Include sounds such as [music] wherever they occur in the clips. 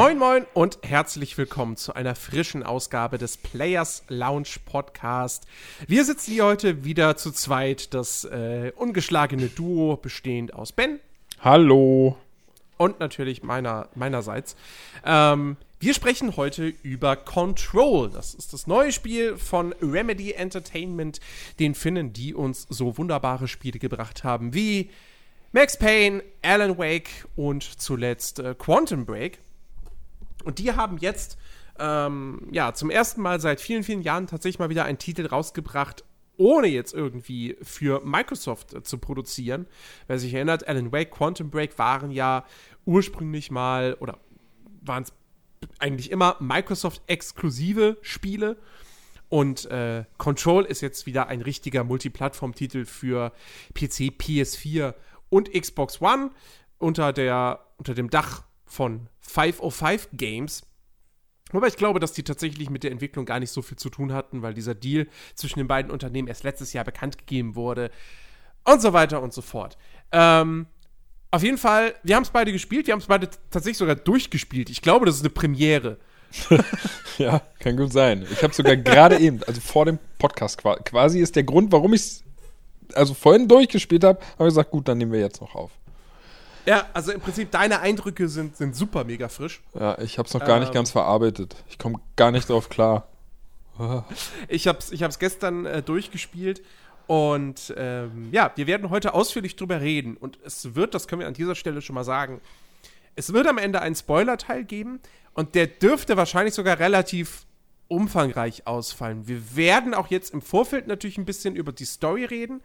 Moin, moin und herzlich willkommen zu einer frischen Ausgabe des Players Lounge Podcast. Wir sitzen hier heute wieder zu zweit, das äh, ungeschlagene Duo bestehend aus Ben. Hallo. Und natürlich meiner, meinerseits. Ähm, wir sprechen heute über Control. Das ist das neue Spiel von Remedy Entertainment, den Finnen, die uns so wunderbare Spiele gebracht haben wie Max Payne, Alan Wake und zuletzt äh, Quantum Break. Und die haben jetzt ähm, ja zum ersten Mal seit vielen, vielen Jahren tatsächlich mal wieder einen Titel rausgebracht, ohne jetzt irgendwie für Microsoft äh, zu produzieren. Wer sich erinnert, Alan Wake, Quantum Break waren ja ursprünglich mal oder waren es eigentlich immer Microsoft-exklusive Spiele. Und äh, Control ist jetzt wieder ein richtiger Multiplattform-Titel für PC, PS4 und Xbox One unter, der, unter dem Dach von 505 Games. Wobei ich glaube, dass die tatsächlich mit der Entwicklung gar nicht so viel zu tun hatten, weil dieser Deal zwischen den beiden Unternehmen erst letztes Jahr bekannt gegeben wurde und so weiter und so fort. Ähm, auf jeden Fall, wir haben es beide gespielt, wir haben es beide tatsächlich sogar durchgespielt. Ich glaube, das ist eine Premiere. [laughs] ja, kann gut sein. Ich habe sogar gerade eben, also vor dem Podcast quasi ist der Grund, warum ich es also vorhin durchgespielt habe, habe ich gesagt, gut, dann nehmen wir jetzt noch auf. Ja, also im Prinzip deine Eindrücke sind, sind super mega frisch. Ja, ich habe es noch gar ähm, nicht ganz verarbeitet. Ich komme gar nicht drauf klar. [laughs] ich habe es ich hab's gestern äh, durchgespielt und ähm, ja, wir werden heute ausführlich drüber reden. Und es wird, das können wir an dieser Stelle schon mal sagen, es wird am Ende einen Spoiler-Teil geben und der dürfte wahrscheinlich sogar relativ umfangreich ausfallen. Wir werden auch jetzt im Vorfeld natürlich ein bisschen über die Story reden,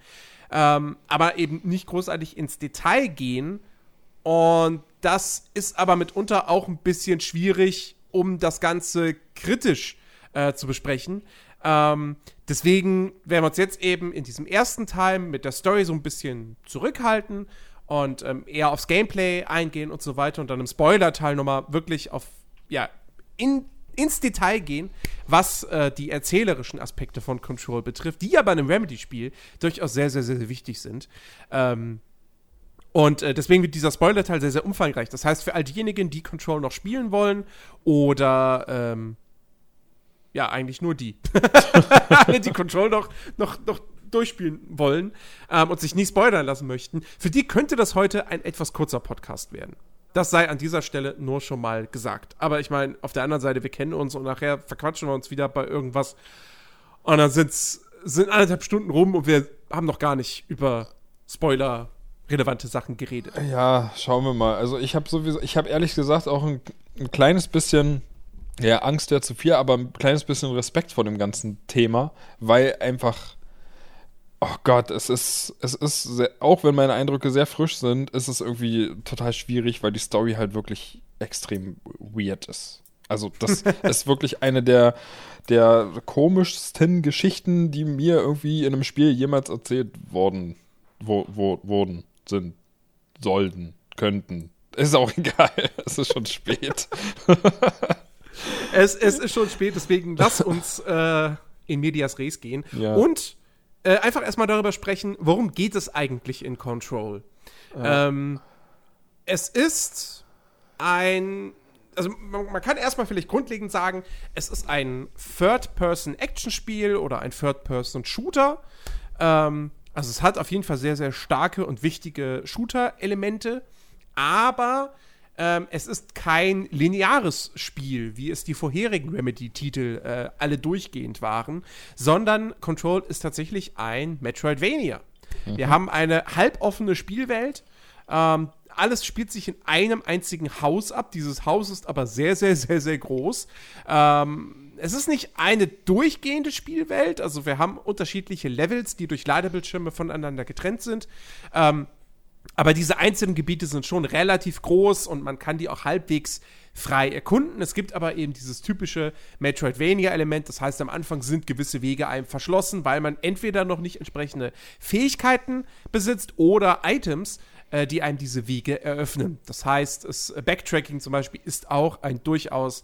ähm, aber eben nicht großartig ins Detail gehen, und das ist aber mitunter auch ein bisschen schwierig, um das Ganze kritisch äh, zu besprechen. Ähm, deswegen werden wir uns jetzt eben in diesem ersten Teil mit der Story so ein bisschen zurückhalten und ähm, eher aufs Gameplay eingehen und so weiter und dann im Spoiler-Teil nochmal wirklich auf, ja, in, ins Detail gehen, was äh, die erzählerischen Aspekte von Control betrifft, die ja bei einem Remedy-Spiel durchaus sehr, sehr, sehr wichtig sind. Ähm, und äh, deswegen wird dieser Spoiler-Teil sehr, sehr umfangreich. Das heißt, für all diejenigen, die Control noch spielen wollen oder ähm, ja, eigentlich nur die, [laughs] die Control noch, noch, noch durchspielen wollen ähm, und sich nie spoilern lassen möchten, für die könnte das heute ein etwas kurzer Podcast werden. Das sei an dieser Stelle nur schon mal gesagt. Aber ich meine, auf der anderen Seite, wir kennen uns und nachher verquatschen wir uns wieder bei irgendwas und dann sind's, sind anderthalb Stunden rum und wir haben noch gar nicht über Spoiler relevante Sachen geredet. Ja, schauen wir mal. Also ich habe sowieso, ich habe ehrlich gesagt auch ein, ein, kleines bisschen, ja, Angst wäre zu viel, aber ein kleines bisschen Respekt vor dem ganzen Thema, weil einfach, oh Gott, es ist, es ist, sehr, auch wenn meine Eindrücke sehr frisch sind, ist es irgendwie total schwierig, weil die Story halt wirklich extrem weird ist. Also das [laughs] ist wirklich eine der, der komischsten Geschichten, die mir irgendwie in einem Spiel jemals erzählt worden wo, wo, wurden sind, sollten, könnten. Ist auch [laughs] egal, es ist schon spät. es, es ist schon spät, deswegen lass uns äh, in Medias Res gehen ja. und äh, einfach erstmal darüber sprechen, worum geht es eigentlich in Control. Ja. Ähm, es ist ein also man, man, kann erstmal vielleicht grundlegend sagen, es ist ein Third-Person-Action-Spiel oder ein Third-Person-Shooter. Ähm, also es hat auf jeden Fall sehr, sehr starke und wichtige Shooter-Elemente, aber ähm, es ist kein lineares Spiel, wie es die vorherigen Remedy-Titel äh, alle durchgehend waren, sondern Control ist tatsächlich ein Metroidvania. Mhm. Wir haben eine halboffene Spielwelt. Ähm, alles spielt sich in einem einzigen Haus ab. Dieses Haus ist aber sehr, sehr, sehr, sehr groß. Ähm, es ist nicht eine durchgehende Spielwelt, also wir haben unterschiedliche Levels, die durch Ladebildschirme voneinander getrennt sind. Ähm, aber diese einzelnen Gebiete sind schon relativ groß und man kann die auch halbwegs frei erkunden. Es gibt aber eben dieses typische Metroidvania-Element. Das heißt, am Anfang sind gewisse Wege einem verschlossen, weil man entweder noch nicht entsprechende Fähigkeiten besitzt oder Items, äh, die einem diese Wege eröffnen. Das heißt, das Backtracking zum Beispiel ist auch ein durchaus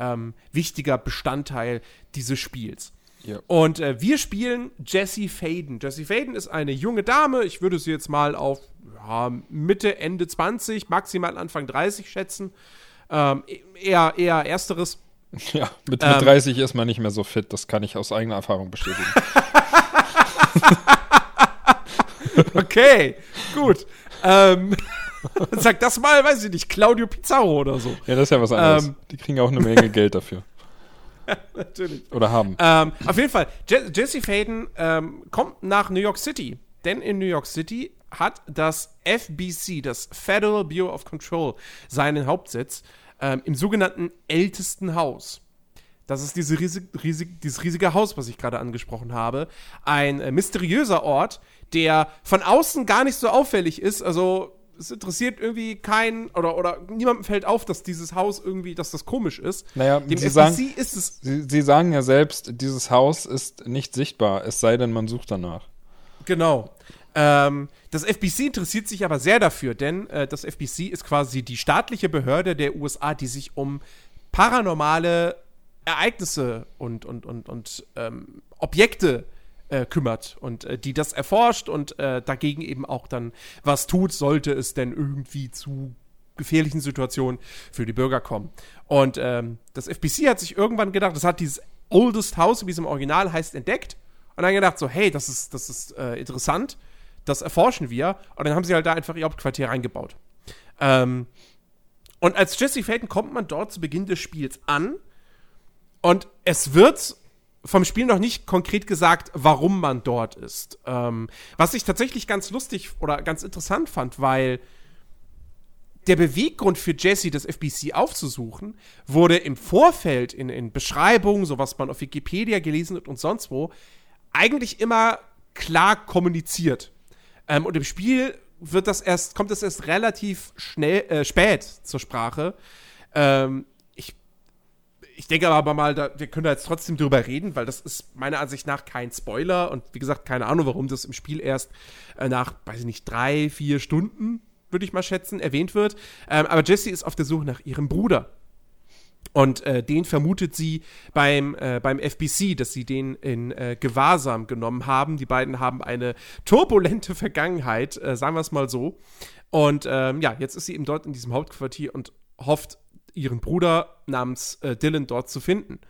ähm, wichtiger Bestandteil dieses Spiels. Ja. Und äh, wir spielen Jessie Faden. Jessie Faden ist eine junge Dame. Ich würde sie jetzt mal auf ja, Mitte, Ende 20, maximal Anfang 30 schätzen. Ähm, eher, eher ersteres. [laughs] Ja, mit, mit ähm, 30 ist man nicht mehr so fit, das kann ich aus eigener Erfahrung bestätigen. [laughs] [laughs] okay, gut. Ähm, [laughs] sag das mal, weiß ich nicht, Claudio Pizarro oder so. Ja, das ist ja was anderes. Ähm, Die kriegen auch eine Menge [laughs] Geld dafür. Natürlich. Oder haben. Ähm, auf jeden Fall, Je Jesse Faden ähm, kommt nach New York City. Denn in New York City hat das FBC, das Federal Bureau of Control, seinen Hauptsitz ähm, im sogenannten ältesten Haus. Das ist diese riesig, riesig, dieses riesige Haus, was ich gerade angesprochen habe. Ein äh, mysteriöser Ort, der von außen gar nicht so auffällig ist. Also es interessiert irgendwie keinen oder, oder niemandem fällt auf, dass dieses Haus irgendwie, dass das komisch ist. Naja, Dem Sie, sagen, ist es Sie, Sie sagen ja selbst, dieses Haus ist nicht sichtbar, es sei denn, man sucht danach. Genau. Ähm, das FBC interessiert sich aber sehr dafür, denn äh, das FBC ist quasi die staatliche Behörde der USA, die sich um paranormale Ereignisse und, und, und, und ähm, Objekte äh, kümmert und äh, die das erforscht und äh, dagegen eben auch dann was tut, sollte es denn irgendwie zu gefährlichen Situationen für die Bürger kommen. Und ähm, das FBC hat sich irgendwann gedacht, das hat dieses Oldest House, wie es im Original heißt, entdeckt und dann gedacht so, hey, das ist, das ist äh, interessant, das erforschen wir. Und dann haben sie halt da einfach ihr Hauptquartier reingebaut. Ähm, und als Jesse Faden kommt man dort zu Beginn des Spiels an und es wird vom Spiel noch nicht konkret gesagt, warum man dort ist. Ähm, was ich tatsächlich ganz lustig oder ganz interessant fand, weil der Beweggrund für Jesse, das FBC aufzusuchen, wurde im Vorfeld in, in Beschreibungen, so was man auf Wikipedia gelesen hat und sonst wo, eigentlich immer klar kommuniziert. Ähm, und im Spiel wird das erst, kommt das erst relativ schnell, äh, spät zur Sprache. Ähm, ich denke aber mal, da, wir können da jetzt trotzdem drüber reden, weil das ist meiner Ansicht nach kein Spoiler und wie gesagt, keine Ahnung, warum das im Spiel erst äh, nach, weiß ich nicht, drei, vier Stunden, würde ich mal schätzen, erwähnt wird. Ähm, aber Jessie ist auf der Suche nach ihrem Bruder. Und äh, den vermutet sie beim, äh, beim FBC, dass sie den in äh, Gewahrsam genommen haben. Die beiden haben eine turbulente Vergangenheit, äh, sagen wir es mal so. Und ähm, ja, jetzt ist sie eben dort in diesem Hauptquartier und hofft ihren Bruder namens äh, Dylan dort zu finden.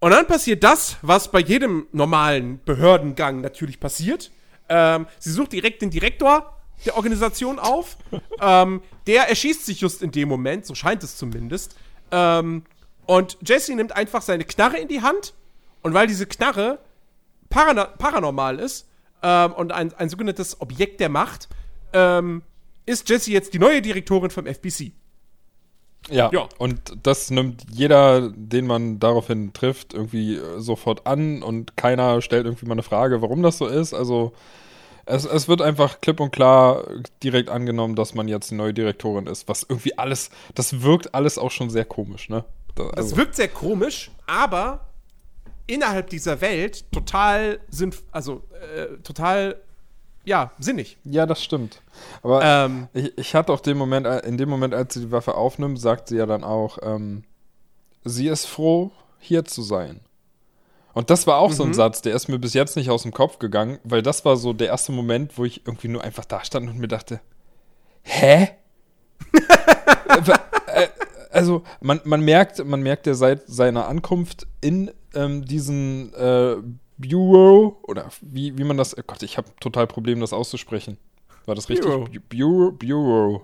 Und dann passiert das, was bei jedem normalen Behördengang natürlich passiert. Ähm, sie sucht direkt den Direktor der Organisation auf. [laughs] ähm, der erschießt sich just in dem Moment, so scheint es zumindest. Ähm, und Jesse nimmt einfach seine Knarre in die Hand. Und weil diese Knarre parana paranormal ist ähm, und ein, ein sogenanntes Objekt der Macht, ähm, ist Jesse jetzt die neue Direktorin vom FBC. Ja, ja, und das nimmt jeder, den man daraufhin trifft, irgendwie äh, sofort an und keiner stellt irgendwie mal eine Frage, warum das so ist. Also es, es wird einfach klipp und klar direkt angenommen, dass man jetzt eine neue Direktorin ist, was irgendwie alles, das wirkt alles auch schon sehr komisch, ne? Also. Das wirkt sehr komisch, aber innerhalb dieser Welt total sind, also äh, total ja, sinnig. Ja, das stimmt. Aber ähm, ich, ich hatte auch den Moment, äh, in dem Moment, als sie die Waffe aufnimmt, sagt sie ja dann auch, ähm, sie ist froh, hier zu sein. Und das war auch mhm. so ein mhm. Satz, der ist mir bis jetzt nicht aus dem Kopf gegangen, weil das war so der erste Moment, wo ich irgendwie nur einfach da stand und mir dachte, hä? [laughs] Äh, also man, man merkt, man merkt ja seit seiner Ankunft in ähm, diesen äh, Bureau oder wie, wie man das. Oh Gott, ich habe total Probleme, das auszusprechen. War das richtig? Bureau. Bureau.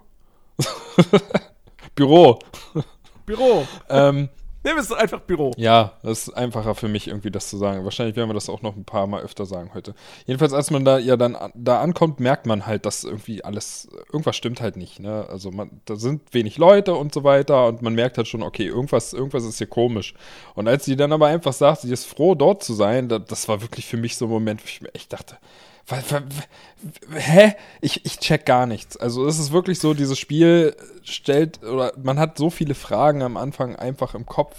Büro. [laughs] Büro. ähm, Nehmen wir es einfach Büro. Ja, das ist einfacher für mich irgendwie das zu sagen. Wahrscheinlich werden wir das auch noch ein paar Mal öfter sagen heute. Jedenfalls, als man da ja dann da ankommt, merkt man halt, dass irgendwie alles, irgendwas stimmt halt nicht. Ne? Also man, da sind wenig Leute und so weiter und man merkt halt schon, okay, irgendwas, irgendwas ist hier komisch. Und als sie dann aber einfach sagt, sie ist froh, dort zu sein, da, das war wirklich für mich so ein Moment, wo ich mir echt dachte, Hä? Ich, ich check gar nichts. Also es ist wirklich so, dieses Spiel stellt, oder man hat so viele Fragen am Anfang einfach im Kopf,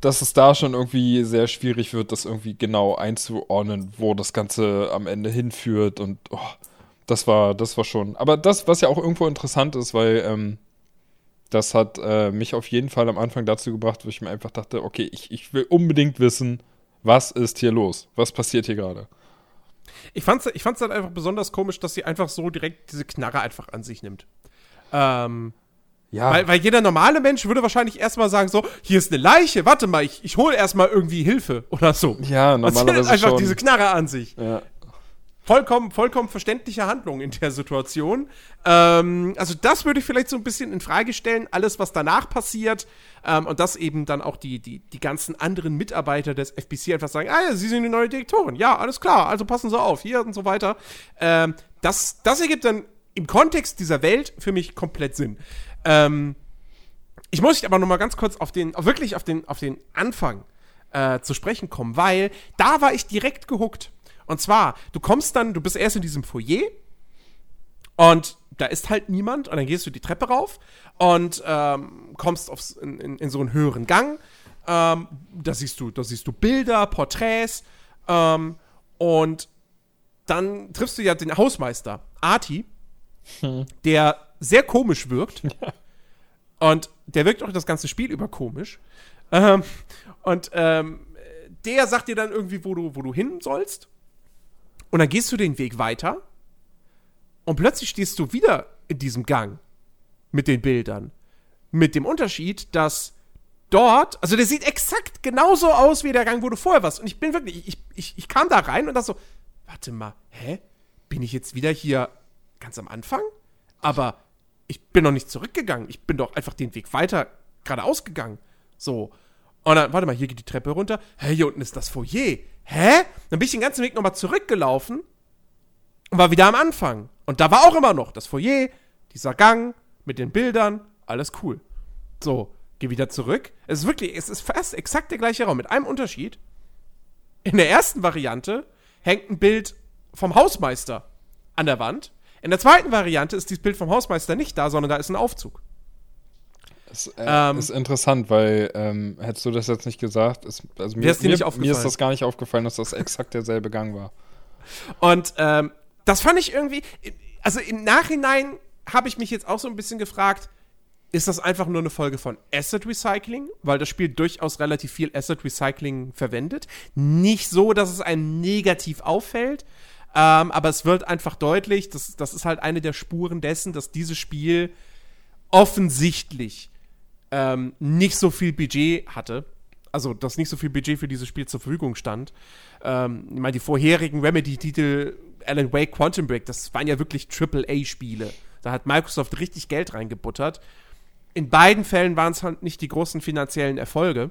dass es da schon irgendwie sehr schwierig wird, das irgendwie genau einzuordnen, wo das Ganze am Ende hinführt und oh, das war, das war schon. Aber das, was ja auch irgendwo interessant ist, weil ähm, das hat äh, mich auf jeden Fall am Anfang dazu gebracht, wo ich mir einfach dachte, okay, ich, ich will unbedingt wissen, was ist hier los? Was passiert hier gerade? Ich fand's, ich fand's halt einfach besonders komisch, dass sie einfach so direkt diese Knarre einfach an sich nimmt. Ähm, Ja. Weil, weil jeder normale Mensch würde wahrscheinlich erstmal sagen: So, hier ist eine Leiche, warte mal, ich, ich hole erstmal irgendwie Hilfe oder so. Ja, Man zündet normalerweise [laughs] einfach schon. diese Knarre an sich. ja. Vollkommen, vollkommen verständliche Handlung in der Situation. Ähm, also das würde ich vielleicht so ein bisschen in Frage stellen, alles, was danach passiert. Ähm, und dass eben dann auch die, die, die ganzen anderen Mitarbeiter des FBC einfach sagen, ah ja, Sie sind die neue Direktorin. Ja, alles klar, also passen Sie auf, hier und so weiter. Ähm, das, das ergibt dann im Kontext dieser Welt für mich komplett Sinn. Ähm, ich muss aber noch mal ganz kurz auf den, wirklich auf den, auf den Anfang äh, zu sprechen kommen, weil da war ich direkt gehuckt. Und zwar, du kommst dann, du bist erst in diesem Foyer und da ist halt niemand und dann gehst du die Treppe rauf und ähm, kommst aufs, in, in, in so einen höheren Gang. Ähm, da siehst du, da siehst du Bilder, Porträts ähm, und dann triffst du ja den Hausmeister, Arti, der sehr komisch wirkt. [laughs] Und der wirkt auch das ganze Spiel über komisch. Ähm, und ähm, der sagt dir dann irgendwie, wo du, wo du hin sollst. Und dann gehst du den Weg weiter. Und plötzlich stehst du wieder in diesem Gang mit den Bildern. Mit dem Unterschied, dass dort, also der sieht exakt genauso aus wie der Gang, wo du vorher warst. Und ich bin wirklich, ich, ich, ich kam da rein und dachte so, warte mal, hä? Bin ich jetzt wieder hier ganz am Anfang? Aber ich bin noch nicht zurückgegangen. Ich bin doch einfach den Weg weiter geradeaus gegangen. So. Und dann, warte mal, hier geht die Treppe runter. Hä, hier unten ist das Foyer. Hä? Dann bin ich den ganzen Weg nochmal zurückgelaufen und war wieder am Anfang. Und da war auch immer noch das Foyer, dieser Gang mit den Bildern, alles cool. So, geh wieder zurück. Es ist wirklich, es ist fast exakt der gleiche Raum, mit einem Unterschied. In der ersten Variante hängt ein Bild vom Hausmeister an der Wand. In der zweiten Variante ist dieses Bild vom Hausmeister nicht da, sondern da ist ein Aufzug. Das äh, Ähm, ist interessant, weil ähm, hättest du das jetzt nicht gesagt, ist, also mir, dir mir, mir ist das gar nicht aufgefallen, dass das exakt derselbe Gang war. Und ähm, das fand ich irgendwie, also im Nachhinein habe ich mich jetzt auch so ein bisschen gefragt, ist das einfach nur eine Folge von Asset Recycling, weil das Spiel durchaus relativ viel Asset Recycling verwendet. Nicht so, dass es einem negativ auffällt, ähm, aber es wird einfach deutlich, das, das ist halt eine der Spuren dessen, dass dieses Spiel offensichtlich ähm, nicht so viel Budget hatte. Also, dass nicht so viel Budget für dieses Spiel zur Verfügung stand. Ähm, ich meine, die vorherigen Remedy-Titel, Alan Wake, Quantum Break, das waren ja wirklich AAA-Spiele. Da hat Microsoft richtig Geld reingebuttert. In beiden Fällen waren es halt nicht die großen finanziellen Erfolge.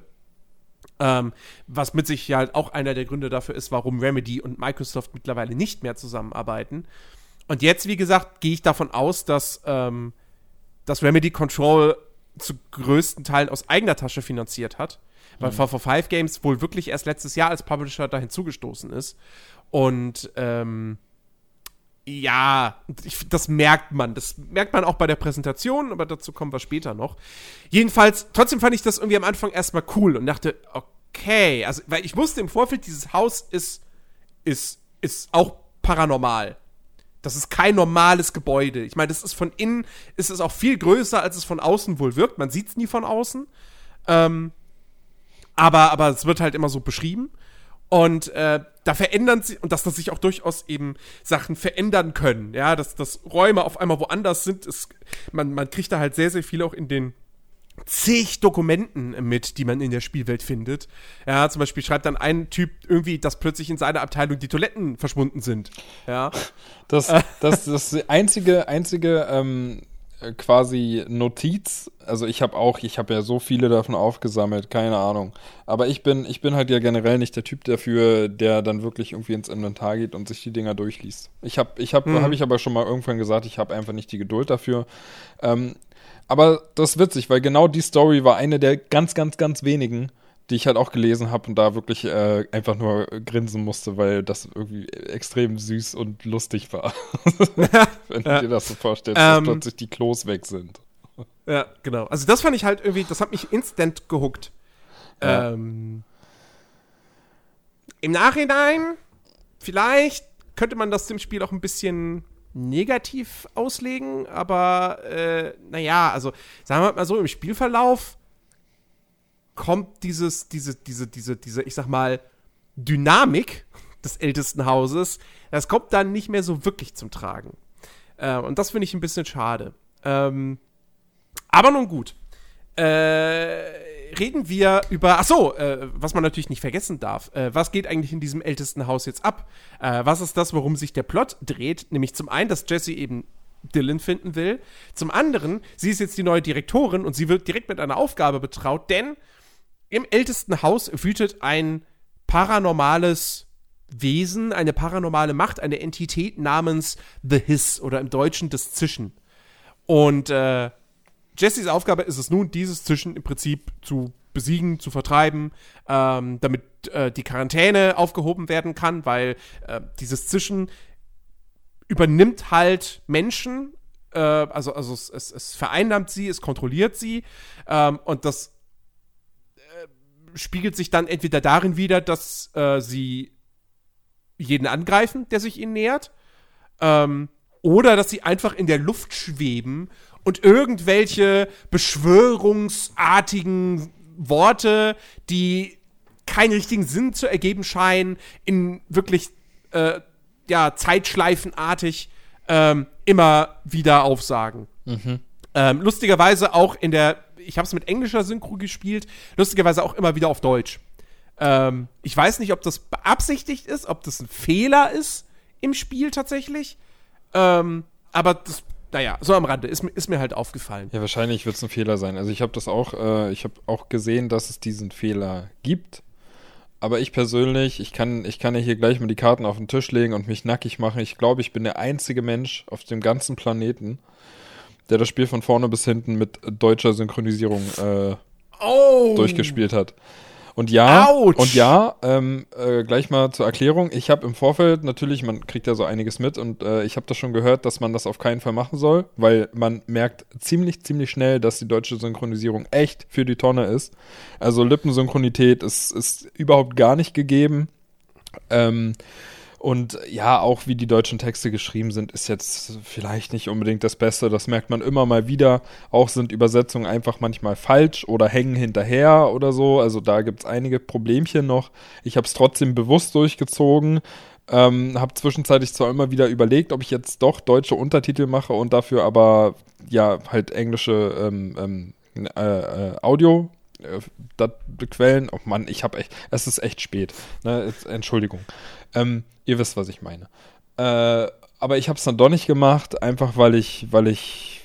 Ähm, was mit sich halt auch einer der Gründe dafür ist, warum Remedy und Microsoft mittlerweile nicht mehr zusammenarbeiten. Und jetzt, wie gesagt, gehe ich davon aus, dass, ähm, dass Remedy Control zu größten Teilen aus eigener Tasche finanziert hat, weil VV5 Games wohl wirklich erst letztes Jahr als Publisher da hinzugestoßen ist. Und ähm, ja, ich, das merkt man. Das merkt man auch bei der Präsentation, aber dazu kommen wir später noch. Jedenfalls, trotzdem fand ich das irgendwie am Anfang erstmal cool und dachte, okay, also, weil ich wusste im Vorfeld, dieses Haus ist, ist, ist auch paranormal. Das ist kein normales Gebäude. Ich meine, das ist von innen, ist es auch viel größer, als es von außen wohl wirkt. Man sieht es nie von außen. Ähm, aber, aber es wird halt immer so beschrieben. Und äh, da verändern sie, und dass das sich auch durchaus eben Sachen verändern können, ja, dass, dass Räume auf einmal woanders sind, ist, man, man kriegt da halt sehr, sehr viel auch in den zig Dokumenten mit, die man in der Spielwelt findet. Ja, zum Beispiel schreibt dann ein Typ irgendwie, dass plötzlich in seiner Abteilung die Toiletten verschwunden sind. Ja. Das, das, das ist die einzige, einzige ähm, äh, quasi Notiz. Also ich habe auch, ich habe ja so viele davon aufgesammelt, keine Ahnung. Aber ich bin, ich bin halt ja generell nicht der Typ dafür, der dann wirklich irgendwie ins Inventar geht und sich die Dinger durchliest. Ich habe, ich habe, Mhm. habe ich aber schon mal irgendwann gesagt, ich habe einfach nicht die Geduld dafür. Ähm, aber das ist witzig, weil genau die Story war eine der ganz, ganz, ganz wenigen, die ich halt auch gelesen habe und da wirklich äh, einfach nur grinsen musste, weil das irgendwie extrem süß und lustig war. [laughs] [laughs] Wenn du Ja. dir das so vorstellst, dass Ähm, plötzlich die Klos weg sind. Ja, genau. Also das fand ich halt irgendwie, das hat mich instant gehuckt. Ja. Ähm, Im Nachhinein, vielleicht könnte man das dem Spiel auch ein bisschen negativ auslegen, aber äh, naja, also sagen wir mal so, im Spielverlauf kommt dieses, diese, diese, diese, diese, ich sag mal, Dynamik [laughs] des ältesten Hauses, das kommt dann nicht mehr so wirklich zum Tragen. Äh, und das finde ich ein bisschen schade. Ähm, Aber nun gut. Äh, reden wir über. Ach so, äh, was man natürlich nicht vergessen darf. Äh, was geht eigentlich in diesem ältesten Haus jetzt ab? Äh, was ist das, worum sich der Plot dreht? Nämlich zum einen, dass Jesse eben Dylan finden will. Zum anderen, sie ist jetzt die neue Direktorin und sie wird direkt mit einer Aufgabe betraut, denn im ältesten Haus wütet ein paranormales Wesen, eine paranormale Macht, eine Entität namens The Hiss oder im Deutschen das Zischen. Und äh, Jessys Aufgabe ist es nun, dieses Zischen im Prinzip zu besiegen, zu vertreiben, ähm, damit äh, die Quarantäne aufgehoben werden kann, weil äh, dieses Zischen übernimmt halt Menschen, äh, also, also es, es, es, vereinnahmt sie, es kontrolliert sie ähm, und das äh, spiegelt sich dann entweder darin wieder, dass äh, sie jeden angreifen, der sich ihnen nähert, ähm, oder dass sie einfach in der Luft schweben und irgendwelche beschwörungsartigen Worte, die keinen richtigen Sinn zu ergeben scheinen, in wirklich äh, ja, zeitschleifenartig ähm, immer wieder aufsagen. Mhm. Ähm, lustigerweise auch in der, ich habe es mit englischer Synchro gespielt, lustigerweise auch immer wieder auf Deutsch. Ähm, ich weiß nicht, ob das beabsichtigt ist, ob das ein Fehler ist im Spiel tatsächlich. Ähm, aber das, naja, so am Rande ist, ist mir halt aufgefallen. Ja, wahrscheinlich wird es ein Fehler sein. Also ich habe das auch, äh, ich habe auch gesehen, dass es diesen Fehler gibt. Aber ich persönlich, ich kann, ich kann ja hier gleich mal die Karten auf den Tisch legen und mich nackig machen. Ich glaube, ich bin der einzige Mensch auf dem ganzen Planeten, der das Spiel von vorne bis hinten mit deutscher Synchronisierung äh, oh. durchgespielt hat. Und ja, Ouch. und ja, ähm, äh, gleich mal zur Erklärung. Ich habe im Vorfeld natürlich, man kriegt ja so einiges mit und äh, ich habe das schon gehört, dass man das auf keinen Fall machen soll, weil man merkt ziemlich, ziemlich schnell, dass die deutsche Synchronisierung echt für die Tonne ist. Also Lippensynchronität ist, ist überhaupt gar nicht gegeben. Ähm, und ja, auch wie die deutschen Texte geschrieben sind, ist jetzt vielleicht nicht unbedingt das Beste. Das merkt man immer mal wieder. Auch sind Übersetzungen einfach manchmal falsch oder hängen hinterher oder so. Also da gibt es einige Problemchen noch. Ich habe es trotzdem bewusst durchgezogen. Ähm, habe zwischenzeitlich zwar immer wieder überlegt, ob ich jetzt doch deutsche Untertitel mache und dafür aber ja halt englische ähm, ähm, äh, äh, Audio äh, Quellen. Oh Mann, ich habe echt, es ist echt spät. Ne? Entschuldigung. Ähm, ihr wisst, was ich meine. Äh, aber ich habe es dann doch nicht gemacht, einfach weil ich, weil ich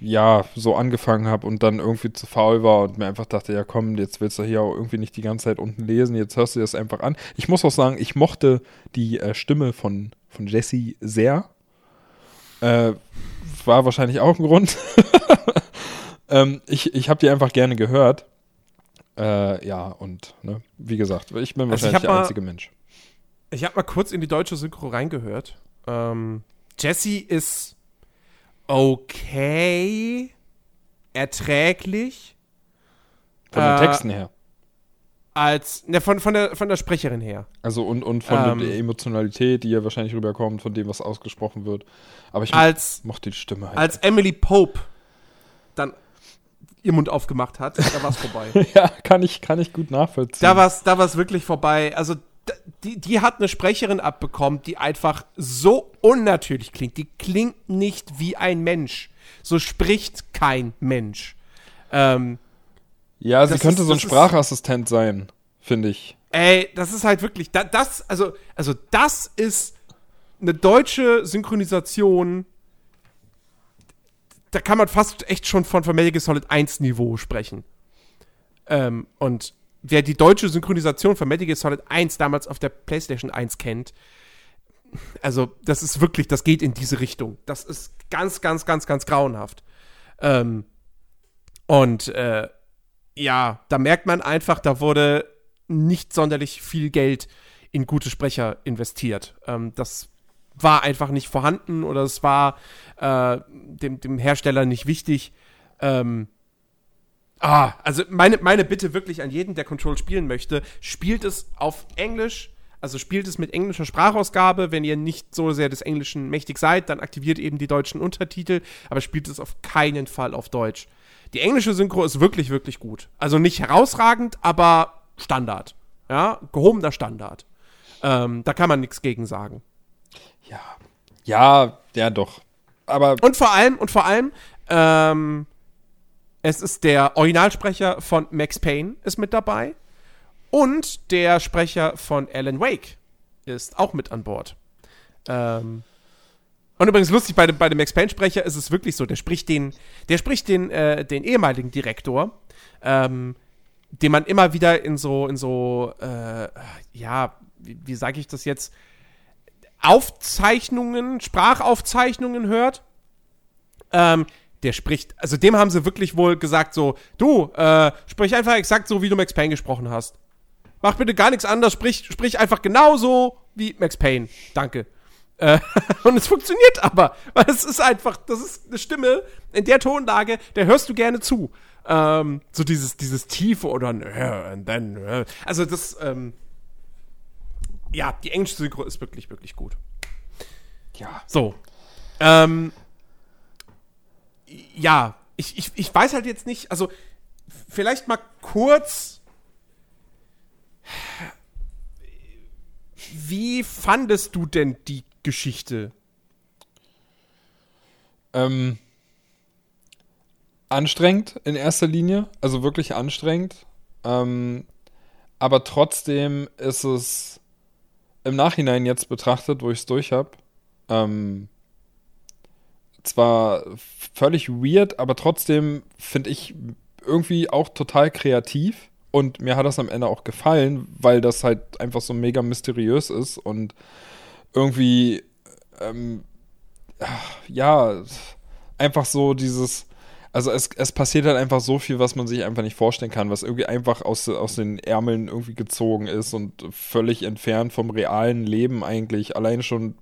ja so angefangen habe und dann irgendwie zu faul war und mir einfach dachte, ja komm, jetzt willst du hier auch irgendwie nicht die ganze Zeit unten lesen, jetzt hörst du das einfach an. Ich muss auch sagen, ich mochte die äh, Stimme von, von Jesse sehr. Äh, war wahrscheinlich auch ein Grund. [laughs] ähm, ich ich habe die einfach gerne gehört. Äh, ja, und ne, wie gesagt, ich bin wahrscheinlich also ich der einzige Mensch. Ich habe mal kurz in die deutsche Synchro reingehört. Ähm, Jesse ist okay, erträglich. Von den äh, Texten her. Als, ne, von, von, der, von der Sprecherin her. Also und, und von ähm, der Emotionalität, die ja wahrscheinlich rüberkommt, von dem, was ausgesprochen wird. Aber ich als, mochte die Stimme halt. Als Emily Pope dann ihr Mund aufgemacht hat, da war es vorbei. [laughs] ja, kann ich, kann ich gut nachvollziehen. Da war es da war's wirklich vorbei. Also die, die hat eine Sprecherin abbekommen, die einfach so unnatürlich klingt. Die klingt nicht wie ein Mensch. So spricht kein Mensch. Ähm, ja, sie könnte ist, so ein Sprachassistent sein, finde ich. Ey, das ist halt wirklich, da, das, also, also das ist eine deutsche Synchronisation. Da kann man fast echt schon von Familie Solid 1 Niveau sprechen. Ähm, und wer die deutsche Synchronisation von Metal Gear Solid 1 damals auf der PlayStation 1 kennt, also das ist wirklich, das geht in diese Richtung. Das ist ganz, ganz, ganz, ganz grauenhaft. Ähm, und äh, ja, da merkt man einfach, da wurde nicht sonderlich viel Geld in gute Sprecher investiert. Ähm, das war einfach nicht vorhanden oder es war äh, dem, dem Hersteller nicht wichtig. Ähm, Ah, also meine, meine Bitte wirklich an jeden, der Control spielen möchte, spielt es auf Englisch, also spielt es mit englischer Sprachausgabe. Wenn ihr nicht so sehr des Englischen mächtig seid, dann aktiviert eben die deutschen Untertitel, aber spielt es auf keinen Fall auf Deutsch. Die englische Synchro ist wirklich, wirklich gut. Also nicht herausragend, aber Standard. Ja, gehobener Standard. Ähm, da kann man nichts gegen sagen. Ja. Ja, ja, doch. Aber. Und vor allem, und vor allem, ähm, Es ist der Originalsprecher von Max Payne ist mit dabei. Und der Sprecher von Alan Wake ist auch mit an Bord. Ähm, und übrigens lustig, bei dem, bei dem Max Payne-Sprecher ist es wirklich so, der spricht den, der spricht den, äh, den ehemaligen Direktor, ähm, den man immer wieder in so, in so, äh, ja, wie, wie sage ich das jetzt, Aufzeichnungen, Sprachaufzeichnungen hört. Ähm, der spricht, also dem haben sie wirklich wohl gesagt, so, du, äh, sprich einfach exakt so, wie du Max Payne gesprochen hast. Mach bitte gar nichts anderes, sprich, sprich einfach genauso wie Max Payne. Danke. Äh, [laughs] und es funktioniert aber, weil es ist einfach, das ist eine Stimme in der Tonlage, der hörst du gerne zu. Ähm, so dieses, dieses Tiefe oder and then, äh. also das, ähm, ja, die englische Synchro ist wirklich, wirklich gut. Ja. So. Ähm, ja, ich, ich, ich weiß halt jetzt nicht, also vielleicht mal kurz. Wie fandest du denn die Geschichte? Ähm, anstrengend in erster Linie, also wirklich anstrengend. Ähm, aber trotzdem ist es im Nachhinein jetzt betrachtet, wo ich es durch habe, ähm, zwar völlig weird, aber trotzdem finde ich irgendwie auch total kreativ. Und mir hat das am Ende auch gefallen, weil das halt einfach so mega mysteriös ist und irgendwie, ähm, ja, einfach so dieses, also es, es passiert halt einfach so viel, was man sich einfach nicht vorstellen kann, was irgendwie einfach aus, aus den Ärmeln irgendwie gezogen ist und völlig entfernt vom realen Leben eigentlich. Allein schon,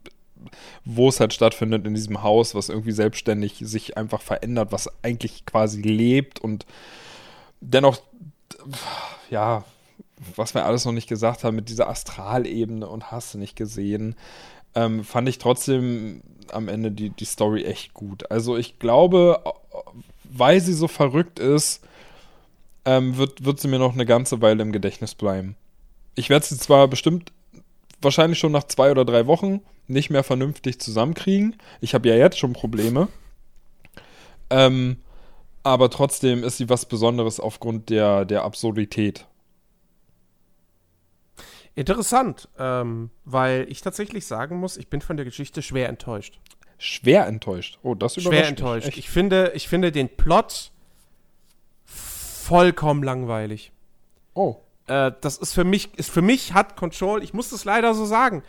wo es halt stattfindet in diesem Haus, was irgendwie selbstständig sich einfach verändert, was eigentlich quasi lebt und dennoch, ja, was wir alles noch nicht gesagt haben, mit dieser Astralebene und hast du nicht gesehen, ähm, fand ich trotzdem am Ende die, die Story echt gut. Also ich glaube, weil sie so verrückt ist, ähm, wird, wird sie mir noch eine ganze Weile im Gedächtnis bleiben. Ich werde sie zwar bestimmt wahrscheinlich schon nach zwei oder drei Wochen nicht mehr vernünftig zusammenkriegen. Ich habe ja jetzt schon Probleme. Ähm, aber trotzdem ist sie was Besonderes aufgrund der, der Absurdität. Interessant, ähm, weil ich tatsächlich sagen muss, ich bin von der Geschichte schwer enttäuscht. Schwer enttäuscht. Oh, das überrascht Schwer enttäuscht. Mich, ich finde, ich finde den Plot vollkommen langweilig. Oh. Äh, das ist für mich, ist für mich hat Control, ich muss das leider so sagen,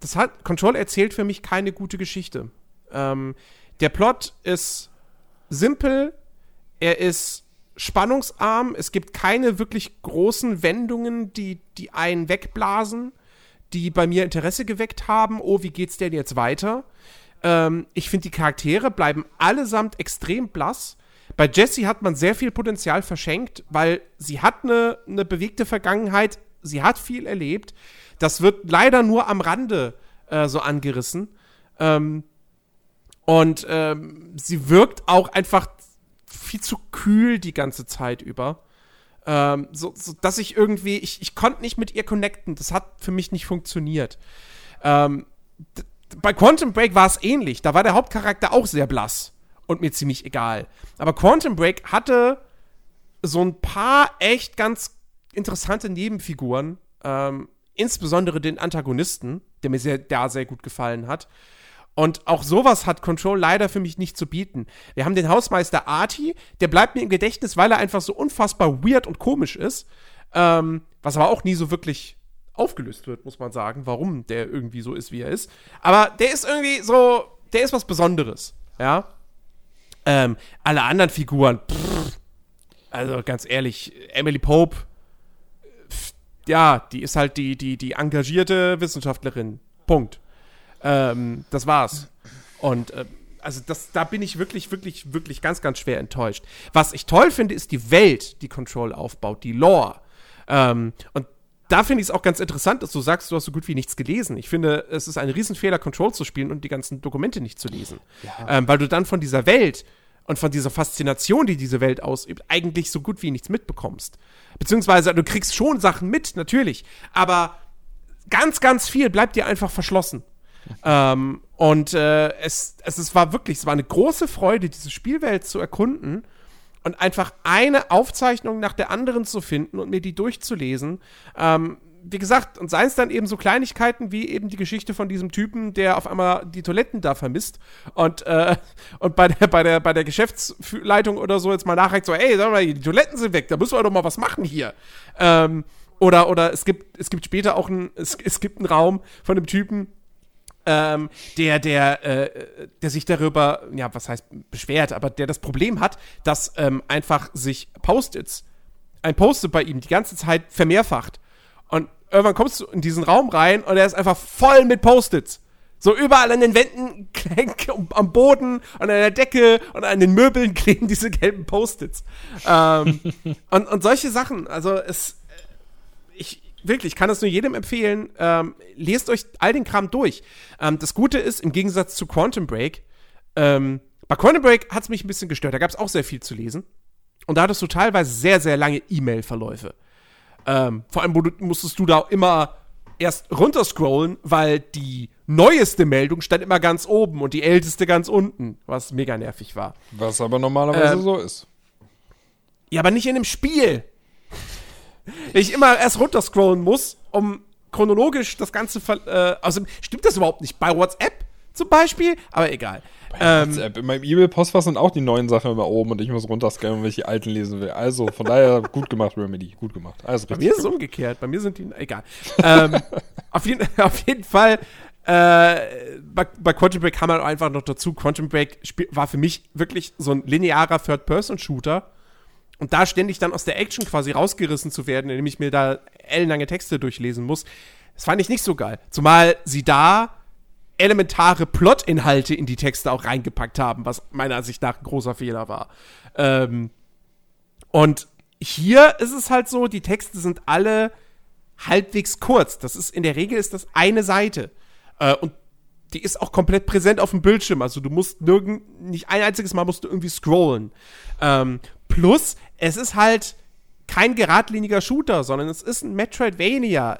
das hat, Control erzählt für mich keine gute Geschichte. Ähm, der Plot ist simpel, er ist spannungsarm, es gibt keine wirklich großen Wendungen, die, die einen wegblasen, die bei mir Interesse geweckt haben. Oh, wie geht's denn jetzt weiter? Ähm, ich finde, die Charaktere bleiben allesamt extrem blass. Bei Jessie hat man sehr viel Potenzial verschenkt, weil sie hat eine, eine bewegte Vergangenheit, sie hat viel erlebt. Das wird leider nur am Rande äh, so angerissen. Ähm, und ähm, sie wirkt auch einfach viel zu kühl die ganze Zeit über. Ähm, so, so, dass ich irgendwie, ich, ich konnte nicht mit ihr connecten. Das hat für mich nicht funktioniert. Ähm, bei Quantum Break war es ähnlich. Da war der Hauptcharakter auch sehr blass und mir ziemlich egal. Aber Quantum Break hatte so ein paar echt ganz interessante Nebenfiguren, ähm, insbesondere den Antagonisten, der mir sehr, da sehr gut gefallen hat. Und auch sowas hat Control leider für mich nicht zu bieten. Wir haben den Hausmeister Artie, der bleibt mir im Gedächtnis, weil er einfach so unfassbar weird und komisch ist. Ähm, was aber auch nie so wirklich aufgelöst wird, muss man sagen, warum der irgendwie so ist, wie er ist. Aber der ist irgendwie so, der ist was Besonderes, ja. Ähm, alle anderen Figuren, pff, also ganz ehrlich, Emily Pope, pff, ja, die ist halt die, die, die engagierte Wissenschaftlerin. Punkt. Ähm, das war's. Und äh, also das, da bin ich wirklich, wirklich, wirklich ganz, ganz schwer enttäuscht. Was ich toll finde, ist die Welt, die Control aufbaut, die Lore. Ähm, und da finde ich es auch ganz interessant, dass du sagst, du hast so gut wie nichts gelesen. Ich finde, es ist ein Riesenfehler, Control zu spielen und die ganzen Dokumente nicht zu lesen. Ja. Ähm, weil du dann von dieser Welt und von dieser Faszination, die diese Welt ausübt, eigentlich so gut wie nichts mitbekommst. Beziehungsweise du kriegst schon Sachen mit, natürlich, aber ganz, ganz viel bleibt dir einfach verschlossen. Ähm, und äh, es, es, es war wirklich, es war eine große Freude, diese Spielwelt zu erkunden und einfach eine Aufzeichnung nach der anderen zu finden und mir die durchzulesen. Ähm, wie gesagt, und seien es dann eben so Kleinigkeiten wie eben die Geschichte von diesem Typen, der auf einmal die Toiletten da vermisst und, äh, und bei, der, bei, der, bei der Geschäftsleitung oder so jetzt mal nachreicht, so, ey, sag mal, die Toiletten sind weg, da müssen wir doch mal was machen hier. Ähm, oder, oder es gibt, es gibt später auch ein, es, es gibt einen Raum von einem Typen, ähm, der, der, äh, der sich darüber, ja, was heißt beschwert, aber der das Problem hat, dass ähm, einfach sich Post-its, ein Post-it bei ihm die ganze Zeit vermehrfacht. Und irgendwann kommst du in diesen Raum rein und er ist einfach voll mit Post-its. So überall an den Wänden, [laughs] am Boden und an der Decke und an den Möbeln [laughs] kleben diese gelben Post-its. Ähm, [laughs] und, und solche Sachen, also es, ich, wirklich, kann das nur jedem empfehlen. Ähm, lest euch all den Kram durch. Ähm, das Gute ist, im Gegensatz zu Quantum Break, ähm, bei Quantum Break hat es mich ein bisschen gestört. Da gab es auch sehr viel zu lesen. Und da hattest du teilweise sehr, sehr lange E-Mail-Verläufe. Ähm, vor allem musstest du da immer erst runterscrollen, weil die neueste Meldung stand immer ganz oben und die älteste ganz unten, was mega nervig war. Was aber normalerweise ähm, so ist. Ja, aber nicht in dem Spiel [laughs] ich immer erst runterscrollen muss, um chronologisch das Ganze. Äh, also stimmt das überhaupt nicht? Bei WhatsApp zum Beispiel? Aber egal. Bei ähm, WhatsApp. In meinem E-Mail-Postfach sind auch die neuen Sachen immer oben und ich muss runterscrollen, wenn ich die alten lesen will. Also von daher [laughs] gut gemacht, Remedy. Gut gemacht. Also, Bei mir ist es umgekehrt. Bei mir sind die. Egal. ähm, [laughs] auf, jeden, auf jeden Fall. Äh, bei, bei Quantum Break kam man einfach noch dazu. Quantum Break war für mich wirklich so ein linearer Third-Person-Shooter und da ständig dann aus der Action quasi rausgerissen zu werden, indem ich mir da ellenlange Texte durchlesen muss, das fand ich nicht so geil. Zumal sie da elementare Plotinhalte in die Texte auch reingepackt haben, was meiner Ansicht nach ein großer Fehler war. Ähm, und hier ist es halt so, die Texte sind alle halbwegs kurz. Das ist in der Regel ist das eine Seite. Äh, und die ist auch komplett präsent auf dem Bildschirm. Also du musst nirgend, nicht ein einziges Mal musst du irgendwie scrollen. Ähm, plus, es ist halt kein geradliniger Shooter, sondern es ist ein Metroidvania.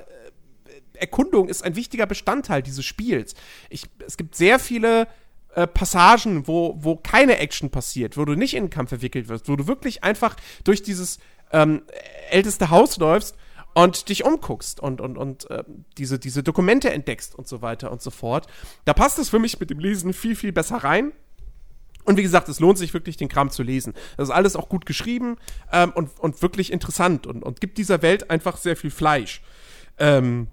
Erkundung ist ein wichtiger Bestandteil dieses Spiels. Ich, es gibt sehr viele äh, Passagen, wo, wo keine Action passiert, wo du nicht in den Kampf verwickelt wirst, wo du wirklich einfach durch dieses ähm, älteste Haus läufst und dich umguckst und, und, und äh, diese, diese Dokumente entdeckst und so weiter und so fort. Da passt es für mich mit dem Lesen viel, viel besser rein. Und wie gesagt, es lohnt sich wirklich, den Kram zu lesen. Das ist alles auch gut geschrieben ähm, und, und wirklich interessant und, und gibt dieser Welt einfach sehr viel Fleisch. Ähm,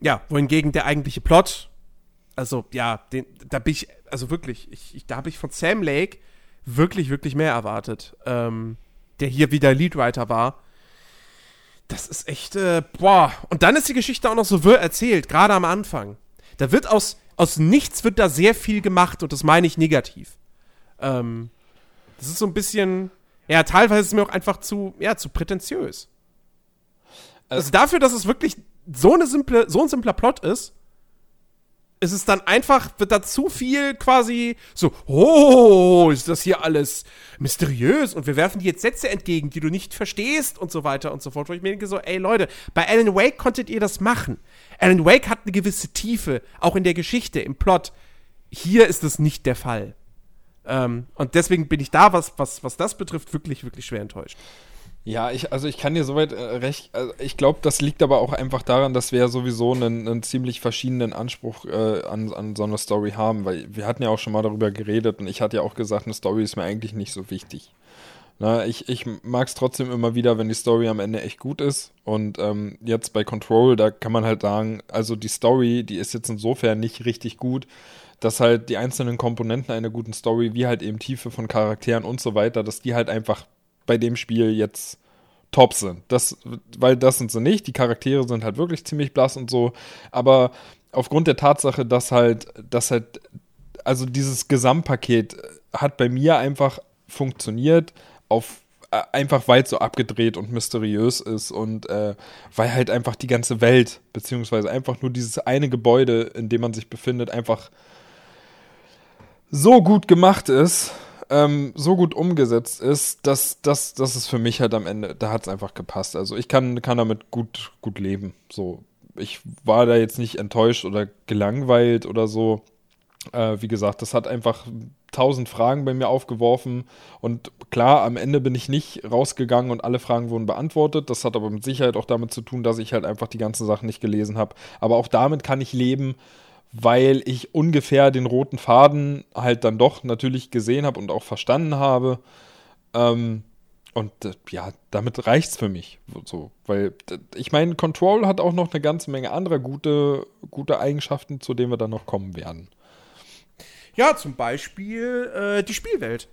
ja, wohingegen der eigentliche Plot, also ja, den, da bin ich, also wirklich, ich, ich da habe ich von Sam Lake wirklich, wirklich mehr erwartet. Ähm, der hier wieder Leadwriter war. Das ist echt, äh, boah. Und dann ist die Geschichte auch noch so wirr erzählt, gerade am Anfang. Da wird aus, aus nichts wird da sehr viel gemacht und das meine ich negativ. Ähm, das ist so ein bisschen, ja, teilweise ist es mir auch einfach zu, ja, zu prätentiös. Also dafür, dass es wirklich so, eine simple, so ein simpler Plot ist, ist es dann einfach, wird da zu viel quasi so, oh, ist das hier alles mysteriös und wir werfen dir jetzt Sätze entgegen, die du nicht verstehst und so weiter und so fort. Wo ich mir denke so, ey Leute, bei Alan Wake konntet ihr das machen. Alan Wake hat eine gewisse Tiefe, auch in der Geschichte, im Plot. Hier ist es nicht der Fall. Ähm, und deswegen bin ich da, was, was, was das betrifft, wirklich, wirklich schwer enttäuscht. Ja, ich, also ich kann dir soweit äh, recht, also ich glaube, das liegt aber auch einfach daran, dass wir ja sowieso einen, einen ziemlich verschiedenen Anspruch äh, an, an so eine Story haben, weil wir hatten ja auch schon mal darüber geredet und ich hatte ja auch gesagt, eine Story ist mir eigentlich nicht so wichtig. Na, ich ich mag es trotzdem immer wieder, wenn die Story am Ende echt gut ist. Und ähm, jetzt bei Control, da kann man halt sagen, also die Story, die ist jetzt insofern nicht richtig gut, dass halt die einzelnen Komponenten einer guten Story, wie halt eben Tiefe von Charakteren und so weiter, dass die halt einfach bei dem Spiel jetzt top sind. Das, weil das sind sie nicht. Die Charaktere sind halt wirklich ziemlich blass und so. Aber aufgrund der Tatsache, dass halt, dass halt, also dieses Gesamtpaket hat bei mir einfach funktioniert auf äh, einfach weil es so abgedreht und mysteriös ist und äh, weil halt einfach die ganze Welt, beziehungsweise einfach nur dieses eine Gebäude, in dem man sich befindet, einfach so gut gemacht ist, ähm, so gut umgesetzt ist, dass, dass, dass es für mich halt am Ende, da hat es einfach gepasst. Also ich kann, kann damit gut, gut leben. So, ich war da jetzt nicht enttäuscht oder gelangweilt oder so. Äh, wie gesagt, das hat einfach tausend Fragen bei mir aufgeworfen. Und klar, am Ende bin ich nicht rausgegangen und alle Fragen wurden beantwortet. Das hat aber mit Sicherheit auch damit zu tun, dass ich halt einfach die ganzen Sachen nicht gelesen habe. Aber auch damit kann ich leben, weil ich ungefähr den roten Faden halt dann doch natürlich gesehen habe und auch verstanden habe. Ähm, und äh, ja, damit reicht's für mich. So, weil ich meine, Control hat auch noch eine ganze Menge anderer gute, gute Eigenschaften, zu denen wir dann noch kommen werden. Ja, zum Beispiel äh, die Spielwelt.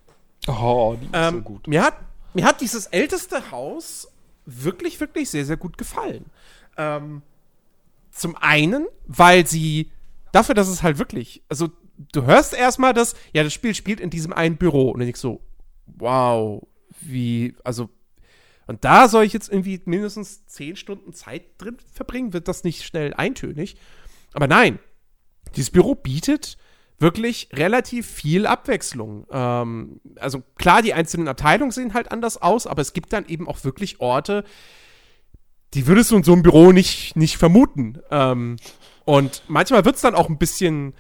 Oh, die ist Ähm, so gut. Mir hat, mir hat dieses älteste Haus wirklich, wirklich sehr, sehr gut gefallen. Ähm, zum einen, weil sie dafür, dass es halt wirklich, also du hörst erstmal, dass, ja, das Spiel spielt in diesem einen Büro und dann denkst so, wow, wie, also, und da soll ich jetzt irgendwie mindestens zehn Stunden Zeit drin verbringen, wird das nicht schnell eintönig. Aber nein, dieses Büro bietet wirklich relativ viel Abwechslung. Ähm, also klar, die einzelnen Abteilungen sehen halt anders aus, aber es gibt dann eben auch wirklich Orte, die würdest du in so einem Büro nicht, nicht vermuten. Ähm, und manchmal wird es dann auch ein bisschen,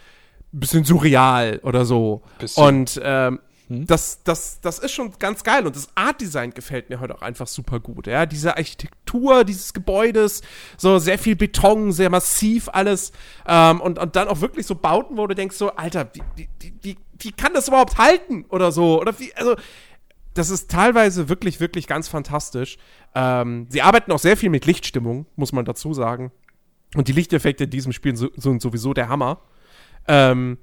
bisschen surreal oder so. Bisschen. Und ähm, das, das, das ist schon ganz geil. Und das Art-Design gefällt mir heute auch einfach super gut. Ja? Diese Architektur dieses Gebäudes, so sehr viel Beton, sehr massiv alles. Ähm, und, und dann auch wirklich so Bauten, wo du denkst so, Alter, wie, wie, wie, wie, wie kann das überhaupt halten? Oder so. Oder wie, also, das ist teilweise wirklich, wirklich ganz fantastisch. Ähm, sie arbeiten auch sehr viel mit Lichtstimmung, muss man dazu sagen. Und die Lichteffekte in diesem Spiel sind sowieso der Hammer. Ähm,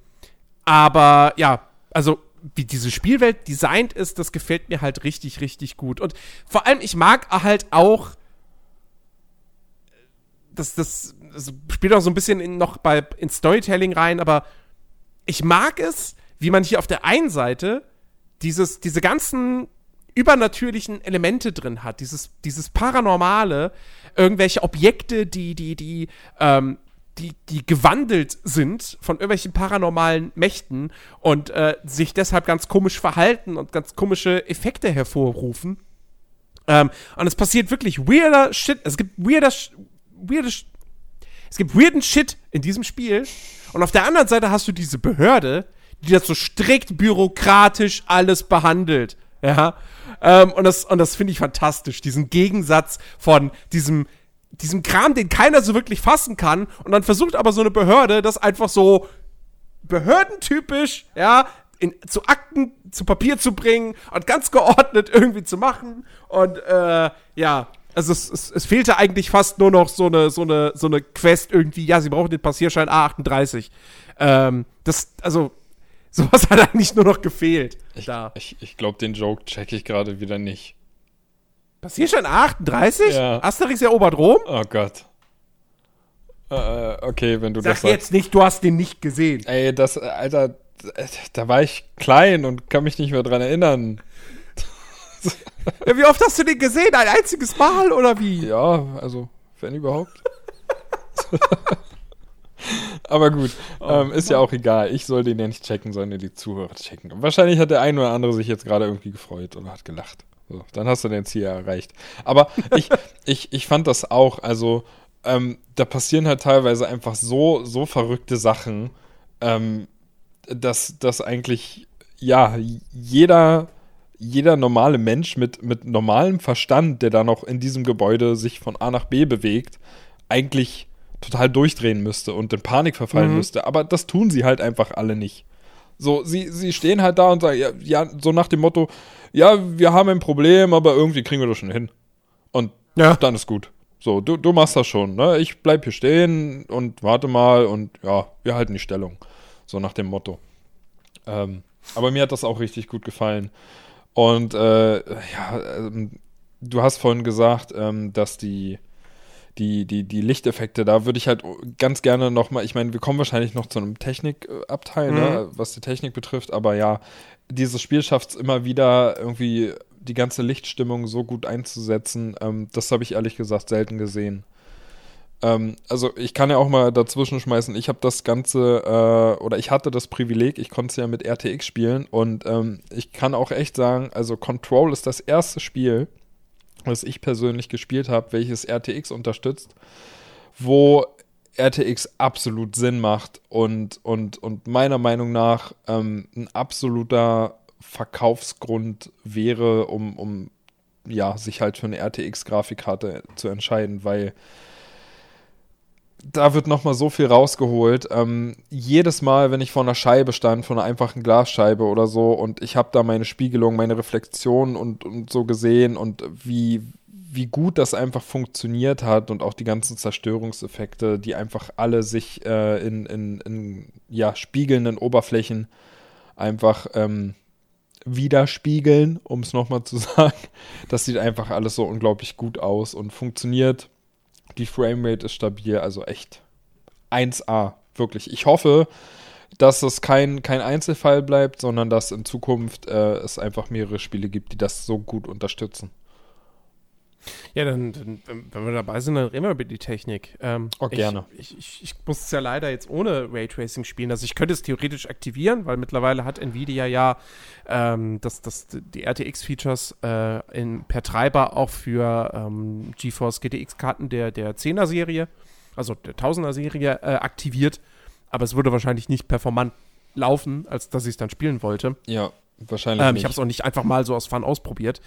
aber ja, also wie diese Spielwelt designt ist, das gefällt mir halt richtig, richtig gut. Und vor allem, ich mag halt auch, das, das, das spielt auch so ein bisschen in, noch bei, in Storytelling rein, aber ich mag es, wie man hier auf der einen Seite dieses, diese ganzen übernatürlichen Elemente drin hat, dieses, dieses Paranormale, irgendwelche Objekte, die, die, die, ähm, die, die gewandelt sind von irgendwelchen paranormalen Mächten und äh, sich deshalb ganz komisch verhalten und ganz komische Effekte hervorrufen. Ähm, und es passiert wirklich weirder Shit. Es gibt weirder, Sh- weirde, Sh- es gibt weirden Shit in diesem Spiel. Und auf der anderen Seite hast du diese Behörde, die das so strikt bürokratisch alles behandelt. Ja. Ähm, und das, und das finde ich fantastisch. Diesen Gegensatz von diesem, diesem Kram, den keiner so wirklich fassen kann. Und dann versucht aber so eine Behörde, das einfach so behördentypisch, ja, in, zu Akten, zu Papier zu bringen und ganz geordnet irgendwie zu machen. Und äh, ja, also es, es, es fehlte eigentlich fast nur noch so eine, so eine, so eine Quest irgendwie, ja, sie brauchen den Passierschein A38. Ähm, das, also, sowas hat eigentlich nur noch gefehlt. Ich, da. ich, ich glaube, den Joke check ich gerade wieder nicht. Passierschein A38? Ja. Asterix erobert Rom? Oh Gott. Äh, okay, wenn du Sag das sagst. jetzt nicht, du hast den nicht gesehen. Ey, das, Alter, da war ich klein und kann mich nicht mehr dran erinnern. Ja, wie oft hast du den gesehen? Ein einziges Mal oder wie? Ja, also, wenn überhaupt. [laughs] [laughs] Aber gut, ähm, ist ja auch egal. Ich soll den ja nicht checken, sondern die Zuhörer checken. Wahrscheinlich hat der ein oder andere sich jetzt gerade irgendwie gefreut oder hat gelacht. So, dann hast du dein Ziel erreicht. Aber [laughs] ich, ich, ich fand das auch, also ähm, da passieren halt teilweise einfach so, so verrückte Sachen, ähm, dass, dass eigentlich, ja, jeder, jeder normale Mensch mit, mit normalem Verstand, der da noch in diesem Gebäude sich von A nach B bewegt, eigentlich total durchdrehen müsste und in Panik verfallen Mhm. müsste. Aber das tun sie halt einfach alle nicht. So, sie, sie stehen halt da und sagen, ja, ja, so nach dem Motto, ja, wir haben ein Problem, aber irgendwie kriegen wir das schon hin. Und Ja. dann ist gut. So, du, du machst das schon, ne? Ich bleib hier stehen und warte mal und ja, wir halten die Stellung. So nach dem Motto. Ähm, aber mir hat das auch richtig gut gefallen. Und äh, ja, ähm, du hast vorhin gesagt, ähm, dass die, die, die, die Lichteffekte, da würde ich halt ganz gerne nochmal, ich meine, wir kommen wahrscheinlich noch zu einem Technikabteil, ne, was die Technik betrifft, aber ja, dieses Spiel schafft es immer wieder irgendwie die ganze Lichtstimmung so gut einzusetzen. Ähm, das habe ich ehrlich gesagt selten gesehen. Ähm, also ich kann ja auch mal dazwischen schmeißen, ich habe das Ganze, äh, oder ich hatte das Privileg, ich konnte es ja mit RTX spielen und ähm, ich kann auch echt sagen, also Control ist das erste Spiel, was ich persönlich gespielt habe, welches RTX unterstützt, wo RTX absolut Sinn macht und, und, und meiner Meinung nach ähm, ein absoluter Verkaufsgrund wäre, um, um ja, sich halt für eine RTX-Grafikkarte zu entscheiden, weil da wird nochmal so viel rausgeholt. Ähm, jedes Mal, wenn ich vor einer Scheibe stand, vor einer einfachen Glasscheibe oder so, und ich habe da meine Spiegelung, meine Reflexion und, und so gesehen und wie, wie gut das einfach funktioniert hat und auch die ganzen Zerstörungseffekte, die einfach alle sich äh, in, in, in ja, spiegelnden Oberflächen einfach ähm, widerspiegeln, um es nochmal zu [laughs] sagen. Das sieht einfach alles so unglaublich gut aus und funktioniert. Die Framerate ist stabil, also echt 1A, wirklich. Ich hoffe, dass es kein, kein Einzelfall bleibt, sondern dass in Zukunft äh, es einfach mehrere Spiele gibt, die das so gut unterstützen. Ja, dann, dann, wenn wir dabei sind, dann reden wir über die Technik. Ähm, oh, gerne. Ich, ich, ich, muss es ja leider jetzt ohne Raytracing spielen. Also ich könnte es theoretisch aktivieren, weil mittlerweile hat Nvidia ja ähm, das, das, die RTX-Features äh, per Treiber auch für ähm, GeForce GTX-Karten der, der 10er-Serie, also der 1000er-Serie äh, aktiviert. Aber es würde wahrscheinlich nicht performant laufen, als dass ich es dann spielen wollte. Ja, wahrscheinlich. Ähm, ich habe es auch nicht einfach mal so aus Fun ausprobiert.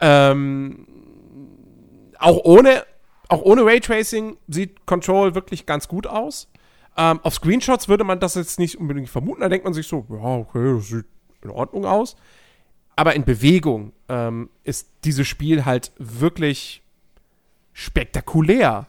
Ähm, auch ohne, auch ohne Raytracing sieht Control wirklich ganz gut aus. Ähm, auf Screenshots würde man das jetzt nicht unbedingt vermuten. Da denkt man sich so, ja, okay, das sieht in Ordnung aus. Aber in Bewegung ähm, ist dieses Spiel halt wirklich spektakulär.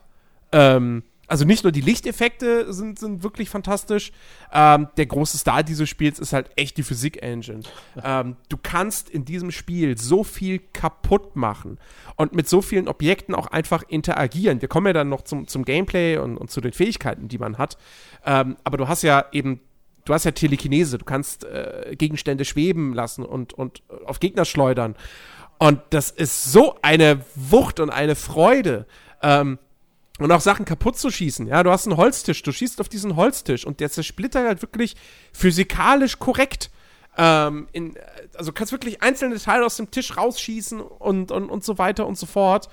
Ähm, also nicht nur die Lichteffekte sind, sind wirklich fantastisch. Ähm, der große Star dieses Spiels ist halt echt die Physik-Engine. Ähm, du kannst in diesem Spiel so viel kaputt machen und mit so vielen Objekten auch einfach interagieren. Wir kommen ja dann noch zum, zum Gameplay und, und zu den Fähigkeiten, die man hat. Ähm, aber du hast ja eben du hast ja Telekinese, du kannst äh, Gegenstände schweben lassen und, und auf Gegner schleudern. Und das ist so eine Wucht und eine Freude. Ähm, und auch Sachen kaputt zu schießen. Ja, du hast einen Holztisch, du schießt auf diesen Holztisch und der zersplittert halt wirklich physikalisch korrekt. Ähm, in, also kannst wirklich einzelne Teile aus dem Tisch rausschießen und, und, und so weiter und so fort.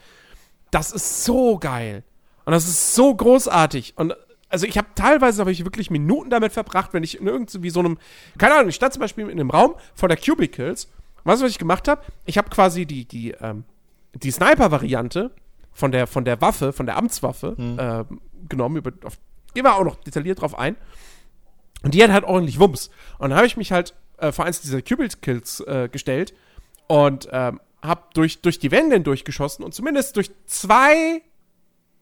Das ist so geil. Und das ist so großartig. Und also ich habe teilweise habe ich wirklich Minuten damit verbracht, wenn ich in irgendwie so einem, keine Ahnung, ich stand zum Beispiel in einem Raum vor der Cubicles. Weißt du, was ich gemacht habe? Ich habe quasi die, die, ähm, die Sniper-Variante von der, von der Waffe, von der Amtswaffe hm. äh, genommen. Über, auf, gehen wir auch noch detailliert drauf ein. Und die hat halt ordentlich Wumms. Und dann habe ich mich halt äh, vor eins dieser Cubicle-Kills äh, gestellt und ähm, habe durch, durch die Wände durchgeschossen und zumindest durch zwei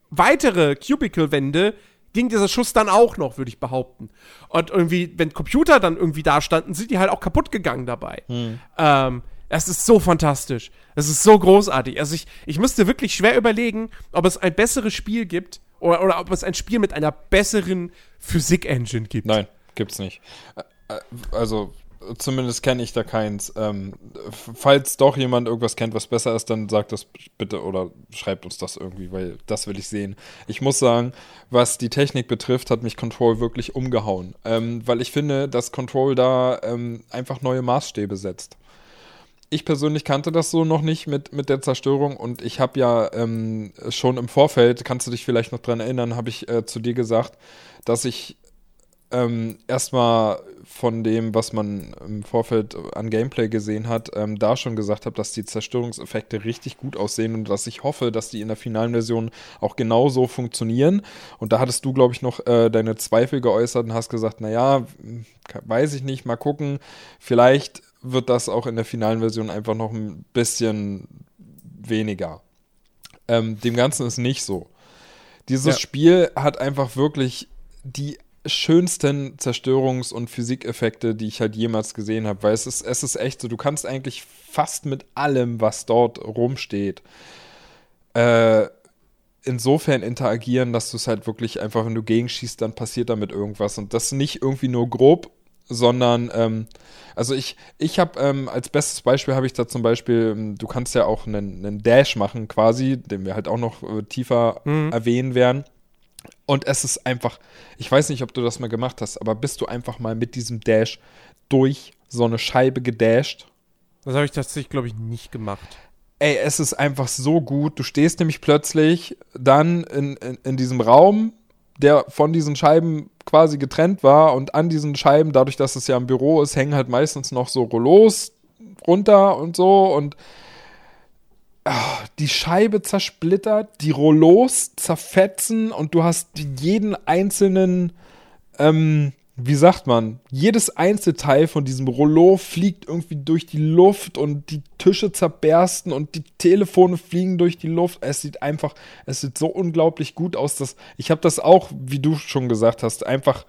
weitere Cubicle-Wände ging dieser Schuss dann auch noch, würde ich behaupten. Und irgendwie, wenn Computer dann irgendwie da standen, sind die halt auch kaputt gegangen dabei. Hm. Ähm, es ist so fantastisch. Es ist so großartig. Also ich, ich müsste wirklich schwer überlegen, ob es ein besseres Spiel gibt oder, oder ob es ein Spiel mit einer besseren Physik-Engine gibt. Nein, gibt's nicht. Also zumindest kenne ich da keins. Ähm, falls doch jemand irgendwas kennt, was besser ist, dann sagt das bitte oder schreibt uns das irgendwie, weil das will ich sehen. Ich muss sagen, was die Technik betrifft, hat mich Control wirklich umgehauen, ähm, weil ich finde, dass Control da ähm, einfach neue Maßstäbe setzt ich persönlich kannte das so noch nicht mit, mit der Zerstörung und ich habe ja ähm, schon im Vorfeld, kannst du dich vielleicht noch dran erinnern, habe ich äh, zu dir gesagt, dass ich ähm, erstmal von dem, was man im Vorfeld an Gameplay gesehen hat, ähm, da schon gesagt habe, dass die Zerstörungseffekte richtig gut aussehen und dass ich hoffe, dass die in der finalen Version auch genauso funktionieren. Und da hattest du, glaube ich, noch äh, deine Zweifel geäußert und hast gesagt, naja, weiß ich nicht, mal gucken, vielleicht wird das auch in der finalen Version einfach noch ein bisschen weniger. Ähm, dem Ganzen ist nicht so. Dieses ja. Spiel hat einfach wirklich die schönsten Zerstörungs- und Physikeffekte, die ich halt jemals gesehen habe, weil es ist, es ist echt so, du kannst eigentlich fast mit allem, was dort rumsteht, äh, insofern interagieren, dass du es halt wirklich einfach, wenn du gegenschießt, dann passiert damit irgendwas und das nicht irgendwie nur grob sondern ähm, also ich, ich habe ähm, als bestes Beispiel habe ich da zum Beispiel, ähm, du kannst ja auch einen, einen Dash machen quasi, den wir halt auch noch äh, tiefer mhm. erwähnen werden. Und es ist einfach, ich weiß nicht, ob du das mal gemacht hast, aber bist du einfach mal mit diesem Dash durch so eine Scheibe gedasht? Das habe ich tatsächlich, glaube ich, nicht gemacht. Ey, es ist einfach so gut. Du stehst nämlich plötzlich dann in, in, in diesem Raum der von diesen Scheiben quasi getrennt war und an diesen Scheiben, dadurch, dass es ja im Büro ist, hängen halt meistens noch so Rollos runter und so und ah, die Scheibe zersplittert, die Rollos zerfetzen und du hast jeden einzelnen ähm, wie sagt man, jedes Einzelteil von diesem Rollo fliegt irgendwie durch die Luft und die Tische zerbersten und die Telefone fliegen durch die Luft. Es sieht einfach, es sieht so unglaublich gut aus, dass ich habe das auch, wie du schon gesagt hast, einfach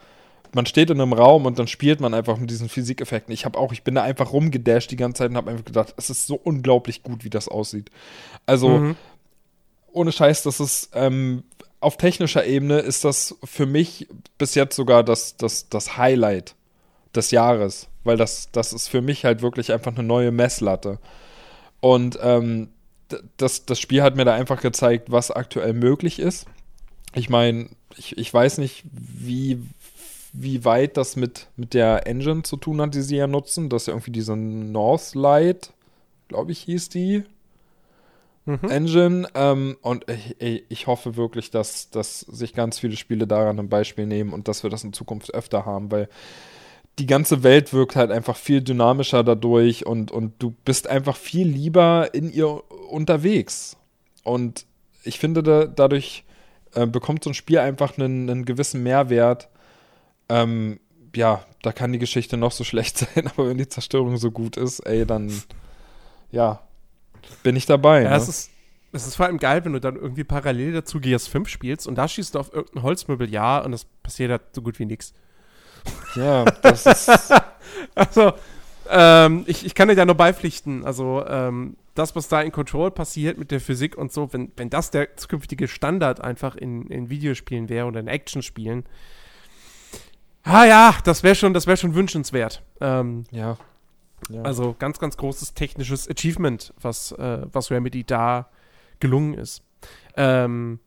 man steht in einem Raum und dann spielt man einfach mit diesen Physikeffekten. Ich habe auch, ich bin da einfach rumgedasht die ganze Zeit und habe einfach gedacht, es ist so unglaublich gut, wie das aussieht. Also mhm. ohne Scheiß, das ist ähm, auf technischer Ebene ist das für mich bis jetzt sogar das, das, das Highlight des Jahres, weil das, das ist für mich halt wirklich einfach eine neue Messlatte. Und ähm, das, das Spiel hat mir da einfach gezeigt, was aktuell möglich ist. Ich meine, ich, ich weiß nicht, wie, wie weit das mit, mit der Engine zu tun hat, die sie ja nutzen. Das ist ja irgendwie diese Northlight, glaube ich, hieß die mhm. Engine. Ähm, und ich, ich, hoffe wirklich, dass, dass sich ganz viele Spiele daran ein Beispiel nehmen und dass wir das in Zukunft öfter haben, weil die ganze Welt wirkt halt einfach viel dynamischer dadurch und, und du bist einfach viel lieber in ihr unterwegs. Und ich finde, da, dadurch äh, bekommt so ein Spiel einfach einen, einen gewissen Mehrwert. Ähm, ja, da kann die Geschichte noch so [laughs] schlecht sein, aber wenn die Zerstörung so gut ist, ey, dann ja, bin ich dabei. Ja, ne? es, ist, es ist vor allem geil, wenn du dann irgendwie parallel dazu Gears 5 spielst und da schießt du auf irgendein Holzmöbel, ja, und das passiert halt so gut wie nichts. Ja, das ist. [laughs] also, ähm, ich, ich kann dir da nur beipflichten. Also, ähm, das, was da in Control passiert mit der Physik und so, wenn, wenn das der zukünftige Standard einfach in, in Videospielen wäre oder in Actionspielen, ah ja, das wäre schon, das schon wünschenswert. Ähm, ja. Ja. Also ganz, ganz großes technisches Achievement, was, äh, was Remedy da gelungen ist. Ähm,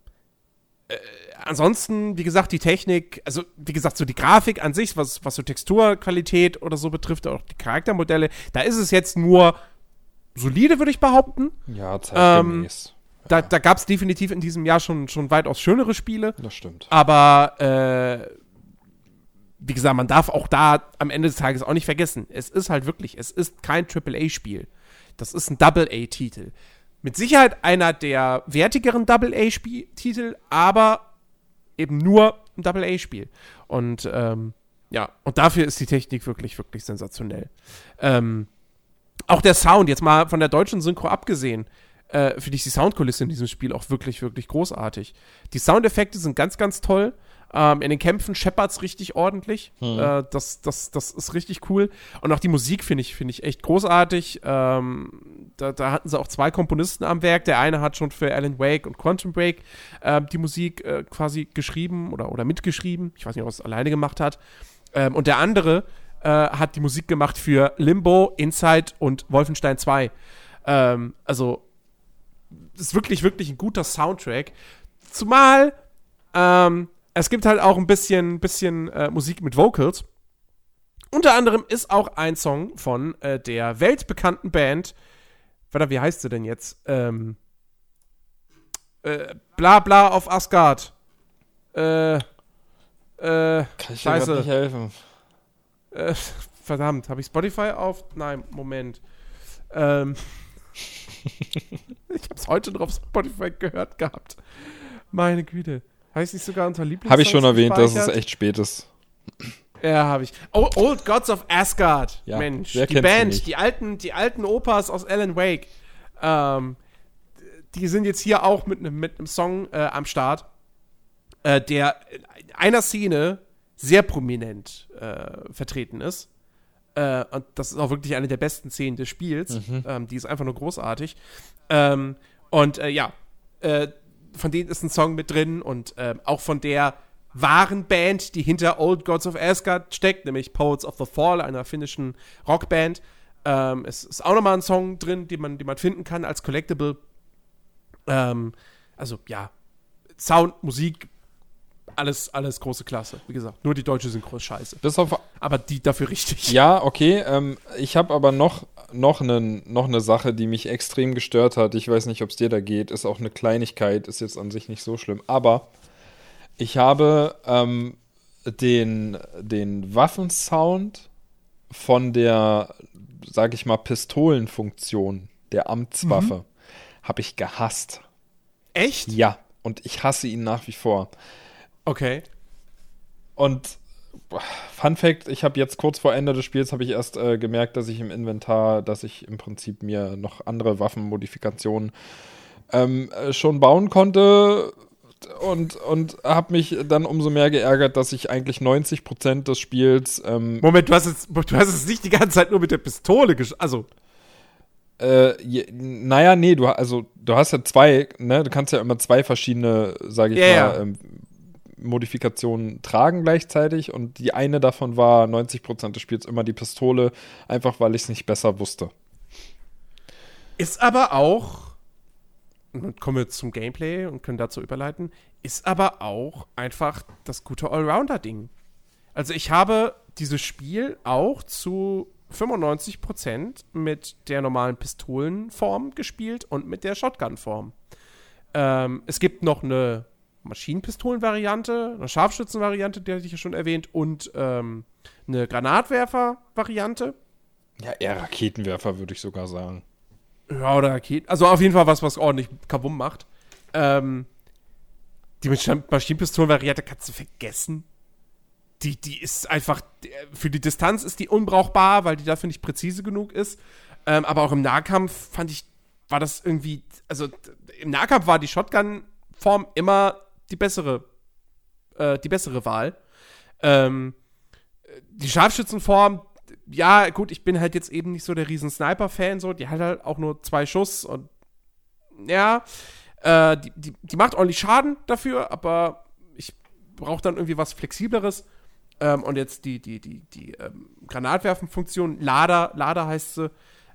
äh, ansonsten, wie gesagt, die Technik, also wie gesagt, so die Grafik an sich, was, was so Texturqualität oder so betrifft, auch die Charaktermodelle, da ist es jetzt nur solide, würde ich behaupten. Ja, zeitgemäß. Ähm, da, da gab es definitiv in diesem Jahr schon, schon weitaus schönere Spiele. Das stimmt. Aber äh, wie gesagt, man darf auch da am Ende des Tages auch nicht vergessen, es ist halt wirklich, es ist kein AAA-Spiel. Das ist ein Double-A-Titel. Mit Sicherheit einer der wertigeren Double-A-Titel, aber eben nur ein Double-A-Spiel. Und ähm, ja, und dafür ist die Technik wirklich, wirklich sensationell. Ähm, auch der Sound, jetzt mal von der deutschen Synchro abgesehen, äh, finde ich die Soundkulisse in diesem Spiel auch wirklich, wirklich großartig. Die Soundeffekte sind ganz, ganz toll. Ähm, in den Kämpfen scheppert's richtig ordentlich. Hm. Äh, das, das, das ist richtig cool. Und auch die Musik finde ich, finde ich echt großartig. Ähm, da, da, hatten sie auch zwei Komponisten am Werk. Der eine hat schon für Alan Wake und Quantum Break äh, die Musik äh, quasi geschrieben oder, oder mitgeschrieben. Ich weiß nicht, ob er es alleine gemacht hat. Ähm, und der andere äh, hat die Musik gemacht für Limbo, Inside und Wolfenstein 2. Ähm, also, ist wirklich, wirklich ein guter Soundtrack. Zumal ähm, es gibt halt auch ein bisschen, bisschen äh, Musik mit Vocals. Unter anderem ist auch ein Song von äh, der weltbekannten Band. Warte, wie heißt sie denn jetzt? Ähm, äh, bla bla auf Asgard. Äh, äh, Kann ich dir nicht helfen. Äh, verdammt, habe ich Spotify auf? Nein, Moment. Ähm, [laughs] ich habe es heute noch auf Spotify gehört gehabt. Meine Güte. Habe ich nicht sogar unter Lieblings Habe ich schon erwähnt, dass es echt spät ist. Ja, habe ich. Oh, Old Gods of Asgard. Ja, Mensch, die Band, die alten, die alten Opas aus Alan Wake. Ähm, die sind jetzt hier auch mit einem mit Song äh, am Start, äh, der in einer Szene sehr prominent äh, vertreten ist. Äh, und das ist auch wirklich eine der besten Szenen des Spiels. Mhm. Ähm, die ist einfach nur großartig. Ähm, und äh, ja, äh, von denen ist ein Song mit drin und ähm, auch von der wahren Band, die hinter Old Gods of Asgard steckt, nämlich Poets of the Fall, einer finnischen Rockband. Ähm, es ist auch nochmal ein Song drin, den man, den man finden kann als Collectible. Ähm, also ja, Sound, Musik, alles, alles große Klasse. Wie gesagt, nur die deutsche Synchro ist scheiße. Bis auf, aber die dafür richtig. Ja, okay. Ähm, ich habe aber noch, noch, ne, noch eine Sache, die mich extrem gestört hat. Ich weiß nicht, ob es dir da geht. Ist auch eine Kleinigkeit, ist jetzt an sich nicht so schlimm. Aber Ich habe ähm, den, den Waffensound von der, sag ich mal, Pistolenfunktion der Amtswaffe mhm. habe ich gehasst. Echt? Ja, und ich hasse ihn nach wie vor. Okay. Und Fun Fact, ich habe jetzt kurz vor Ende des Spiels habe ich erst äh, gemerkt, dass ich im Inventar, dass ich im Prinzip mir noch andere Waffenmodifikationen ähm, äh, schon bauen konnte und, und habe mich dann umso mehr geärgert, dass ich eigentlich 90% des Spiels. Ähm, Moment, du hast, jetzt, du hast es nicht die ganze Zeit nur mit der Pistole gesch Also. Äh, je, naja, nee, du, also, du hast ja zwei, ne? Du kannst ja immer zwei verschiedene, sage ich yeah, mal, ähm, Modifikationen tragen gleichzeitig und die eine davon war 90% des Spiels immer die Pistole, einfach weil ich es nicht besser wusste. Ist aber auch, und kommen wir zum Gameplay und können dazu überleiten, ist aber auch einfach das gute Allrounder-Ding. Also ich habe dieses Spiel auch zu 95% mit der normalen Pistolenform gespielt und mit der Shotgun-Form. Ähm, es gibt noch eine Maschinenpistolen-Variante, eine Scharfschützen-Variante, die hatte ich ja schon erwähnt, und ähm, eine Granatwerfer-Variante. Ja, eher Raketenwerfer, würde ich sogar sagen. Ja, oder Raketen. Also auf jeden Fall was, was ordentlich Kabum macht. Ähm, die Maschinenpistolen-Variante kannst du vergessen. Die, die ist einfach, für die Distanz ist die unbrauchbar, weil die dafür nicht präzise genug ist. Ähm, aber auch im Nahkampf fand ich, war das irgendwie, also im Nahkampf war die Shotgun-Form immer die bessere, äh, die bessere Wahl. Ähm, die Scharfschützenform, ja, gut, ich bin halt jetzt eben nicht so der riesen Sniper-Fan, so, die hat halt auch nur zwei Schuss und ja, äh, die, die, die macht ordentlich Schaden dafür, aber ich brauche dann irgendwie was Flexibleres. Ähm, und jetzt die, die, die, die ähm, Granatwerfen-Funktion, Lader, Lader heißt sie,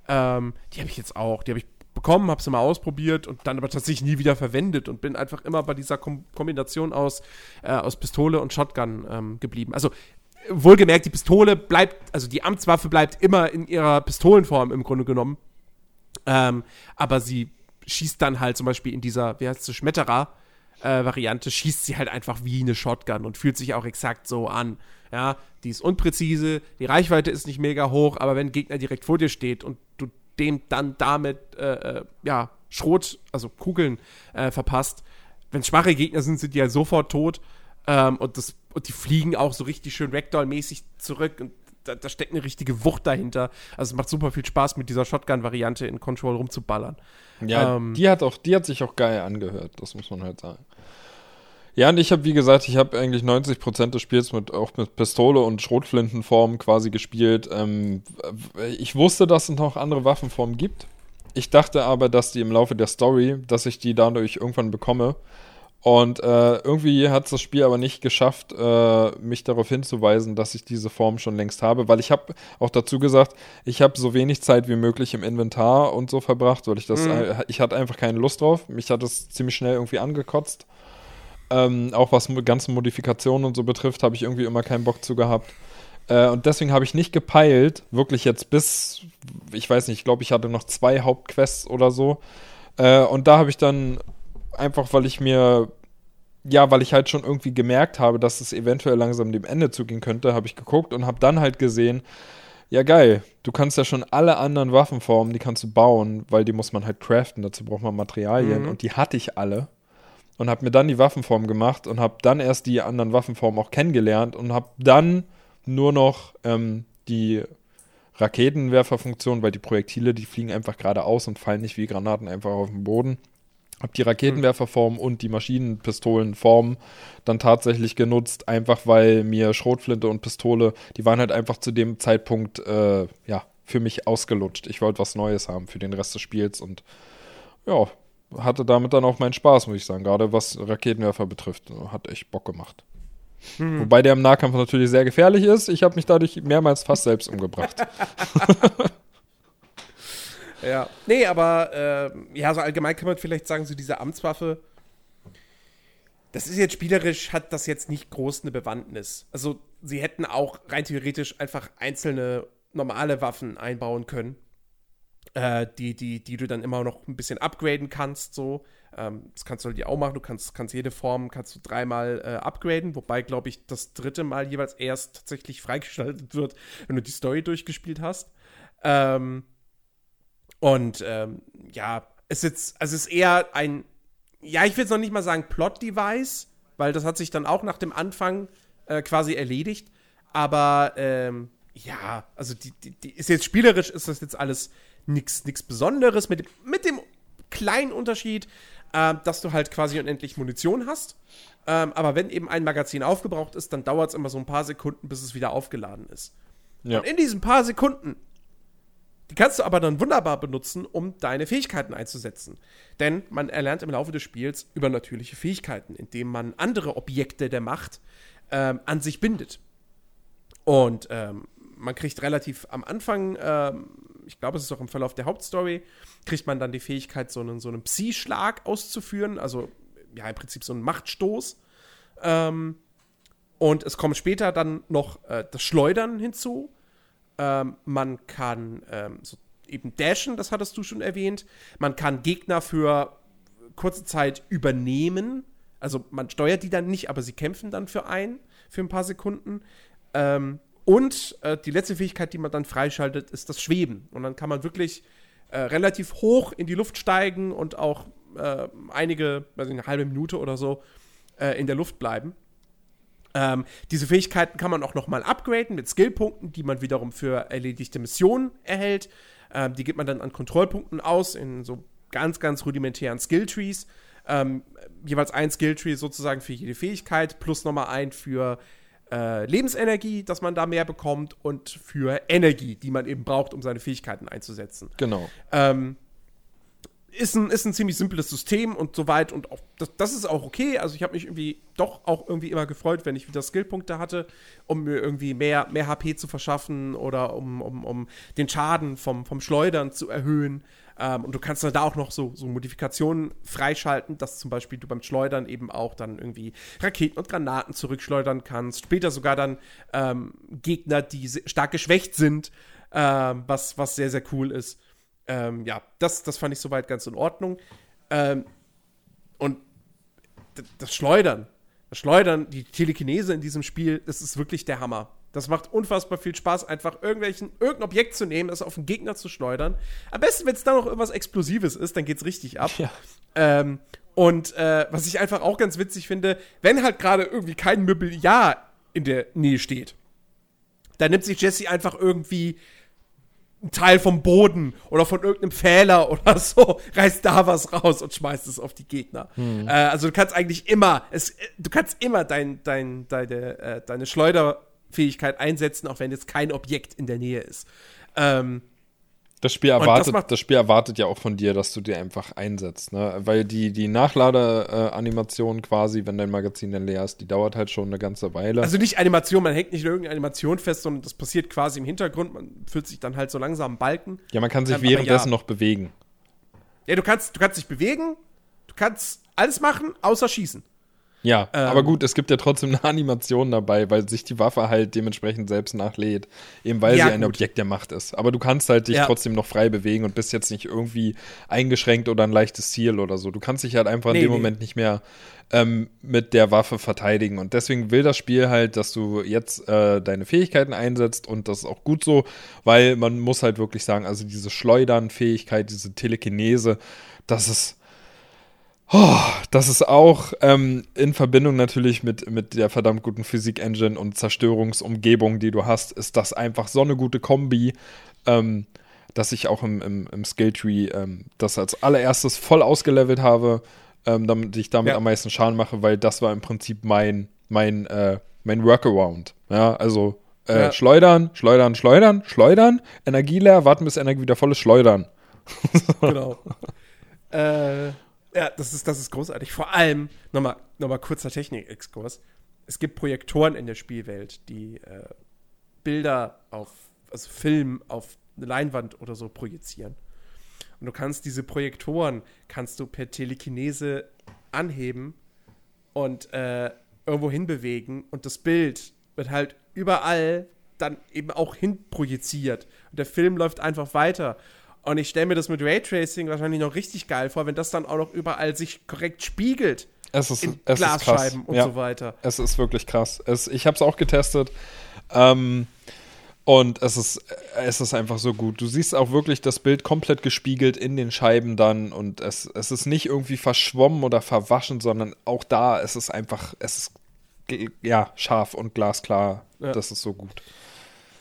ähm, die habe ich jetzt auch. Die habe ich bekommen, habe sie mal ausprobiert und dann aber tatsächlich nie wieder verwendet und bin einfach immer bei dieser Kom Kombination aus, äh, aus Pistole und Shotgun ähm, geblieben. Also wohlgemerkt, die Pistole bleibt, also die Amtswaffe bleibt immer in ihrer Pistolenform im Grunde genommen. Ähm, aber sie schießt dann halt zum Beispiel in dieser, wie heißt es, Schmetterer, äh, Variante schießt sie halt einfach wie eine Shotgun und fühlt sich auch exakt so an. Ja, die ist unpräzise, die Reichweite ist nicht mega hoch, aber wenn ein Gegner direkt vor dir steht und du dem dann damit äh, äh, ja, Schrot, also Kugeln äh, verpasst. Wenn schwache Gegner sind, sind die ja sofort tot. Ähm, und, das, und die fliegen auch so richtig schön Ragdoll-mäßig zurück. Und da, da, steckt eine richtige Wucht dahinter. Also es macht super viel Spaß, mit dieser Shotgun-Variante in Control rumzuballern. Ja, ähm, die hat auch, die hat sich auch geil angehört, das muss man halt sagen. Ja, und ich habe, wie gesagt, ich habe eigentlich 90% des Spiels mit, auch mit Pistole und Schrotflintenform quasi gespielt. Ähm, ich wusste, dass es noch andere Waffenformen gibt. Ich dachte aber, dass die im Laufe der Story, dass ich die dadurch irgendwann bekomme. Und äh, irgendwie hat das Spiel aber nicht geschafft, äh, mich darauf hinzuweisen, dass ich diese Form schon längst habe, weil ich habe auch dazu gesagt, ich habe so wenig Zeit wie möglich im Inventar und so verbracht, weil ich das, mhm. ich hatte einfach keine Lust drauf. Mich hat das ziemlich schnell irgendwie angekotzt. Ähm, auch was ganze Modifikationen und so betrifft, habe ich irgendwie immer keinen Bock zu gehabt. Äh, und deswegen habe ich nicht gepeilt, wirklich jetzt bis, ich weiß nicht, ich glaube, ich hatte noch zwei Hauptquests oder so. Äh, und da habe ich dann einfach, weil ich mir, ja, weil ich halt schon irgendwie gemerkt habe, dass es eventuell langsam dem Ende zugehen könnte, habe ich geguckt und habe dann halt gesehen, ja geil, du kannst ja schon alle anderen Waffenformen, die kannst du bauen, weil die muss man halt craften, dazu braucht man Materialien mhm. und die hatte ich alle und habe mir dann die Waffenform gemacht und habe dann erst die anderen Waffenformen auch kennengelernt und habe dann nur noch ähm, die Raketenwerferfunktion, weil die Projektile, die fliegen einfach geradeaus und fallen nicht wie Granaten einfach auf den Boden. Habe die Raketenwerferform und die Maschinenpistolenform dann tatsächlich genutzt, einfach weil mir Schrotflinte und Pistole, die waren halt einfach zu dem Zeitpunkt, äh, ja, für mich ausgelutscht. Ich wollte was Neues haben für den Rest des Spiels und ja, hatte damit dann auch meinen Spaß, muss ich sagen. Gerade was Raketenwerfer betrifft. Hat echt Bock gemacht. Mhm. Wobei der im Nahkampf natürlich sehr gefährlich ist. Ich habe mich dadurch mehrmals fast selbst umgebracht. [laughs] ja. Nee, aber äh, ja, so allgemein kann man vielleicht sagen, so diese Amtswaffe, das ist jetzt spielerisch, hat das jetzt nicht groß eine Bewandtnis. Also, sie hätten auch rein theoretisch einfach einzelne normale Waffen einbauen können. Äh, die, die, die du dann immer noch ein bisschen upgraden kannst, so. Ähm, das kannst du halt auch machen. Du kannst, kannst jede Form kannst du dreimal äh, upgraden, wobei, glaube ich, das dritte Mal jeweils erst tatsächlich [laughs] freigeschaltet wird, wenn du die Story durchgespielt hast. Ähm, und ähm, ja, es ist, also es ist eher ein, ja, ich will es noch nicht mal sagen Plot-Device, weil das hat sich dann auch nach dem Anfang äh, quasi erledigt. Aber ähm, ja, also die, die, die, ist jetzt spielerisch ist das jetzt alles nichts Besonderes mit, mit dem kleinen Unterschied, äh, dass du halt quasi unendlich Munition hast. Ähm, aber wenn eben ein Magazin aufgebraucht ist, dann dauert es immer so ein paar Sekunden, bis es wieder aufgeladen ist. Ja. Und in diesen paar Sekunden, die kannst du aber dann wunderbar benutzen, um deine Fähigkeiten einzusetzen. Denn man erlernt im Laufe des Spiels übernatürliche Fähigkeiten, indem man andere Objekte der Macht ähm, an sich bindet. Und ähm, man kriegt relativ am Anfang, ähm, ich glaube, es ist auch im Verlauf der Hauptstory, kriegt man dann die Fähigkeit, so einen, so einen Psi-Schlag auszuführen, also ja, im Prinzip so einen Machtstoß. Ähm, und es kommt später dann noch äh, das Schleudern hinzu. Ähm, man kann ähm, so eben dashen, das hattest du schon erwähnt. Man kann Gegner für kurze Zeit übernehmen. Also man steuert die dann nicht, aber sie kämpfen dann für einen, für ein paar Sekunden. Ähm, und äh, die letzte Fähigkeit, die man dann freischaltet, ist das Schweben. Und dann kann man wirklich äh, relativ hoch in die Luft steigen und auch äh, einige, weiß ich, eine halbe Minute oder so äh, in der Luft bleiben. Ähm, diese Fähigkeiten kann man auch noch mal upgraden mit Skillpunkten, die man wiederum für erledigte Missionen erhält. Ähm, die gibt man dann an Kontrollpunkten aus in so ganz, ganz rudimentären Skilltrees. Ähm, jeweils ein Skilltree sozusagen für jede Fähigkeit, plus nochmal ein für äh, Lebensenergie, dass man da mehr bekommt und für Energie, die man eben braucht, um seine Fähigkeiten einzusetzen. Genau. Ähm, ist ein, ist ein ziemlich simples System und soweit und auch, das, das ist auch okay. Also ich habe mich irgendwie doch auch irgendwie immer gefreut, wenn ich wieder Skillpunkte hatte, um mir irgendwie mehr, mehr HP zu verschaffen oder um, um, um den Schaden vom, vom Schleudern zu erhöhen. Ähm, und du kannst da auch noch so, so Modifikationen freischalten, dass zum Beispiel du beim Schleudern eben auch dann irgendwie Raketen und Granaten zurückschleudern kannst. Später sogar dann ähm, Gegner, die stark geschwächt sind, ähm, was, was sehr, sehr cool ist. Ähm, ja, das, das fand ich soweit ganz in Ordnung. Ähm, und das Schleudern, das Schleudern, die Telekinese in diesem Spiel, das ist wirklich der Hammer. Das macht unfassbar viel Spaß, einfach irgendwelchen, irgendein Objekt zu nehmen, es auf den Gegner zu schleudern. Am besten, wenn es da noch irgendwas Explosives ist, dann geht's richtig ab. Ja. Ähm, und äh, was ich einfach auch ganz witzig finde, wenn halt gerade irgendwie kein Möbeljahr in der Nähe steht, dann nimmt sich Jesse einfach irgendwie ein Teil vom Boden oder von irgendeinem Fehler [laughs] oder so, reißt da was raus und schmeißt es auf die Gegner. Hm. Äh, also du kannst eigentlich immer, es, du kannst immer dein, dein, deine, äh, deine Schleuder Fähigkeit einsetzen, auch wenn jetzt kein Objekt in der Nähe ist. Ähm, das Spiel, erwartet, das, das, Spiel erwartet ja auch von dir, dass du dir einfach einsetzt, ne? Weil die, die Nachladeanimation quasi, wenn dein Magazin dann leer ist, die dauert halt schon eine ganze Weile. Also nicht Animation, man hängt nicht in irgendeine Animation fest, sondern das passiert quasi im Hintergrund, man fühlt sich dann halt so langsam Balken. Ja, man kann sich ähm, währenddessen ja. noch bewegen. Ja, du kannst, du kannst dich bewegen, du kannst alles machen, außer schießen. Ja, ähm, aber gut, es gibt ja trotzdem eine Animation dabei, weil sich die Waffe halt dementsprechend selbst nachlädt, eben weil ja, sie ein gut. Objekt der Macht ist. Aber du kannst halt dich ja. trotzdem noch frei bewegen und bist jetzt nicht irgendwie eingeschränkt oder ein leichtes Ziel oder so. Du kannst dich halt einfach nee, in dem nee. Moment nicht mehr ähm, mit der Waffe verteidigen. Und deswegen will das Spiel halt, dass du jetzt äh, deine Fähigkeiten einsetzt und das ist auch gut so, weil man muss halt wirklich sagen, also diese Schleudern-Fähigkeit, diese Telekinese, das ist Oh, das ist auch ähm, in Verbindung natürlich mit, mit der verdammt guten Physik-Engine und Zerstörungsumgebung, die du hast, ist das einfach so eine gute Kombi, ähm, dass ich auch im, im, im Skilltree ähm, das als allererstes voll ausgelevelt habe, ähm, damit ich damit ja. am meisten Schaden mache, weil das war im Prinzip mein, mein, äh, mein Workaround. Ja, also äh, ja. schleudern, schleudern, schleudern, schleudern, Energie leer, warten bis Energie wieder voll ist, schleudern. genau. [laughs] äh ja, das ist, das ist großartig. Vor allem, nochmal noch mal kurzer Technik-Exkurs. Es gibt Projektoren in der Spielwelt, die äh, Bilder auf, also Film auf eine Leinwand oder so projizieren. Und du kannst diese Projektoren, kannst du per Telekinese anheben und äh, irgendwo hinbewegen und das Bild wird halt überall dann eben auch hin projiziert. Und der Film läuft einfach weiter. Und ich stelle mir das mit Raytracing wahrscheinlich noch richtig geil vor, wenn das dann auch noch überall sich korrekt spiegelt. Es ist, in es Glasscheiben ist und ja, so weiter. Es ist wirklich krass. Es, ich habe es auch getestet. Ähm, und es ist, es ist einfach so gut. Du siehst auch wirklich das Bild komplett gespiegelt in den Scheiben dann und es, es ist nicht irgendwie verschwommen oder verwaschen, sondern auch da ist es einfach, es ist ja scharf und glasklar. Ja. Das ist so gut.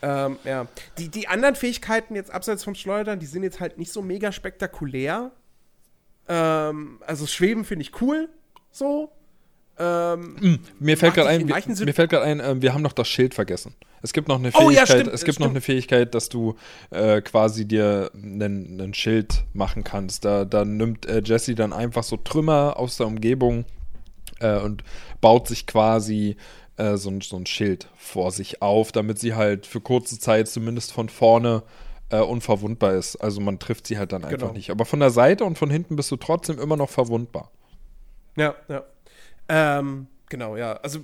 Ähm, ja. Die, die anderen Fähigkeiten jetzt abseits vom Schleudern, die sind jetzt halt nicht so mega spektakulär. Ähm, also Schweben finde ich cool, so. Ähm, Mir fällt gerade ein, in wir, mir fällt gerade ein, äh, wir haben noch das Schild vergessen. Es gibt noch eine Oh, ja, Fähigkeit, stimmt, es gibt noch eine Fähigkeit, dass du äh, quasi dir einen einen Schild machen kannst. Da, da nimmt äh, Jesse dann einfach so Trümmer aus der Umgebung äh, und baut sich quasi äh, so, ein, so ein Schild vor sich auf, damit sie halt für kurze Zeit zumindest von vorne äh, unverwundbar ist. Also man trifft sie halt dann einfach Genau. nicht. Aber von der Seite und von hinten bist du trotzdem immer noch verwundbar. Ja, ja. Ähm, genau, ja. Also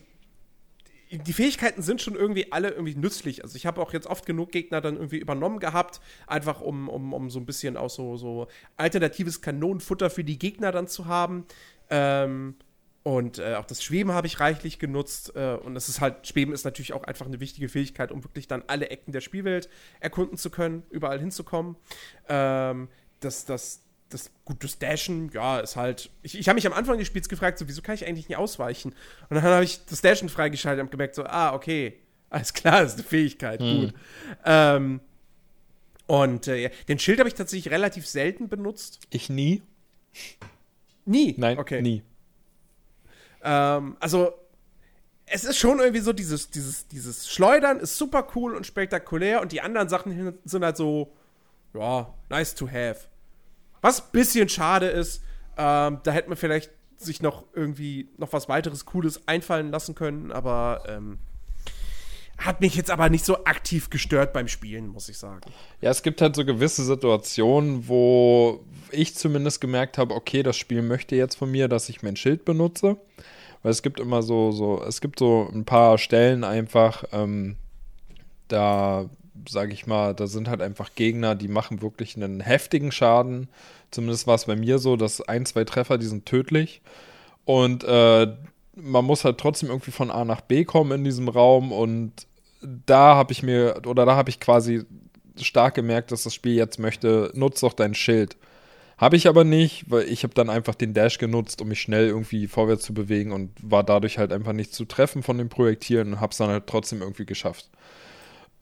die- Fähigkeiten sind schon irgendwie alle irgendwie nützlich. Also ich habe auch jetzt oft genug Gegner dann irgendwie übernommen gehabt, einfach um, um, um so ein bisschen auch so, so alternatives Kanonenfutter für die Gegner dann zu haben. Ähm, und äh, auch das Schweben habe ich reichlich genutzt. Äh, und es ist halt, Schweben ist natürlich auch einfach eine wichtige Fähigkeit, um wirklich dann alle Ecken der Spielwelt erkunden zu können, überall hinzukommen. Ähm, das, das, das, gut, das Dashen, ja, ist halt. Ich, ich habe mich am Anfang des Spiels gefragt, so, wieso kann ich eigentlich nicht ausweichen? Und dann habe ich das Dashen freigeschaltet und gemerkt, so, ah, okay, alles klar, ist eine Fähigkeit, gut. Ähm, und äh, den Schild habe ich tatsächlich relativ selten benutzt. Ich nie. Nie. Nein, okay. nie. Ähm, also, es ist schon irgendwie so, dieses, dieses, dieses Schleudern ist super cool und spektakulär und die anderen Sachen sind halt so, ja, nice to have. Was ein bisschen schade ist, ähm, da hätte man vielleicht sich noch irgendwie noch was weiteres Cooles einfallen lassen können, aber ähm, hat mich jetzt aber nicht so aktiv gestört beim Spielen, muss ich sagen. Ja, es gibt halt so gewisse Situationen, wo ich zumindest gemerkt habe, okay, das Spiel möchte jetzt von mir, dass ich mein Schild benutze. Weil es gibt immer so, so, es gibt so ein paar Stellen einfach, ähm, da sage ich mal, da sind halt einfach Gegner, die machen wirklich einen heftigen Schaden. Zumindest war es bei mir so, dass ein, zwei Treffer, die sind tödlich. Und äh, man muss halt trotzdem irgendwie von A nach B kommen in diesem Raum. Und da habe ich mir, oder da habe ich quasi stark gemerkt, dass das Spiel jetzt möchte, nutz doch dein Schild. Habe ich aber nicht, weil ich habe dann einfach den Dash genutzt, um mich schnell irgendwie vorwärts zu bewegen und war dadurch halt einfach nicht zu treffen von den Projektilen und habe es dann halt trotzdem irgendwie geschafft.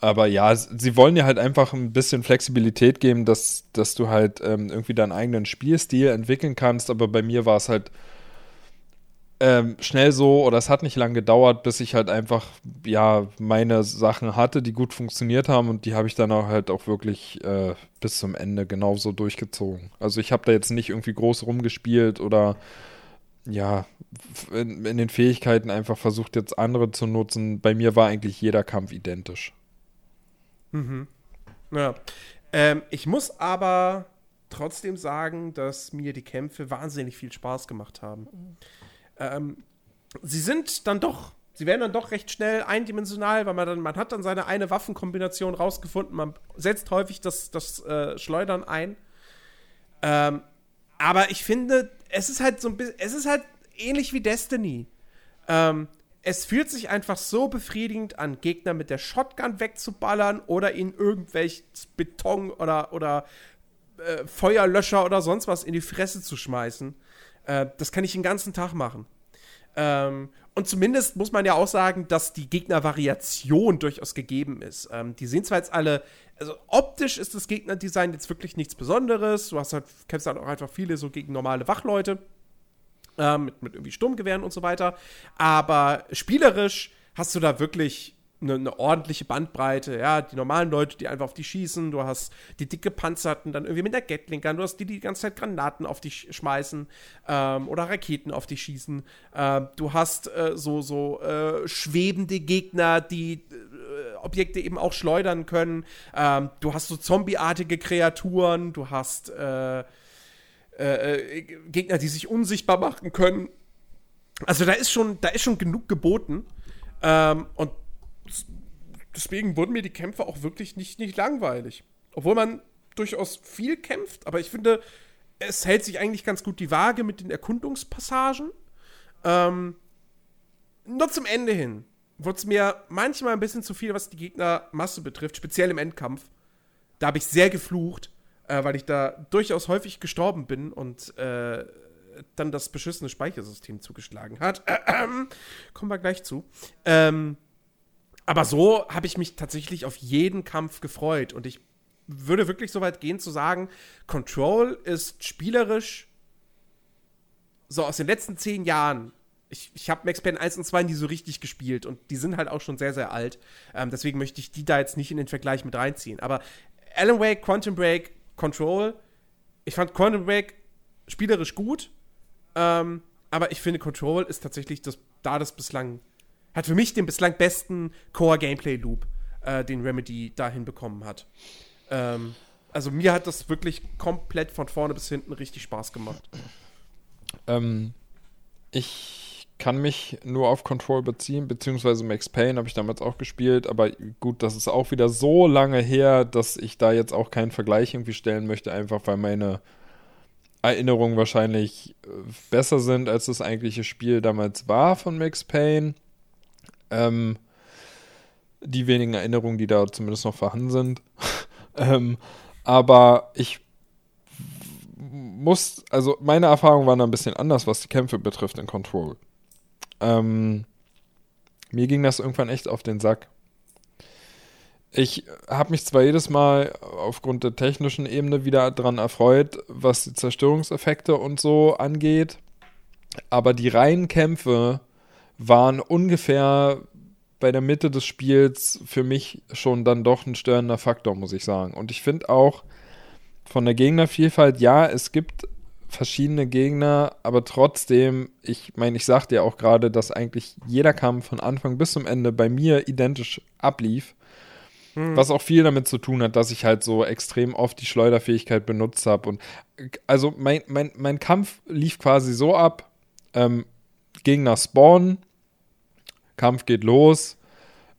Aber ja, sie wollen dir halt einfach ein bisschen Flexibilität geben, dass, dass du halt ähm, irgendwie deinen eigenen Spielstil entwickeln kannst. Aber bei mir war es halt ähm, schnell so, oder es hat nicht lange gedauert, bis ich halt einfach, ja, meine Sachen hatte, die gut funktioniert haben und die habe ich dann auch halt auch wirklich äh, bis zum Ende genauso durchgezogen. Also ich habe da jetzt nicht irgendwie groß rumgespielt oder ja, in, in den Fähigkeiten einfach versucht, jetzt andere zu nutzen. Bei mir war eigentlich jeder Kampf identisch. Ja. Ähm, ich muss aber trotzdem sagen, dass mir die Kämpfe wahnsinnig viel Spaß gemacht haben. Ähm, sie sind dann doch, sie werden dann doch recht schnell eindimensional, weil man dann, man hat dann seine eine Waffenkombination rausgefunden, man setzt häufig das, das äh, Schleudern ein. Ähm, aber ich finde, es ist halt so ein bisschen, es ist halt ähnlich wie Destiny. Ähm, es fühlt sich einfach so befriedigend an, Gegner mit der Shotgun wegzuballern oder ihnen irgendwelches Beton oder, oder äh, Feuerlöscher oder sonst was in die Fresse zu schmeißen. Äh, das kann ich den ganzen Tag machen. Ähm, und zumindest muss man ja auch sagen, dass die Gegnervariation durchaus gegeben ist. Ähm, die sehen zwar jetzt alle, also optisch ist das Gegnerdesign jetzt wirklich nichts Besonderes. Du hast halt, kämpfst halt auch einfach viele so gegen normale Wachleute ähm, mit, mit irgendwie Sturmgewehren und so weiter. Aber spielerisch hast du da wirklich eine, eine ordentliche Bandbreite. Ja, die normalen Leute, die einfach auf die schießen. Du hast die dick gepanzerten, dann irgendwie mit der Gatling Gun. Du hast die, die die ganze Zeit Granaten auf dich schmeißen ähm, oder Raketen auf dich schießen. Ähm, du hast äh, so, so äh, schwebende Gegner, die äh, Objekte eben auch schleudern können. Ähm, du hast so zombieartige Kreaturen. Du hast äh, äh, Gegner, die sich unsichtbar machen können. Also da ist schon, da ist schon genug geboten. Ähm, und deswegen wurden mir die Kämpfe auch wirklich nicht, nicht langweilig. Obwohl man durchaus viel kämpft, aber ich finde, es hält sich eigentlich ganz gut die Waage mit den Erkundungspassagen. Ähm, nur zum Ende hin wurde es mir manchmal ein bisschen zu viel, was die Gegnermasse betrifft, speziell im Endkampf. Da habe ich sehr geflucht, äh, weil ich da durchaus häufig gestorben bin und äh, dann das beschissene Speichersystem zugeschlagen hat. Äh, äh, kommen wir gleich zu. Ähm, aber so habe ich mich tatsächlich auf jeden Kampf gefreut und ich würde wirklich so weit gehen zu sagen, Control ist spielerisch so aus den letzten zehn Jahren. Ich, ich habe Max Payne 1 und 2 nie so richtig gespielt und die sind halt auch schon sehr, sehr alt. Ähm, deswegen möchte ich die da jetzt nicht in den Vergleich mit reinziehen. Aber Alan Wake, Quantum Break, Control, ich fand Quantum Break spielerisch gut, ähm, aber ich finde Control ist tatsächlich das, da das bislang, hat für mich den bislang besten Core-Gameplay-Loop, äh, den Remedy dahin bekommen hat. Ähm, also mir hat das wirklich komplett von vorne bis hinten richtig Spaß gemacht. Ähm, ich kann mich nur auf Control beziehen, beziehungsweise Max Payne habe ich damals auch gespielt, aber gut, das ist auch wieder so lange her, dass ich da jetzt auch keinen Vergleich irgendwie stellen möchte, einfach weil meine Erinnerungen wahrscheinlich äh, besser sind, als das eigentliche Spiel damals war von Max Payne. Ähm, die wenigen Erinnerungen, die da zumindest noch vorhanden sind. [laughs] Ähm, aber ich muss, also meine Erfahrungen waren ein bisschen anders, was die Kämpfe betrifft in Control. Ähm, mir ging das irgendwann echt auf den Sack. Ich habe mich zwar jedes Mal aufgrund der technischen Ebene wieder daran erfreut, was die Zerstörungseffekte und so angeht, aber die reinen Kämpfe waren ungefähr bei der Mitte des Spiels für mich schon dann doch ein störender Faktor, muss ich sagen. Und ich finde auch von der Gegnervielfalt, ja, es gibt verschiedene Gegner, aber trotzdem, ich meine, ich sagte ja auch gerade, dass eigentlich jeder Kampf von Anfang bis zum Ende bei mir identisch ablief. Hm. Was auch viel damit zu tun hat, dass ich halt so extrem oft die Schleuderfähigkeit benutzt habe. Und also mein, mein, mein Kampf lief quasi so ab: ähm, Gegner spawnen, Kampf geht los.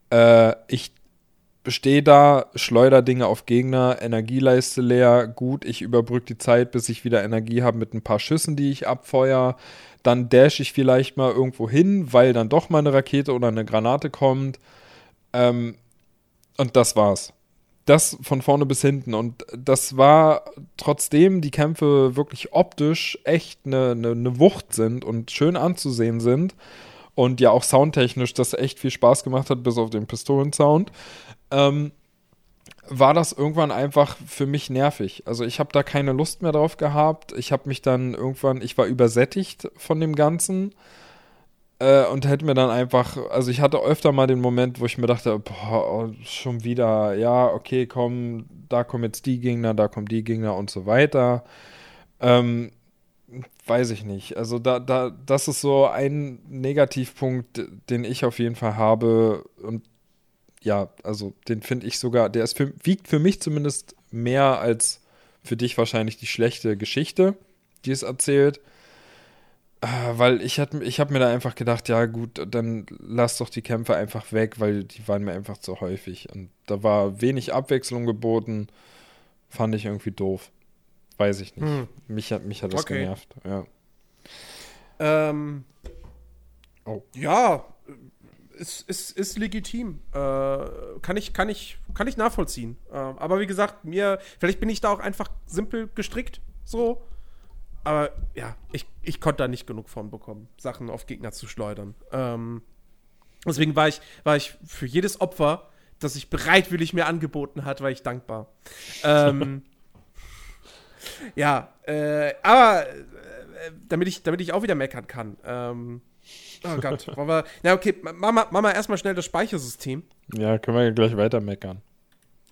Äh, ich stehe da, schleuder Dinge auf Gegner, Energieleiste leer, gut, ich überbrücke die Zeit, bis ich wieder Energie habe mit ein paar Schüssen, die ich abfeuer. Dann dash ich vielleicht mal irgendwo hin, weil dann doch mal eine Rakete oder eine Granate kommt. Ähm, und das war's. Das von vorne bis hinten. Und das war, trotzdem die Kämpfe wirklich optisch echt eine, eine, eine Wucht sind und schön anzusehen sind, und ja auch soundtechnisch das echt viel Spaß gemacht hat, bis auf den Pistolensound, ähm, war das irgendwann einfach für mich nervig. Also ich habe da keine Lust mehr drauf gehabt. Ich habe mich dann irgendwann, ich war übersättigt von dem Ganzen äh, und hätte mir dann einfach, also ich hatte öfter mal den Moment, wo ich mir dachte, boah, oh, schon wieder, ja, okay, komm, da kommen jetzt die Gegner, da kommen die Gegner und so weiter. Ähm, weiß ich nicht. Also da, da, das ist so ein Negativpunkt, den ich auf jeden Fall habe. Und ja, also den finde ich sogar, der ist für, wiegt für mich zumindest mehr als für dich wahrscheinlich die schlechte Geschichte, die es erzählt. Äh, weil ich, ich habe mir da einfach gedacht, ja gut, dann lass doch die Kämpfe einfach weg, weil die waren mir einfach zu häufig. Und da war wenig Abwechslung geboten. Fand ich irgendwie doof. Weiß ich nicht. Hm. Mich, hat, mich hat das okay. genervt, ja. Ähm, oh. Ja, ist, ist, ist legitim. Äh, kann, ich, kann, ich, kann ich nachvollziehen. Äh, aber wie gesagt, mir, vielleicht bin ich da auch einfach simpel gestrickt, so. Aber ja, ich, ich konnte da nicht genug von bekommen, Sachen auf Gegner zu schleudern. Ähm, deswegen war ich, war ich für jedes Opfer, das sich bereitwillig mir angeboten hat, war ich dankbar. [laughs] ähm, ja, äh, aber äh, damit, ich, damit ich auch wieder meckern kann. Ähm, oh Gott, [laughs] wollen wir. Na, okay, machen wir, machen wir erstmal schnell das Speichersystem. Ja, können wir gleich weiter meckern.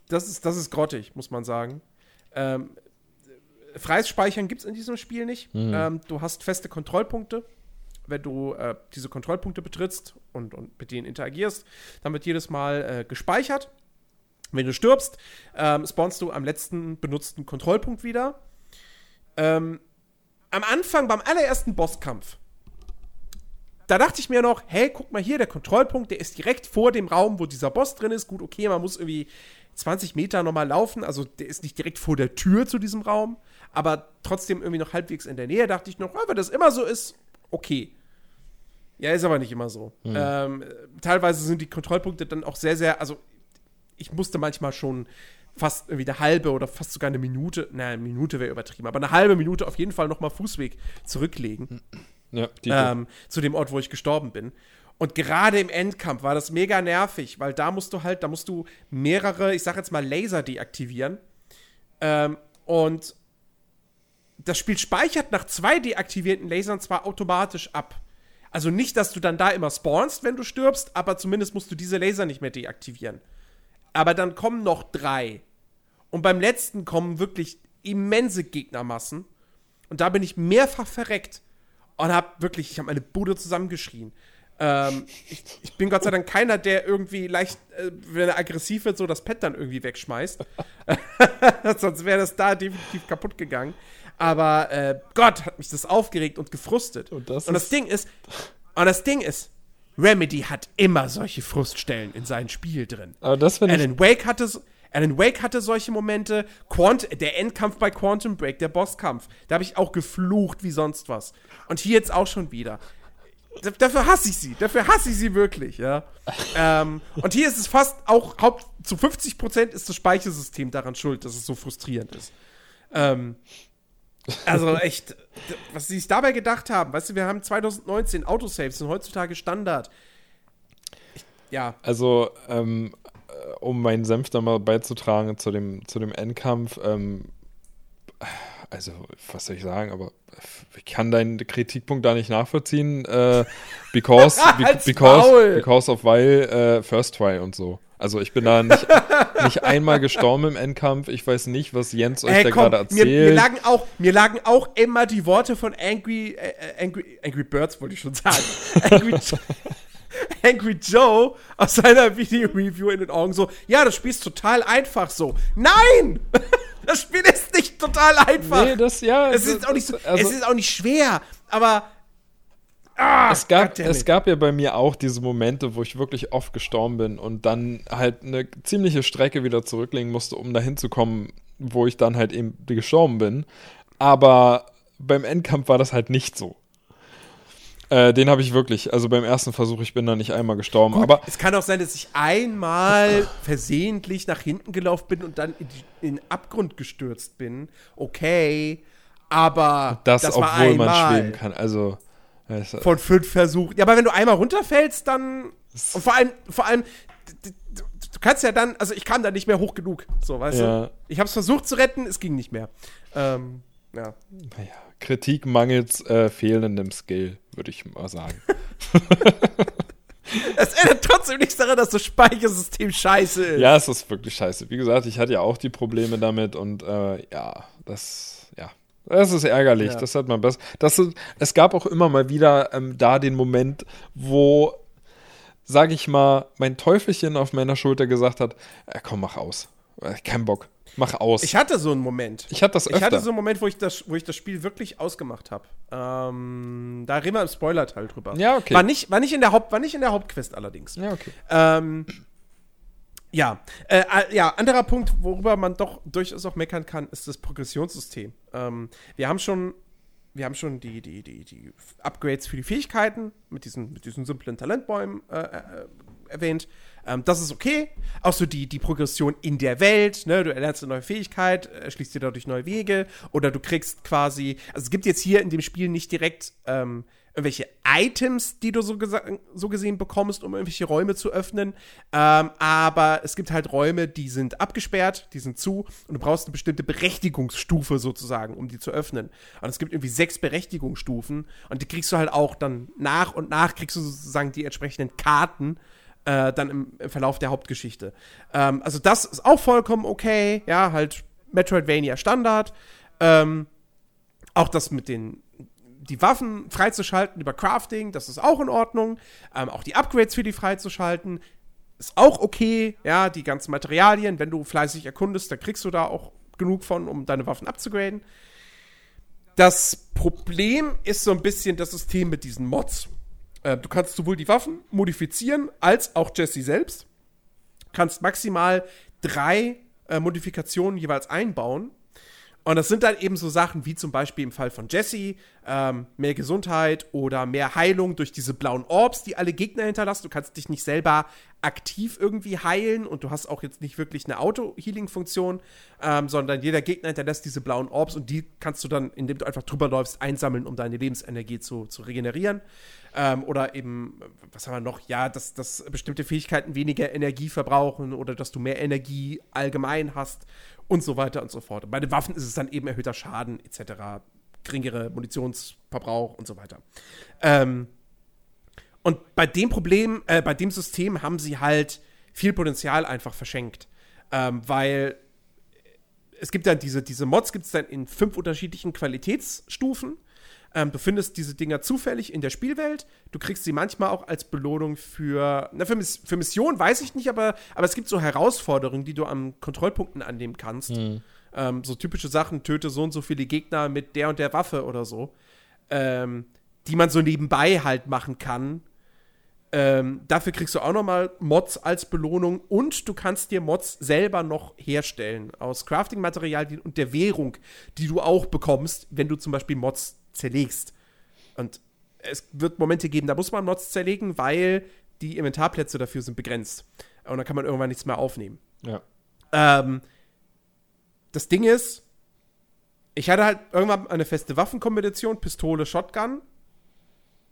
Das ist, das ist grottig, muss man sagen. Ähm, freies Speichern gibt es in diesem Spiel nicht. Mhm. Ähm, du hast feste Kontrollpunkte. Wenn du äh, diese Kontrollpunkte betrittst und, und mit denen interagierst, dann wird jedes Mal äh, gespeichert. Wenn du stirbst, ähm, spawnst du am letzten benutzten Kontrollpunkt wieder. Ähm, am Anfang, beim allerersten Bosskampf, da dachte ich mir noch, hey, guck mal hier, der Kontrollpunkt, der ist direkt vor dem Raum, wo dieser Boss drin ist. Gut, okay, man muss irgendwie 20 Meter nochmal laufen. Also der ist nicht direkt vor der Tür zu diesem Raum, aber trotzdem irgendwie noch halbwegs in der Nähe. Dachte ich noch, oh, wenn das immer so ist, okay. Ja, ist aber nicht immer so. Mhm. Ähm, teilweise sind die Kontrollpunkte dann auch sehr, sehr, also ich musste manchmal schon fast irgendwie eine halbe oder fast sogar eine Minute, naja, eine Minute wäre übertrieben, aber eine halbe Minute auf jeden Fall nochmal Fußweg zurücklegen. Ja, ähm, zu dem Ort, wo ich gestorben bin. Und gerade im Endkampf war das mega nervig, weil da musst du halt, da musst du mehrere, ich sag jetzt mal, Laser deaktivieren. Ähm, und das Spiel speichert nach zwei deaktivierten Lasern zwar automatisch ab. Also nicht, dass du dann da immer spawnst, wenn du stirbst, aber zumindest musst du diese Laser nicht mehr deaktivieren. Aber dann kommen noch drei. Und beim letzten kommen wirklich immense Gegnermassen. Und da bin ich mehrfach verreckt und hab wirklich, ich habe meine Bude zusammengeschrien. Ähm, ich, ich, bin Gott sei Dank keiner, der irgendwie leicht, äh, wenn er aggressiv wird, so das Pet dann irgendwie wegschmeißt. [laughs] Sonst wäre das da definitiv kaputt gegangen. Aber äh, Gott, hat mich das aufgeregt und gefrustet. Und das, und das Ding ist, und das Ding ist, Remedy hat immer solche Fruststellen in seinem Spiel drin. Aber das Alan Wake hatte Alan Wake hatte solche Momente. Quant der Endkampf bei Quantum Break, der Bosskampf, da habe ich auch geflucht wie sonst was. Und hier jetzt auch schon wieder dafür hasse ich sie. Dafür hasse ich sie wirklich, ja. ähm, und hier ist es fast auch, haupt, zu 50 Prozent ist das Speichersystem daran schuld, dass es so frustrierend ist. Ähm, also echt, was sie sich dabei gedacht haben, weißt du, wir haben 2019 Autosaves sind heutzutage Standard. Ich, ja. Also, ähm, äh, um meinen Senf da mal beizutragen zu dem, zu dem Endkampf, ähm, also, was soll ich sagen, aber ich kann deinen Kritikpunkt da nicht nachvollziehen, äh, because, [laughs] be, because, because of weil äh, First Try und so. Also ich bin da nicht, [laughs] nicht einmal gestorben im Endkampf. Ich weiß nicht, was Jens euch hey, da gerade erzählt. Mir, mir, lagen auch, mir lagen auch immer die Worte von Angry, äh, äh Angry, Angry Birds, wollte ich schon sagen. [laughs] Angry, Angry Joe aus seiner Video-Review in den Augen so, ja, das Spiel ist total einfach so. Nein! [laughs] Das Spiel ist nicht total einfach. Nee, das, ja. Es ist auch nicht, so, also, es ist auch nicht schwer, aber. Ah, es, gab, es gab ja bei mir auch diese Momente, wo ich wirklich oft gestorben bin und dann halt eine ziemliche Strecke wieder zurücklegen musste, um dahin zu kommen, wo ich dann halt eben gestorben bin. Aber beim Endkampf war das halt nicht so. Äh, den habe ich wirklich, also beim ersten Versuch, ich bin da nicht einmal gestorben. Gut, aber es kann auch sein, dass ich einmal versehentlich nach hinten gelaufen bin und dann in, den Abgrund gestürzt bin. Okay, aber das, das obwohl man schweben kann. Also von fünf Versuchen. Ja, aber wenn du einmal runterfällst, dann und vor allem, vor allem, du kannst ja dann, also ich kam da nicht mehr hoch genug, so, weißt ja. du? Ich habe es versucht zu retten, es ging nicht mehr. Ähm, ja. Naja, Kritik mangels äh, fehlendem Skill würde ich mal sagen. [laughs] Es ändert trotzdem nichts daran, dass das Speichersystem scheiße ist. Ja, es ist wirklich scheiße. Wie gesagt, ich hatte ja auch die Probleme damit und äh, ja, das, das ist ärgerlich. Ja. Das hat man besser. Das ist, es gab auch immer mal wieder ähm, da den Moment, wo, sag ich mal, mein Teufelchen auf meiner Schulter gesagt hat: äh, Komm, mach aus. Äh, kein Bock. Mach aus. Ich hatte so einen Moment. Ich hatte das öfter. Ich hatte so einen Moment, wo ich das, wo ich das Spiel wirklich ausgemacht habe. Ähm, da reden wir im Spoiler-Teil drüber. Ja, okay. War nicht, war nicht, in, der Haupt, war nicht in der Hauptquest allerdings. Ja, okay. Ähm, ja, äh, äh, ja, anderer Punkt, worüber man doch durchaus auch meckern kann, ist das Progressionssystem. Ähm, wir haben schon, wir haben schon die, die, die, die Upgrades für die Fähigkeiten mit diesen, mit diesen simplen Talentbäumen äh, äh erwähnt. Ähm, das ist okay. Auch so die, die Progression in der Welt, ne? Du erlernst eine neue Fähigkeit, erschließt dir dadurch neue Wege oder du kriegst quasi, also es gibt jetzt hier in dem Spiel nicht direkt ähm, irgendwelche Items, die du so, so, gesehen bekommst, um irgendwelche Räume zu öffnen. Ähm, aber es gibt halt Räume, die sind abgesperrt, die sind zu und du brauchst eine bestimmte Berechtigungsstufe sozusagen, um die zu öffnen. Und es gibt irgendwie sechs Berechtigungsstufen und die kriegst du halt auch dann nach und nach kriegst du sozusagen die entsprechenden Karten äh, dann im, im, Verlauf der Hauptgeschichte. Ähm, also das ist auch vollkommen okay, ja, halt Metroidvania Standard. Ähm, auch das mit den die Waffen freizuschalten über Crafting, das ist auch in Ordnung. Ähm, auch die Upgrades für die freizuschalten ist auch okay. Ja, die ganzen Materialien, wenn du fleißig erkundest, dann kriegst du da auch genug von, um deine Waffen abzugraden. Das Problem ist so ein bisschen das System mit diesen Mods. Äh, du kannst sowohl die Waffen modifizieren, als auch Jesse selbst. Kannst maximal drei äh, Modifikationen jeweils einbauen. Und das sind dann eben so Sachen wie zum Beispiel im Fall von Jesse, ähm, mehr Gesundheit oder mehr Heilung durch diese blauen Orbs, die alle Gegner hinterlassen. Du kannst dich nicht selber aktiv irgendwie heilen und du hast auch jetzt nicht wirklich eine Auto-Healing-Funktion, ähm, sondern jeder Gegner hinterlässt diese blauen Orbs und die kannst du dann, indem du einfach drüber läufst, einsammeln, um deine Lebensenergie zu, zu regenerieren. Ähm, oder eben, was haben wir noch? Ja, dass, dass bestimmte Fähigkeiten weniger Energie verbrauchen oder dass du mehr Energie allgemein hast und so weiter und so fort. Und bei den Waffen ist es dann eben erhöhter Schaden etc., geringere Munitionsverbrauch und so weiter. Ähm, und bei dem Problem, äh, bei dem System haben sie halt viel Potenzial einfach verschenkt. Ähm, weil es gibt dann diese, diese Mods gibt es dann in fünf unterschiedlichen Qualitätsstufen. Ähm, du findest diese Dinger zufällig in der Spielwelt. Du kriegst sie manchmal auch als Belohnung für, na, für, Miss, für Missionen weiß ich nicht, aber, aber es gibt so Herausforderungen, die du an Kontrollpunkten annehmen kannst. Mhm. Ähm, so typische Sachen, töte so und so viele Gegner mit der und der Waffe oder so. Ähm, die man so nebenbei halt machen kann. Ähm, dafür kriegst du auch noch mal Mods als Belohnung und du kannst dir Mods selber noch herstellen aus Crafting-Material und der Währung, die du auch bekommst, wenn du zum Beispiel Mods zerlegst. Und es wird Momente geben, da muss man Mods zerlegen, weil die Inventarplätze dafür sind begrenzt. Und dann kann man irgendwann nichts mehr aufnehmen. Ja. Ähm, das Ding ist, ich hatte halt irgendwann eine feste Waffenkombination, Pistole, Shotgun.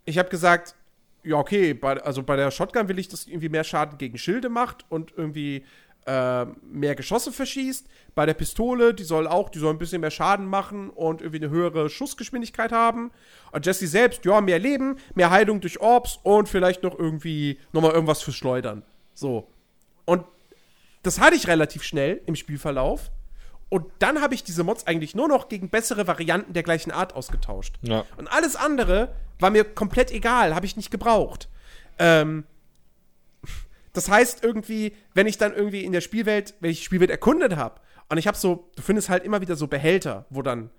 Ich habe gesagt, ja, okay, bei, also bei der Shotgun will ich, dass irgendwie mehr Schaden gegen Schilde macht und irgendwie äh, mehr Geschosse verschießt. Bei der Pistole, die soll auch, die soll ein bisschen mehr Schaden machen und irgendwie eine höhere Schussgeschwindigkeit haben. Und Jesse selbst, ja, mehr Leben, mehr Heilung durch Orbs und vielleicht noch irgendwie nochmal irgendwas fürs Schleudern. So. Und das hatte ich relativ schnell im Spielverlauf. Und dann habe ich diese Mods eigentlich nur noch gegen bessere Varianten der gleichen Art ausgetauscht. Ja. Und alles andere war mir komplett egal, habe ich nicht gebraucht. Ähm, das heißt irgendwie, wenn ich dann irgendwie in der Spielwelt, wenn ich die Spielwelt erkundet habe und ich habe so, du findest halt immer wieder so Behälter, wo dann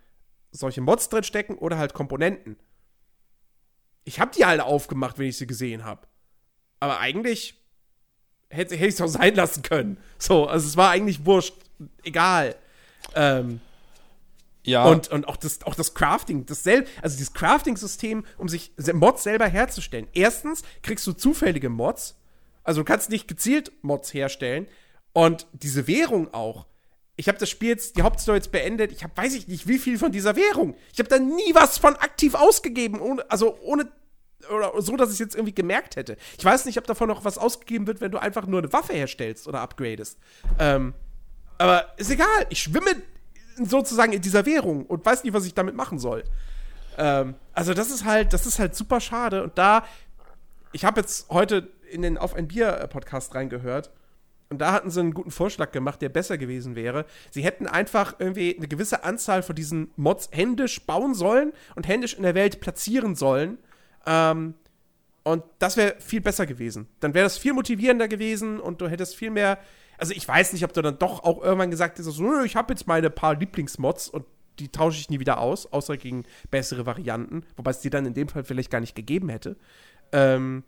solche Mods drin stecken oder halt Komponenten. Ich habe die alle aufgemacht, wenn ich sie gesehen habe. Aber eigentlich hätte, hätte ich es auch sein lassen können. So, also es war eigentlich wurscht. Egal. Ähm, ja. Und, und auch das, auch das Crafting, dasselbe, also dieses Crafting-System, um sich Mods selber herzustellen. Erstens kriegst du zufällige Mods, also du kannst nicht gezielt Mods herstellen. Und diese Währung auch. Ich habe das Spiel jetzt, die Hauptstory jetzt beendet. Ich habe, weiß ich nicht, wie viel von dieser Währung. Ich habe da nie was von aktiv ausgegeben. Ohne, also ohne, oder so, dass ich es jetzt irgendwie gemerkt hätte. Ich weiß nicht, ob davon noch was ausgegeben wird, wenn du einfach nur eine Waffe herstellst oder upgradest. Ähm, aber ist egal. Ich schwimme sozusagen in dieser Währung und weiß nicht, was ich damit machen soll. Ähm, also das ist halt, das ist halt super schade. Und da, ich habe jetzt heute in den Auf ein Bier-Podcast reingehört. Und da hatten sie einen guten Vorschlag gemacht, der besser gewesen wäre. Sie hätten einfach irgendwie eine gewisse Anzahl von diesen Mods händisch bauen sollen und händisch in der Welt platzieren sollen. Ähm, und das wäre viel besser gewesen. Dann wäre das viel motivierender gewesen und du hättest viel mehr. Also ich weiß nicht, ob du dann doch auch irgendwann gesagt hättest, so, ich habe jetzt meine paar Lieblingsmods und die tausche ich nie wieder aus, außer gegen bessere Varianten, wobei es die dann in dem Fall vielleicht gar nicht gegeben hätte. Ähm,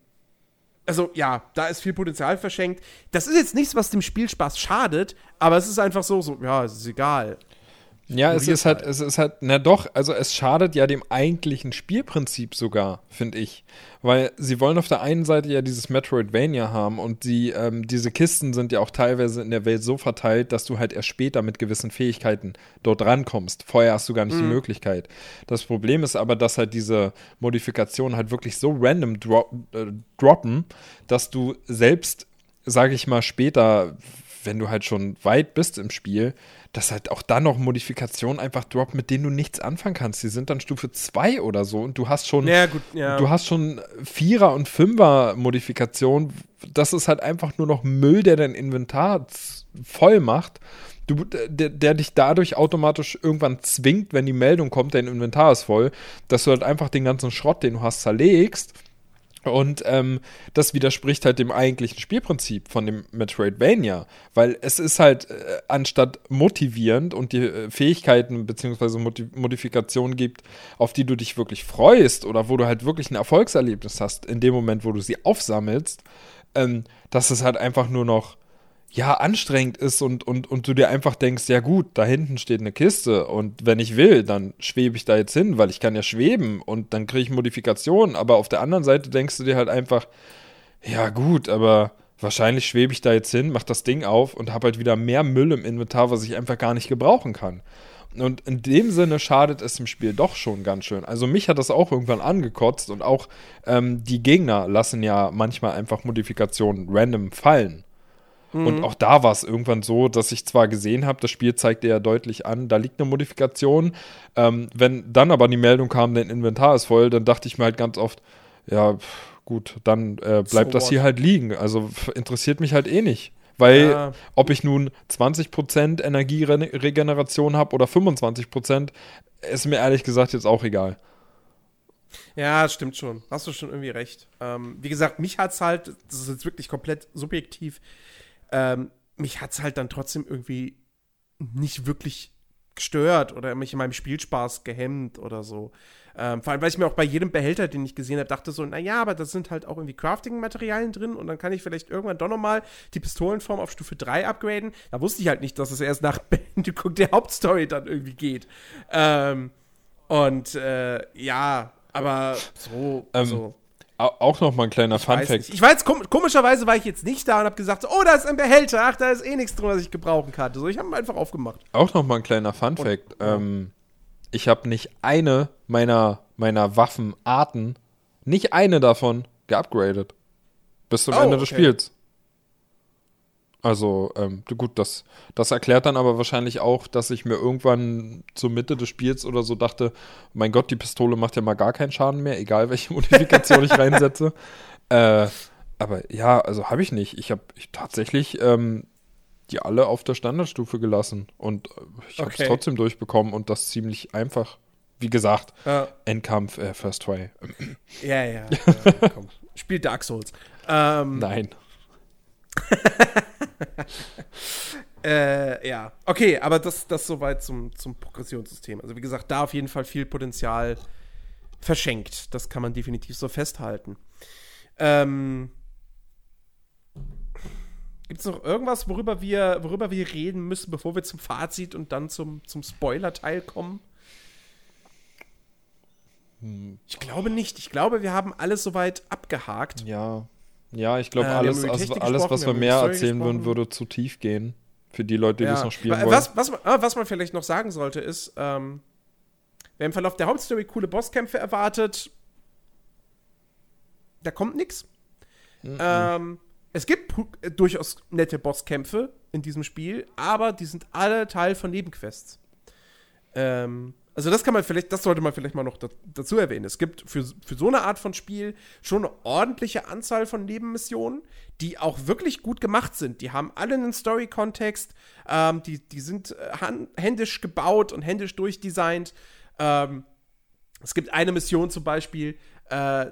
also ja, da ist viel Potenzial verschenkt. Das ist jetzt nichts, was dem Spielspaß schadet, aber es ist einfach so, so ja, es ist egal. Ja, es ist halt, es ist halt, na doch, also es schadet ja dem eigentlichen Spielprinzip sogar, finde ich. Weil sie wollen auf der einen Seite ja dieses Metroidvania haben und die, ähm, diese Kisten sind ja auch teilweise in der Welt so verteilt, dass du halt erst später mit gewissen Fähigkeiten dort rankommst. Vorher hast du gar nicht mhm. die Möglichkeit. Das Problem ist aber, dass halt diese Modifikationen halt wirklich so random dro äh, droppen, dass du selbst, sage ich mal, später, wenn du halt schon weit bist im Spiel, dass halt auch dann noch Modifikationen einfach droppen, mit denen du nichts anfangen kannst. Die sind dann Stufe 2 oder so und du hast schon, ja, gut, ja. du hast schon Vierer- und Fünfer-Modifikationen. Das ist halt einfach nur noch Müll, der dein Inventar voll macht. Du, der, der, dich dadurch automatisch irgendwann zwingt, wenn die Meldung kommt, dein Inventar ist voll, dass du halt einfach den ganzen Schrott, den du hast, zerlegst und ähm, das widerspricht halt dem eigentlichen Spielprinzip von dem Metroidvania, weil es ist halt äh, anstatt motivierend und die äh, Fähigkeiten bzw. Modifikationen gibt, auf die du dich wirklich freust oder wo du halt wirklich ein Erfolgserlebnis hast in dem Moment, wo du sie aufsammelst, ähm, dass es halt einfach nur noch ja, anstrengend ist und, und, und du dir einfach denkst, ja gut, da hinten steht eine Kiste und wenn ich will, dann schwebe ich da jetzt hin, weil ich kann ja schweben und dann kriege ich Modifikationen, aber auf der anderen Seite denkst du dir halt einfach, ja gut, aber wahrscheinlich schwebe ich da jetzt hin, mach das Ding auf und habe halt wieder mehr Müll im Inventar, was ich einfach gar nicht gebrauchen kann. Und in dem Sinne schadet es dem Spiel doch schon ganz schön. Also mich hat das auch irgendwann angekotzt und auch ähm, die Gegner lassen ja manchmal einfach Modifikationen random fallen. Mhm. Und auch da war es irgendwann so, dass ich zwar gesehen habe, das Spiel zeigte ja deutlich an, da liegt eine Modifikation. Ähm, wenn dann aber die Meldung kam, dein Inventar ist voll, dann dachte ich mir halt ganz oft, ja, gut, dann äh, bleibt so das hier halt liegen. Also interessiert mich halt eh nicht. Weil ja. ob ich nun 20% Energieregeneration habe oder 25%, ist mir ehrlich gesagt jetzt auch egal. Ja, stimmt schon. Hast du schon irgendwie recht. Ähm, wie gesagt, mich hat es halt, das ist jetzt wirklich komplett subjektiv, ähm, mich hat es halt dann trotzdem irgendwie nicht wirklich gestört oder mich in meinem Spielspaß gehemmt oder so. Ähm, vor allem, weil ich mir auch bei jedem Behälter, den ich gesehen habe, dachte so, naja, aber da sind halt auch irgendwie Crafting-Materialien drin und dann kann ich vielleicht irgendwann doch nochmal die Pistolenform auf Stufe 3 upgraden. Da wusste ich halt nicht, dass es erst nach [laughs] Beendigung der Hauptstory dann irgendwie geht. Ähm, und äh, ja, aber so, ähm, so auch noch mal ein kleiner Fun-Fact. Ich weiß, komischerweise war ich jetzt nicht da und habe gesagt, oh, da ist ein Behälter, ach, da ist eh nichts drin, was ich gebrauchen kann. So, ich habe ihn einfach aufgemacht. Auch noch mal ein kleiner Fun-Fact. Ähm, ich habe nicht eine meiner, meiner Waffenarten, nicht eine davon geupgradet. Bis zum oh, Ende des Spiels. Also, ähm, gut, das, das erklärt dann aber wahrscheinlich auch, dass ich mir irgendwann zur Mitte des Spiels oder so dachte, mein Gott, die Pistole macht ja mal gar keinen Schaden mehr, egal welche [laughs] Modifikation ich reinsetze. Äh, aber ja, also habe ich nicht. Ich habe ich tatsächlich ähm, die alle auf der Standardstufe gelassen und äh, ich habe es okay. trotzdem durchbekommen und das ziemlich einfach. Wie gesagt, ja. Endkampf, äh, First Try. Ja, ja. ja. Spielt Dark Souls. Ähm, Nein. [laughs] [laughs] äh, ja, okay, aber das, das soweit zum, zum Progressionssystem. Also wie gesagt, da auf jeden Fall viel Potenzial verschenkt. Das kann man definitiv so festhalten. Ähm, Gibt es noch irgendwas, worüber wir, worüber wir reden müssen, bevor wir zum Fazit und dann zum, zum Spoiler-Teil kommen? Hm. Ich glaube nicht. Ich glaube, wir haben alles soweit abgehakt. Ja. Ja, ich glaube, äh, alles, also alles, was wir, mehr erzählen gesprochen. würden, würde zu tief gehen. Für die Leute, die ja. das noch spielen wollen. Was, was, ah, was man vielleicht noch sagen sollte, ist, ähm, wer im Verlauf der Hauptstory coole Bosskämpfe erwartet, da kommt nichts. Mhm. Ähm, es gibt durchaus nette Bosskämpfe in diesem Spiel, aber die sind alle Teil von Nebenquests. Ähm, also das kann man vielleicht, das sollte man vielleicht mal noch dazu erwähnen. Es gibt für, für so eine Art von Spiel schon eine ordentliche Anzahl von Nebenmissionen, die auch wirklich gut gemacht sind. Die haben alle einen Story-Kontext, ähm, die, die sind äh, händisch gebaut und händisch durchdesignt. Ähm, es gibt eine Mission zum Beispiel, äh,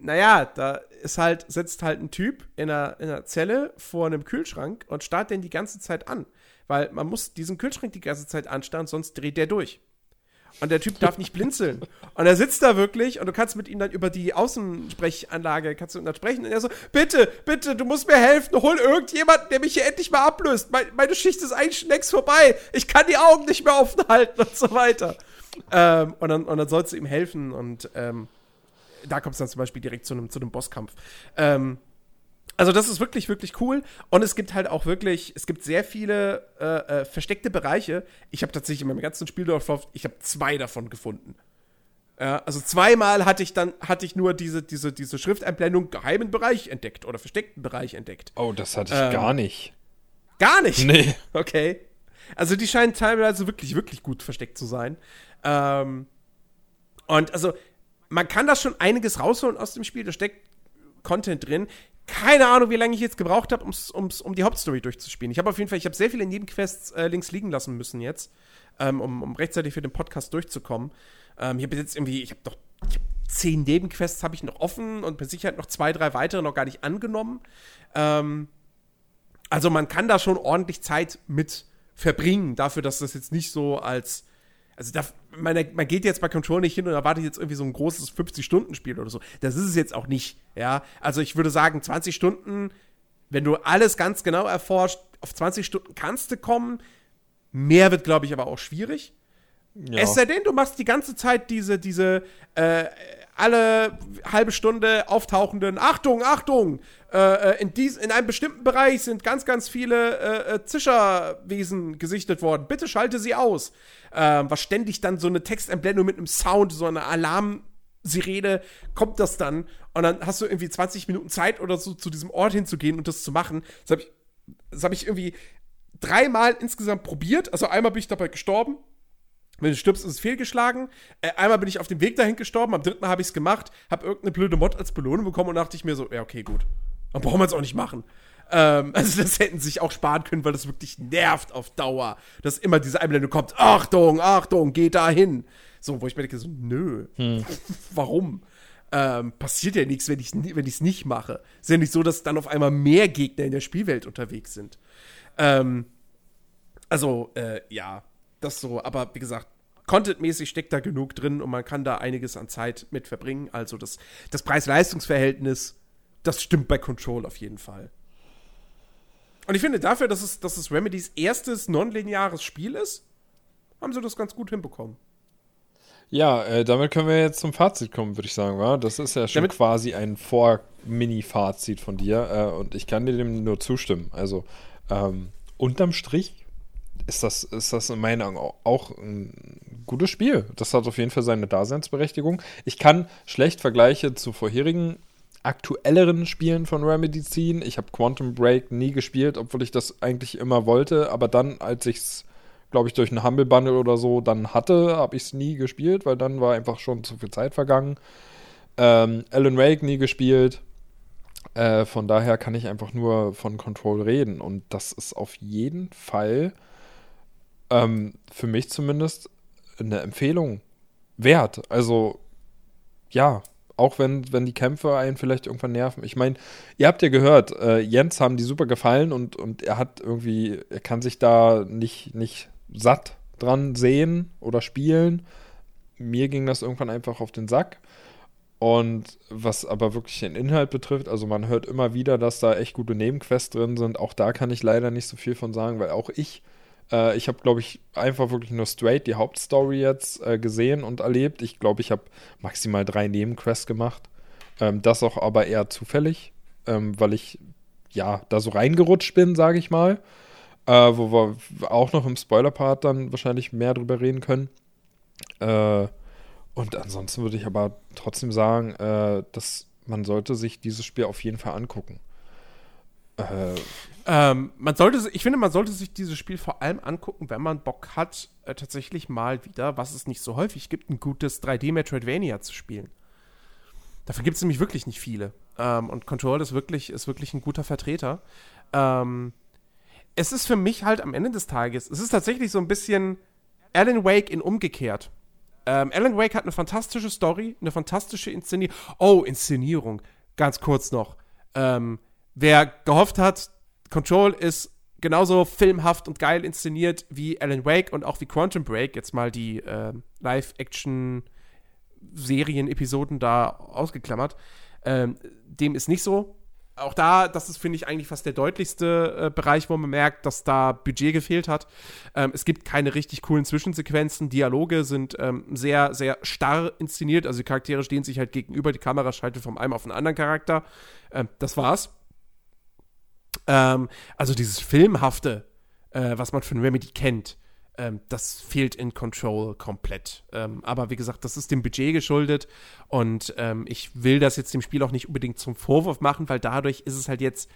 naja, da ist halt, sitzt halt ein Typ in einer, in einer Zelle vor einem Kühlschrank und starrt den die ganze Zeit an. Weil man muss diesen Kühlschrank die ganze Zeit anstarren, sonst dreht der durch. Und der Typ darf nicht blinzeln. Und er sitzt da wirklich und du kannst mit ihm dann über die Außensprechanlage kannst du dann sprechen. Und er so, bitte, bitte, du musst mir helfen. Hol irgendjemanden, der mich hier endlich mal ablöst. Meine, meine Schicht ist eigentlich schon längst vorbei. Ich kann die Augen nicht mehr offen halten und so weiter. Ähm, und, dann, und dann sollst du ihm helfen. Und ähm, da kommt es dann zum Beispiel direkt zu einem, zu Bosskampf. Ähm, also das ist wirklich, wirklich cool. Und es gibt halt auch wirklich, es gibt sehr viele äh, äh, versteckte Bereiche. Ich habe tatsächlich in meinem ganzen Spieldorf, ich habe zwei davon gefunden. Ja, also zweimal hatte ich dann, hatte ich nur diese, diese, diese Schrifteinblendung geheimen Bereich entdeckt oder versteckten Bereich entdeckt. Oh, das hatte ich ähm, gar nicht. Gar nicht? Nee. [laughs] Okay. Also die scheinen teilweise wirklich, wirklich gut versteckt zu sein. Ähm, und also, man kann da schon einiges rausholen aus dem Spiel. Da steckt Content drin keine Ahnung, wie lange ich jetzt gebraucht habe, um's, um's, um die Hauptstory durchzuspielen. Ich habe auf jeden Fall, ich habe sehr viele Nebenquests äh, links liegen lassen müssen jetzt, ähm, um, um, rechtzeitig für den Podcast durchzukommen. Ähm, ich habe jetzt irgendwie, ich habe doch ich hab zehn Nebenquests habe ich noch offen und mit Sicherheit noch zwei, drei weitere noch gar nicht angenommen. Ähm, also man kann da schon ordentlich Zeit mit verbringen, dafür, dass das jetzt nicht so als also da, man, man geht jetzt bei Control nicht hin und erwartet jetzt irgendwie so ein großes 50-Stunden-Spiel oder so. Das ist es jetzt auch nicht, ja. Also ich würde sagen, 20 Stunden wenn du alles ganz genau erforscht, auf 20 Stunden kannst du kommen. Mehr wird, glaube ich, aber auch schwierig. Ja. Es sei denn, du machst die ganze Zeit diese, diese äh, alle halbe Stunde auftauchenden Achtung, Achtung! Äh, äh, in, dies, in einem bestimmten Bereich sind ganz, ganz viele äh, äh, Zischerwesen gesichtet worden. Bitte schalte sie aus. Ähm, was ständig dann so eine Textentblendung mit einem Sound, so eine Alarmsirene, kommt das dann. Und dann hast du irgendwie 20 Minuten Zeit oder so, zu diesem Ort hinzugehen und das zu machen. Das habe ich, hab ich irgendwie dreimal insgesamt probiert. Also einmal bin ich dabei gestorben. Wenn du stirbst, ist es fehlgeschlagen. Äh, einmal bin ich auf dem Weg dahin gestorben, am dritten Mal habe ich es gemacht, habe irgendeine blöde Mod als Belohnung bekommen und dachte ich mir so, ja, okay, gut. Dann brauchen wir es auch nicht machen. Ähm, [laughs] also das hätten sie sich auch sparen können, weil das wirklich nervt auf Dauer. Dass immer diese Einblendung kommt, Achtung, Achtung, geh da hin. So, wo ich mir denke, so, nö, hm. [laughs] warum? Ähm, passiert ja nichts, wenn ich es nicht mache. Ist ja nicht so, dass dann auf einmal mehr Gegner in der Spielwelt unterwegs sind. Ähm, also, äh, ja, das so, aber wie gesagt, contentmäßig steckt da genug drin und man kann da einiges an Zeit mit verbringen. Also das, das Preis-Leistungs-Verhältnis, das stimmt bei Control auf jeden Fall. Und ich finde dafür, dass es, dass es Remedys erstes nonlineares Spiel ist, haben sie das ganz gut hinbekommen. Ja, äh, damit können wir jetzt zum Fazit kommen, würde ich sagen, wa? Das ist ja schon damit quasi ein Vor-Mini-Fazit von dir äh, und ich kann dir dem nur zustimmen. Also ähm, unterm Strich ist das, ist das in meinen Augen auch ein gutes Spiel. Das hat auf jeden Fall seine Daseinsberechtigung. Ich kann schlecht Vergleiche zu vorherigen aktuelleren Spielen von Remedy ziehen. Ich habe Quantum Break nie gespielt, obwohl ich das eigentlich immer wollte. Aber dann, als ich es, glaube ich, durch einen Humble Bundle oder so dann hatte, habe ich es nie gespielt, weil dann war einfach schon zu viel Zeit vergangen. Ähm, Alan Wake nie gespielt. Äh, von daher kann ich einfach nur von Control reden. Und das ist auf jeden Fall ähm, für mich zumindest eine Empfehlung wert. Also, ja, auch wenn, wenn die Kämpfe einen vielleicht irgendwann nerven. Ich meine, ihr habt ja gehört, äh, Jens haben die super gefallen und, und er hat irgendwie, er kann sich da nicht, nicht satt dran sehen oder spielen. Mir ging das irgendwann einfach auf den Sack. Und was aber wirklich den Inhalt betrifft, also man hört immer wieder, dass da echt gute Nebenquests drin sind. Auch da kann ich leider nicht so viel von sagen, weil auch ich äh, ich habe, glaube ich, einfach wirklich nur straight die Hauptstory jetzt äh, gesehen und erlebt. Ich glaube, ich habe maximal drei Nebenquests gemacht. Ähm, das auch aber eher zufällig, ähm, weil ich ja da so reingerutscht bin, sage ich mal. Äh, wo wir auch noch im Spoiler-Part dann wahrscheinlich mehr drüber reden können. Äh, und ansonsten würde ich aber trotzdem sagen, äh, dass man sollte sich dieses Spiel auf jeden Fall angucken. Äh, ähm, man sollte, ich finde, man sollte sich dieses Spiel vor allem angucken, wenn man Bock hat, äh, tatsächlich mal wieder, was es nicht so häufig gibt, ein gutes 3D-Metroidvania zu spielen. Dafür gibt es nämlich wirklich nicht viele. Ähm, und Control ist wirklich, ist wirklich ein guter Vertreter. Ähm, es ist für mich halt am Ende des Tages, es ist tatsächlich so ein bisschen Alan Wake in umgekehrt. Ähm, Alan Wake hat eine fantastische Story, eine fantastische Inszenierung. Oh, Inszenierung. Ganz kurz noch. Ähm, wer gehofft hat, Control ist genauso filmhaft und geil inszeniert wie Alan Wake und auch wie Quantum Break, jetzt mal die äh, Live-Action-Serien-Episoden da ausgeklammert. Ähm, dem ist nicht so. Auch da, das ist, finde ich, eigentlich fast der deutlichste äh, Bereich, wo man merkt, dass da Budget gefehlt hat. Ähm, es gibt keine richtig coolen Zwischensequenzen. Dialoge sind ähm, sehr, sehr starr inszeniert. Also die Charaktere stehen sich halt gegenüber, die Kamera schaltet von einem auf einen anderen Charakter. Ähm, das war's. Ähm, also dieses Filmhafte, äh, was man von Remedy kennt, ähm, das fehlt in Control komplett. Ähm, aber wie gesagt, das ist dem Budget geschuldet und ähm, ich will das jetzt dem Spiel auch nicht unbedingt zum Vorwurf machen, weil dadurch ist es halt jetzt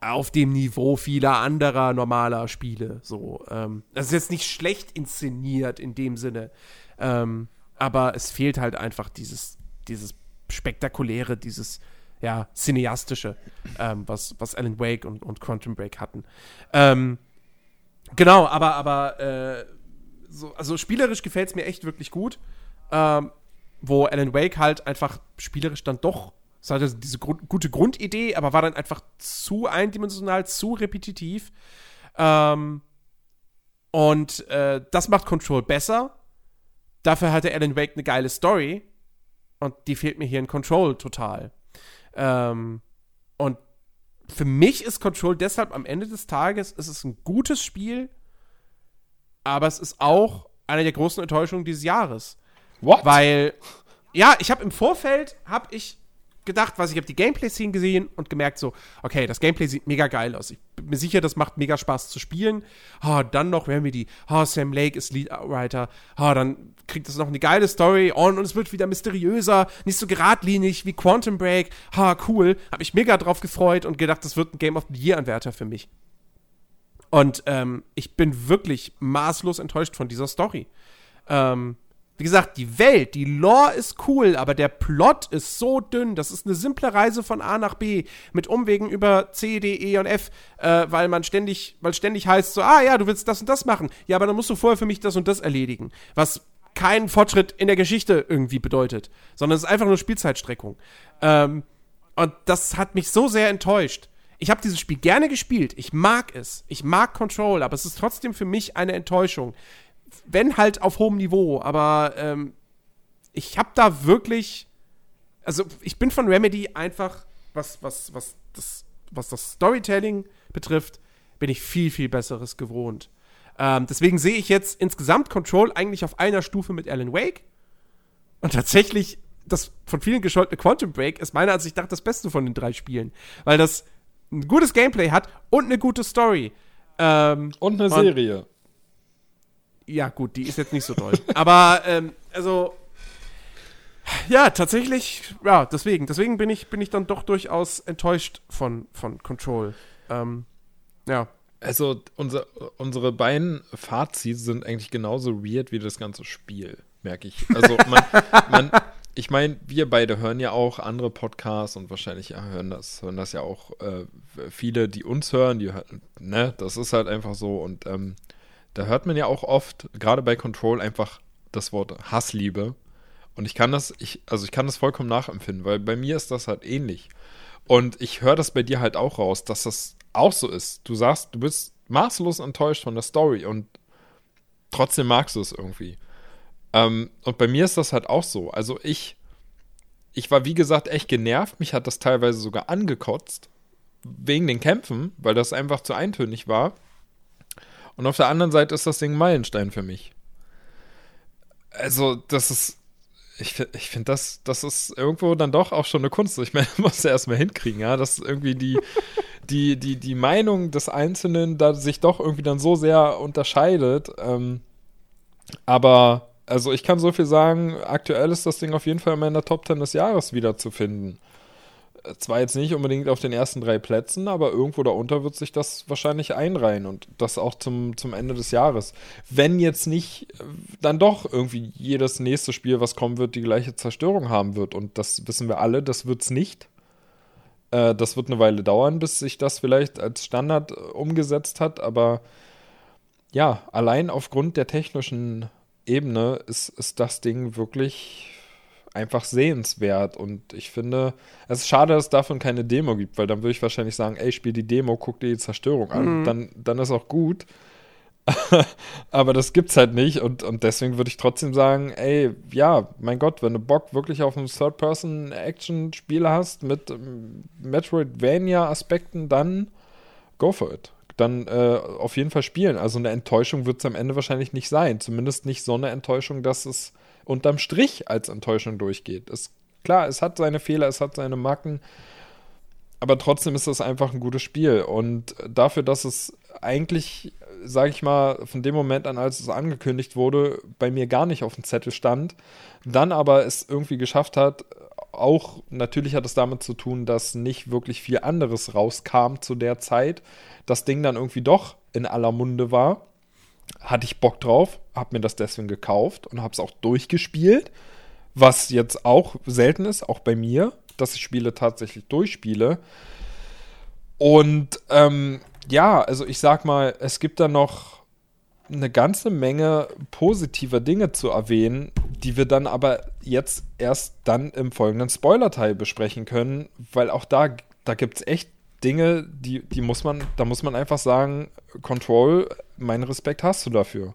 auf dem Niveau vieler anderer normaler Spiele. So, ähm, das ist jetzt nicht schlecht inszeniert in dem Sinne, ähm, aber es fehlt halt einfach dieses, dieses spektakuläre, dieses ja, cineastische, ähm, was, was Alan Wake und, und Quantum Break hatten. Ähm, genau, aber, aber äh, so, also spielerisch gefällt es mir echt wirklich gut. Ähm, wo Alan Wake halt einfach spielerisch dann doch, es hatte diese Grund, gute Grundidee, aber war dann einfach zu eindimensional, zu repetitiv. Ähm, und äh, das macht Control besser. Dafür hatte Alan Wake eine geile Story. Und die fehlt mir hier in Control total. Ähm, und für mich ist Control deshalb am Ende des Tages, es ist ein gutes Spiel, aber es ist auch eine der großen Enttäuschungen dieses Jahres. What? Weil, ja, ich habe im Vorfeld, habe ich gedacht, was ich habe die Gameplay-Szenen gesehen und gemerkt so, okay, das Gameplay sieht mega geil aus. Ich bin mir sicher, das macht mega Spaß zu spielen. Oh, dann noch Remedy. Oh, Sam Lake ist Leadwriter. Oh, dann kriegt das noch eine geile Story on und es wird wieder mysteriöser, nicht so geradlinig wie Quantum Break. Ha, oh, cool. Hab mich mega drauf gefreut und gedacht, das wird ein Game of the Year-Anwärter für mich. Und ähm, ich bin wirklich maßlos enttäuscht von dieser Story. Ähm, wie gesagt, die Welt, die Lore ist cool, aber der Plot ist so dünn. Das ist eine simple Reise von A nach B mit Umwegen über C, D, E und F, äh, weil man ständig, weil ständig heißt so, ah ja, du willst das und das machen. Ja, aber dann musst du vorher für mich das und das erledigen. Was keinen Fortschritt in der Geschichte irgendwie bedeutet, sondern es ist einfach nur Spielzeitstreckung. Ähm, und das hat mich so sehr enttäuscht. Ich habe dieses Spiel gerne gespielt. Ich mag es. Ich mag Control, aber es ist trotzdem für mich eine Enttäuschung wenn halt auf hohem Niveau, aber ähm, ich habe da wirklich, also ich bin von Remedy einfach, was, was, was, das, was das Storytelling betrifft, bin ich viel, viel Besseres gewohnt. Ähm, deswegen sehe ich jetzt insgesamt Control eigentlich auf einer Stufe mit Alan Wake. Und tatsächlich, das von vielen gescholtene Quantum Break ist meiner Ansicht nach das Beste von den drei Spielen. Weil das ein gutes Gameplay hat und eine gute Story. Ähm, und eine Serie. Ja, gut, die ist jetzt nicht so toll. Aber, ähm, also, ja, tatsächlich, ja, deswegen, deswegen bin ich, bin ich dann doch durchaus enttäuscht von, von Control. Ähm, ja. Also, unser, unsere beiden Fazits sind eigentlich genauso weird wie das ganze Spiel, merke ich. Also, [laughs] man, man ich meine, wir beide hören ja auch andere Podcasts und wahrscheinlich ja, hören das, hören das ja auch äh, viele, die uns hören, die ne, das ist halt einfach so und ähm, da hört man ja auch oft, gerade bei Control, einfach das Wort Hassliebe. Und ich kann das, ich, also ich kann das vollkommen nachempfinden, weil bei mir ist das halt ähnlich. Und ich höre das bei dir halt auch raus, dass das auch so ist. Du sagst, du bist maßlos enttäuscht von der Story und trotzdem magst du es irgendwie. Ähm, und bei mir ist das halt auch so. Also ich, ich war wie gesagt echt genervt. Mich hat das teilweise sogar angekotzt. Wegen den Kämpfen, weil das einfach zu eintönig war. Und auf der anderen Seite ist das Ding Meilenstein für mich. Also, das ist. Ich, ich finde, das, das ist irgendwo dann doch auch schon eine Kunst. Ich meine, [laughs] muss ja erstmal hinkriegen, ja, dass irgendwie die, [laughs] die, die, die Meinung des Einzelnen da sich doch irgendwie dann so sehr unterscheidet. Ähm, aber, also ich kann so viel sagen, aktuell ist das Ding auf jeden Fall in meiner Top 10 des Jahres wiederzufinden zwar jetzt nicht unbedingt auf den ersten drei Plätzen, aber irgendwo darunter wird sich das wahrscheinlich einreihen und das auch zum, zum Ende des Jahres. Wenn jetzt nicht äh, dann doch irgendwie jedes nächste Spiel, was kommen wird, die gleiche Zerstörung haben wird und das wissen wir alle, das wird es nicht. Äh, das wird eine Weile dauern, bis sich das vielleicht als Standard äh, umgesetzt hat, aber ja, allein aufgrund der technischen Ebene ist, ist das Ding wirklich einfach sehenswert. Und ich finde, es ist schade, dass es davon keine Demo gibt, weil dann würde ich wahrscheinlich sagen, ey, spiel die Demo, guck dir die Zerstörung an. Mhm. Dann, dann ist auch gut. [laughs] Aber das gibt's halt nicht und, und deswegen würde ich trotzdem sagen, ey, ja, mein Gott, wenn du Bock wirklich auf ein Third-Person-Action-Spiel hast mit ähm, Metroidvania-Aspekten, dann go for it. Dann äh, auf jeden Fall spielen. Also eine Enttäuschung wird es am Ende wahrscheinlich nicht sein. Zumindest nicht so eine Enttäuschung, dass es unterm Strich als Enttäuschung durchgeht. Ist klar, es hat seine Fehler, es hat seine Macken, aber trotzdem ist es einfach ein gutes Spiel. Und dafür, dass es eigentlich, sage ich mal, von dem Moment an, als es angekündigt wurde, bei mir gar nicht auf dem Zettel stand, dann aber es irgendwie geschafft hat, auch natürlich hat es damit zu tun, dass nicht wirklich viel anderes rauskam zu der Zeit. Das Ding dann irgendwie doch in aller Munde war hatte ich Bock drauf, habe mir das deswegen gekauft und habe es auch durchgespielt, was jetzt auch selten ist, auch bei mir, dass ich Spiele tatsächlich durchspiele. Und ähm, ja, also ich sag mal, es gibt da noch eine ganze Menge positiver Dinge zu erwähnen, die wir dann aber jetzt erst dann im folgenden Spoiler-Teil besprechen können, weil auch da, da gibt es echt Dinge, die, die muss man, da muss man einfach sagen, Control, meinen Respekt hast du dafür.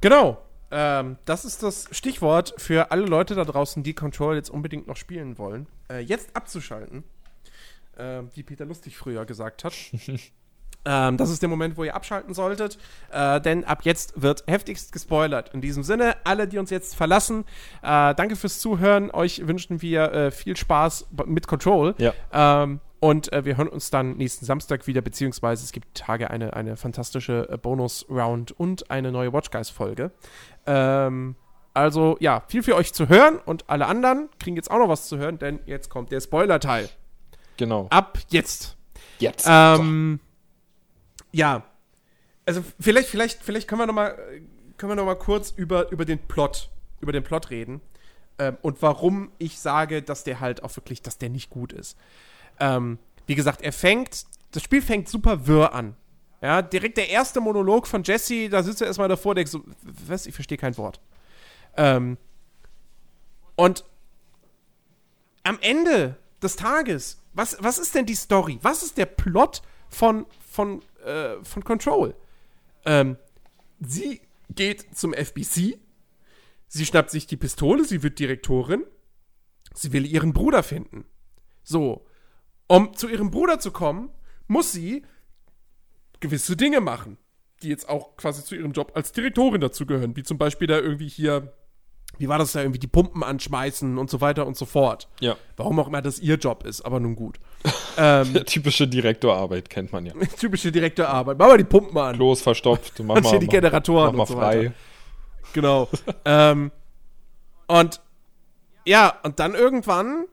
Genau. Ähm, das ist das Stichwort für alle Leute da draußen, die Control jetzt unbedingt noch spielen wollen. Äh, jetzt abzuschalten. äh, wie Peter Lustig früher gesagt hat. [laughs] ähm, das ist der Moment, wo ihr abschalten solltet, äh, denn ab jetzt wird heftigst gespoilert. In diesem Sinne, alle, die uns jetzt verlassen, äh, danke fürs Zuhören. Euch wünschen wir äh, viel Spaß mit Control. Ja. Ähm, und äh, wir hören uns dann nächsten Samstag wieder, beziehungsweise es gibt Tage eine, eine fantastische äh, Bonus-Round und eine neue Watch Guys-Folge. Ähm, also ja, viel für euch zu hören und alle anderen kriegen jetzt auch noch was zu hören, denn jetzt kommt der Spoiler-Teil. Genau. Ab jetzt. Jetzt. Ähm, ja. Also vielleicht, vielleicht, vielleicht können wir noch mal, können wir noch mal kurz über, über den Plot, über den Plot reden ähm, und warum ich sage, dass der halt auch wirklich, dass der nicht gut ist. Ähm, wie gesagt, er fängt, das Spiel fängt super wirr an. Ja, direkt der erste Monolog von Jesse, da sitzt er erstmal davor, denkt so, was, ich verstehe kein Wort. Ähm, und am Ende des Tages, was, was ist denn die Story? Was ist der Plot von, von, äh, von Control? Ähm, sie geht zum FBC, sie schnappt sich die Pistole, sie wird Direktorin, sie will ihren Bruder finden. So, um zu ihrem Bruder zu kommen, muss sie gewisse Dinge machen, die jetzt auch quasi zu ihrem Job als Direktorin dazugehören, wie zum Beispiel da irgendwie hier, wie war das da irgendwie, die Pumpen anschmeißen und so weiter und so fort. Ja. Warum auch immer das ihr Job ist, aber nun gut. [laughs] ähm, Typische Direktorarbeit kennt man ja. [laughs] typische Direktorarbeit. Mach mal die Pumpen an. Klo ist verstopft. Mach mal, hier die Generatoren mach mal und so frei. weiter. Genau. [laughs] ähm, und ja, und dann irgendwann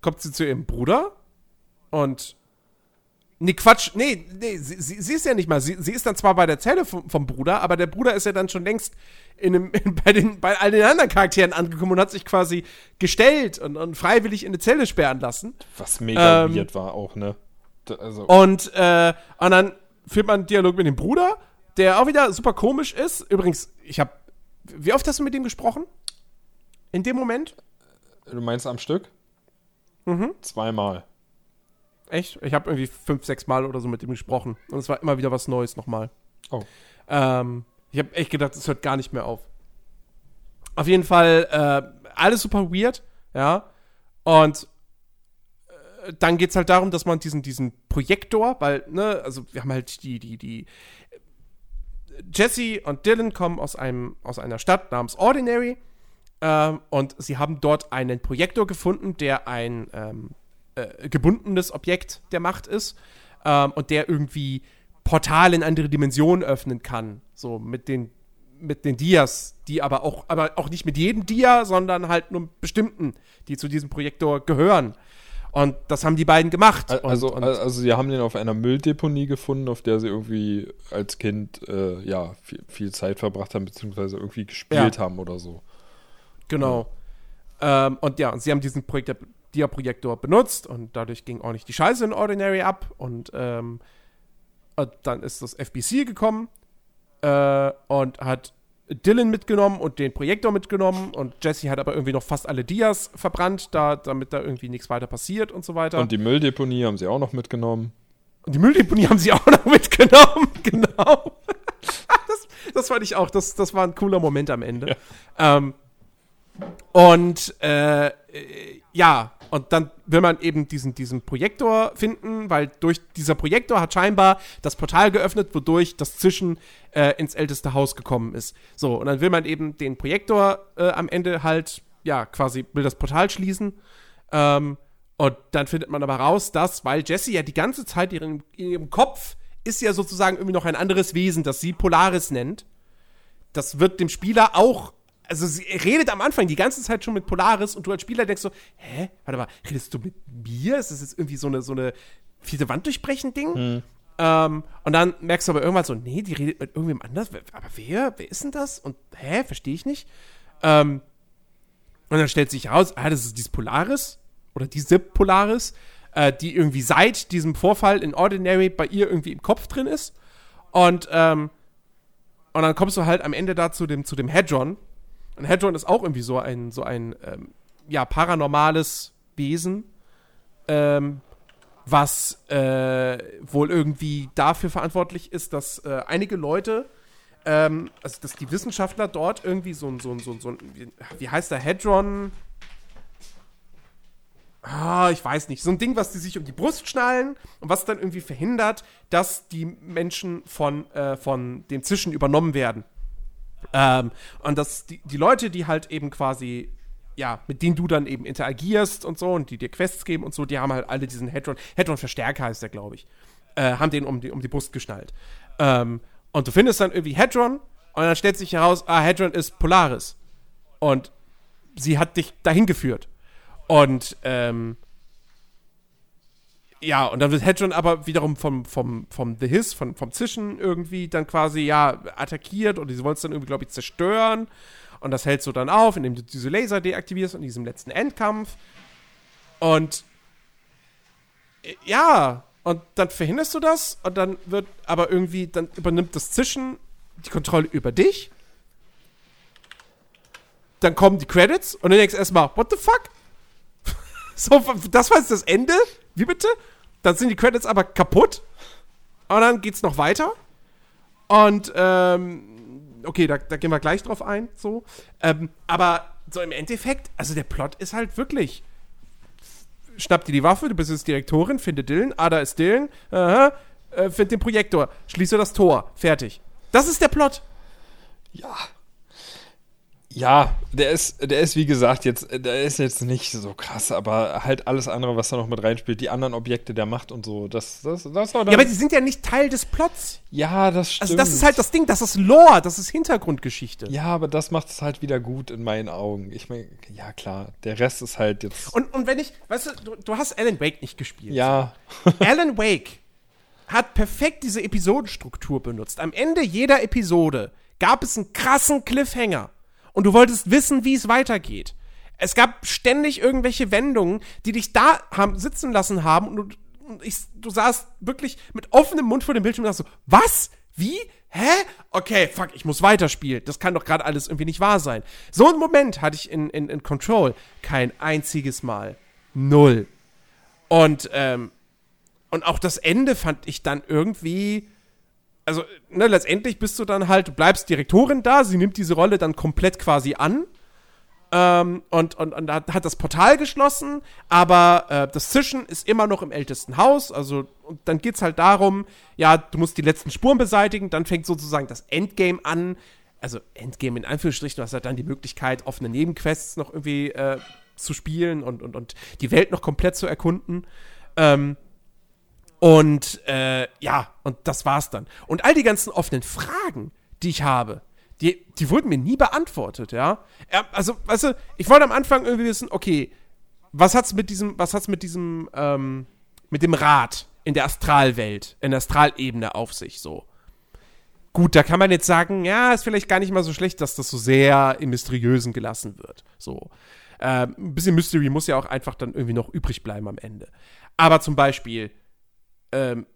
kommt sie zu ihrem Bruder und Nee, Quatsch, nee, nee, sie, sie, sie ist ja nicht mal, sie, sie ist dann zwar bei der Zelle vom, vom Bruder, aber der Bruder ist ja dann schon längst in einem, in, bei, den, bei all den anderen Charakteren angekommen und hat sich quasi gestellt und, und freiwillig in eine Zelle sperren lassen. Was mega Ähm, weird war auch, ne? Also, Und, äh, und dann führt man einen Dialog mit dem Bruder, der auch wieder super komisch ist. Übrigens, ich habe, wie oft hast du mit ihm gesprochen? In dem Moment? du meinst am Stück? Mhm. Zweimal. Echt? Ich habe irgendwie fünf, sechs Mal oder so mit ihm gesprochen. Und es war immer wieder was Neues nochmal. Oh. Ähm, ich habe echt gedacht, es hört gar nicht mehr auf. Auf jeden Fall äh, alles super weird, ja. Und äh, dann geht es halt darum, dass man diesen, diesen Projektor, weil, ne, also wir haben halt die, die, die Jesse und Dylan kommen aus, einem, aus einer Stadt namens Ordinary ähm, und sie haben dort einen Projektor gefunden, der ein ähm, äh, gebundenes Objekt der Macht ist ähm, und der irgendwie Portale in andere Dimensionen öffnen kann. So mit den, mit den Dias, die aber auch, aber auch nicht mit jedem Dia, sondern halt nur bestimmten, die zu diesem Projektor gehören. Und das haben die beiden gemacht. Al- Also, und, und, also sie haben den auf einer Mülldeponie gefunden, auf der sie irgendwie als Kind äh, ja viel, viel Zeit verbracht haben, beziehungsweise irgendwie gespielt Ja. haben oder so. Genau. Ähm, und ja, und sie haben diesen Projektor, Dia-Projektor benutzt und dadurch ging auch nicht die Scheiße in Ordinary ab. Und, ähm, und dann ist das FBC gekommen äh, und hat Dylan mitgenommen und den Projektor mitgenommen und Jesse hat aber irgendwie noch fast alle Dias verbrannt, da, damit da irgendwie nichts weiter passiert und so weiter. Und die Mülldeponie haben sie auch noch mitgenommen. Und die Mülldeponie haben sie auch noch [laughs] mitgenommen, genau. [laughs] das, das fand ich auch, das, das war ein cooler Moment am Ende. Ähm, und äh, äh, ja, und dann will man eben diesen, diesen Projektor finden, weil durch dieser Projektor hat scheinbar das Portal geöffnet, wodurch das Zwischen äh, ins älteste Haus gekommen ist. So, und dann will man eben den Projektor äh, am Ende halt, ja, quasi will das Portal schließen. Ähm, und dann findet man aber raus, dass, weil Jessie ja die ganze Zeit ihren, in ihrem Kopf ist ja sozusagen irgendwie noch ein anderes Wesen, das sie Polaris nennt. Das wird dem Spieler auch, also sie redet am Anfang die ganze Zeit schon mit Polaris und du als Spieler denkst so, hä, warte mal, redest du mit mir? Ist das jetzt irgendwie so eine, so eine vierte Wand durchbrechen Ding? Ähm, und dann merkst du aber irgendwann so, nee, die redet mit irgendwem anders. Aber wer? Wer ist denn das? Und hä, verstehe ich nicht. Ähm, und dann stellt sich heraus, ah, das ist dieses Polaris oder diese Polaris, äh, die irgendwie seit diesem Vorfall in Ordinary bei ihr irgendwie im Kopf drin ist. Und, ähm, und dann kommst du halt am Ende da zu dem, zu dem Hedron. Und Hedron ist auch irgendwie so ein, so ein ähm, ja, paranormales Wesen, ähm, was äh, wohl irgendwie dafür verantwortlich ist, dass äh, einige Leute, ähm, also dass die Wissenschaftler dort irgendwie so ein, so ein, so ein, so ein wie, heißt der Hedron? ah, ich weiß nicht, so ein Ding, was die sich um die Brust schnallen und was dann irgendwie verhindert, dass die Menschen von, äh, von dem Zischen übernommen werden. Ähm, und dass die, die Leute, die halt eben quasi, ja, mit denen du dann eben interagierst und so und die dir Quests geben und so, die haben halt alle diesen Hedron, Hedron-Verstärker heißt der, glaube ich, äh, haben den um die, um die Brust geschnallt. Ähm, und du findest dann irgendwie Hedron und dann stellt sich heraus, ah, Hedron ist Polaris. Und sie hat dich dahin geführt. Und, ähm, ja, und dann wird Hedron aber wiederum vom, vom, vom The Hiss, von, vom Zischen irgendwie dann quasi, ja, attackiert und sie wollen es dann irgendwie, glaube ich, zerstören. Und das hältst du dann auf, indem du diese Laser deaktivierst in diesem letzten Endkampf. Und äh, ja, und dann verhinderst du das und dann wird aber irgendwie, dann übernimmt das Zischen die Kontrolle über dich. Dann kommen die Credits und dann denkst du erstmal, what the fuck? [laughs] so, das war jetzt das Ende? Wie bitte? Dann sind die Credits aber kaputt. Und dann geht's noch weiter. Und, ähm, okay, da, da gehen wir gleich drauf ein, so. Ähm, aber so im Endeffekt, also der Plot ist halt wirklich schnapp dir die Waffe, du bist jetzt Direktorin, finde Dylan, ah, da ist Dylan, äh, find den Projektor, schließe das Tor, fertig. Das ist der Plot. Ja. Ja, der ist, der ist wie gesagt jetzt, der ist jetzt nicht so krass, aber halt alles andere, was da noch mit reinspielt, die anderen Objekte der Macht und so, das, das, das war dann, Ja, aber die sind ja nicht Teil des Plots. Ja, das stimmt. Also das ist halt das Ding, das ist Lore, das ist Hintergrundgeschichte. Ja, aber das macht es halt wieder gut in meinen Augen. Ich meine, ja klar, der Rest ist halt jetzt. Und, und wenn ich, weißt du, du, du hast Alan Wake nicht gespielt. ja. [laughs] Alan Wake hat perfekt diese Episodenstruktur benutzt. Am Ende jeder Episode gab es einen krassen Cliffhanger. Und du wolltest wissen, wie es weitergeht. Es gab ständig irgendwelche Wendungen, die dich da haben sitzen lassen haben. Und du, ich, du saßt wirklich mit offenem Mund vor dem Bildschirm und sagst so, was? Wie? Hä? Okay, fuck, ich muss weiterspielen. Das kann doch gerade alles irgendwie nicht wahr sein. So einen Moment hatte ich in, in, in Control kein einziges Mal. Null. Und, ähm, und auch das Ende fand ich dann irgendwie. Also, ne, letztendlich bist du dann halt, bleibst Direktorin da, sie nimmt diese Rolle dann komplett quasi an. Ähm, und, und, und hat das Portal geschlossen, aber äh, das Zischen ist immer noch im ältesten Haus. Also, und dann geht's halt darum, ja, du musst die letzten Spuren beseitigen, dann fängt sozusagen das Endgame an. Also, Endgame in Anführungsstrichen, du hast halt dann die Möglichkeit, offene Nebenquests noch irgendwie äh, zu spielen und, und, und die Welt noch komplett zu erkunden. Ähm, und äh, ja, und das war's dann. Und all die ganzen offenen Fragen, die ich habe, die, die wurden mir nie beantwortet, ja. Also, weißt du, ich wollte am Anfang irgendwie wissen, okay, was hat's mit diesem, was hat's mit diesem, ähm, mit dem Rad in der Astralwelt, in der Astralebene auf sich so? Gut, da kann man jetzt sagen, ja, ist vielleicht gar nicht mal so schlecht, dass das so sehr im Mysteriösen gelassen wird. So. Ähm, ein bisschen Mystery muss ja auch einfach dann irgendwie noch übrig bleiben am Ende. Aber zum Beispiel, ähm,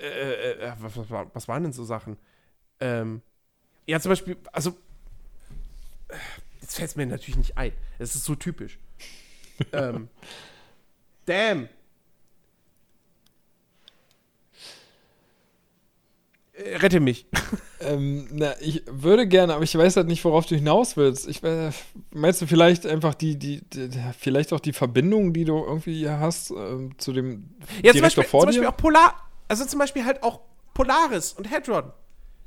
äh, äh, was, was, was waren denn so Sachen? Ähm, ja, zum Beispiel, also, äh, jetzt fällt es mir natürlich nicht ein. Es ist so typisch. [laughs] ähm, damn. Rette mich. [laughs] Ähm, na, ich würde gerne, aber ich weiß halt nicht, worauf du hinaus willst. Ich, äh, meinst du vielleicht einfach die, die, die, vielleicht auch die Verbindung, die du irgendwie hast ähm, zu dem Ja, zum Beispiel, vor zum Beispiel dir? auch Polar, also zum Beispiel halt auch Polaris und Hedron.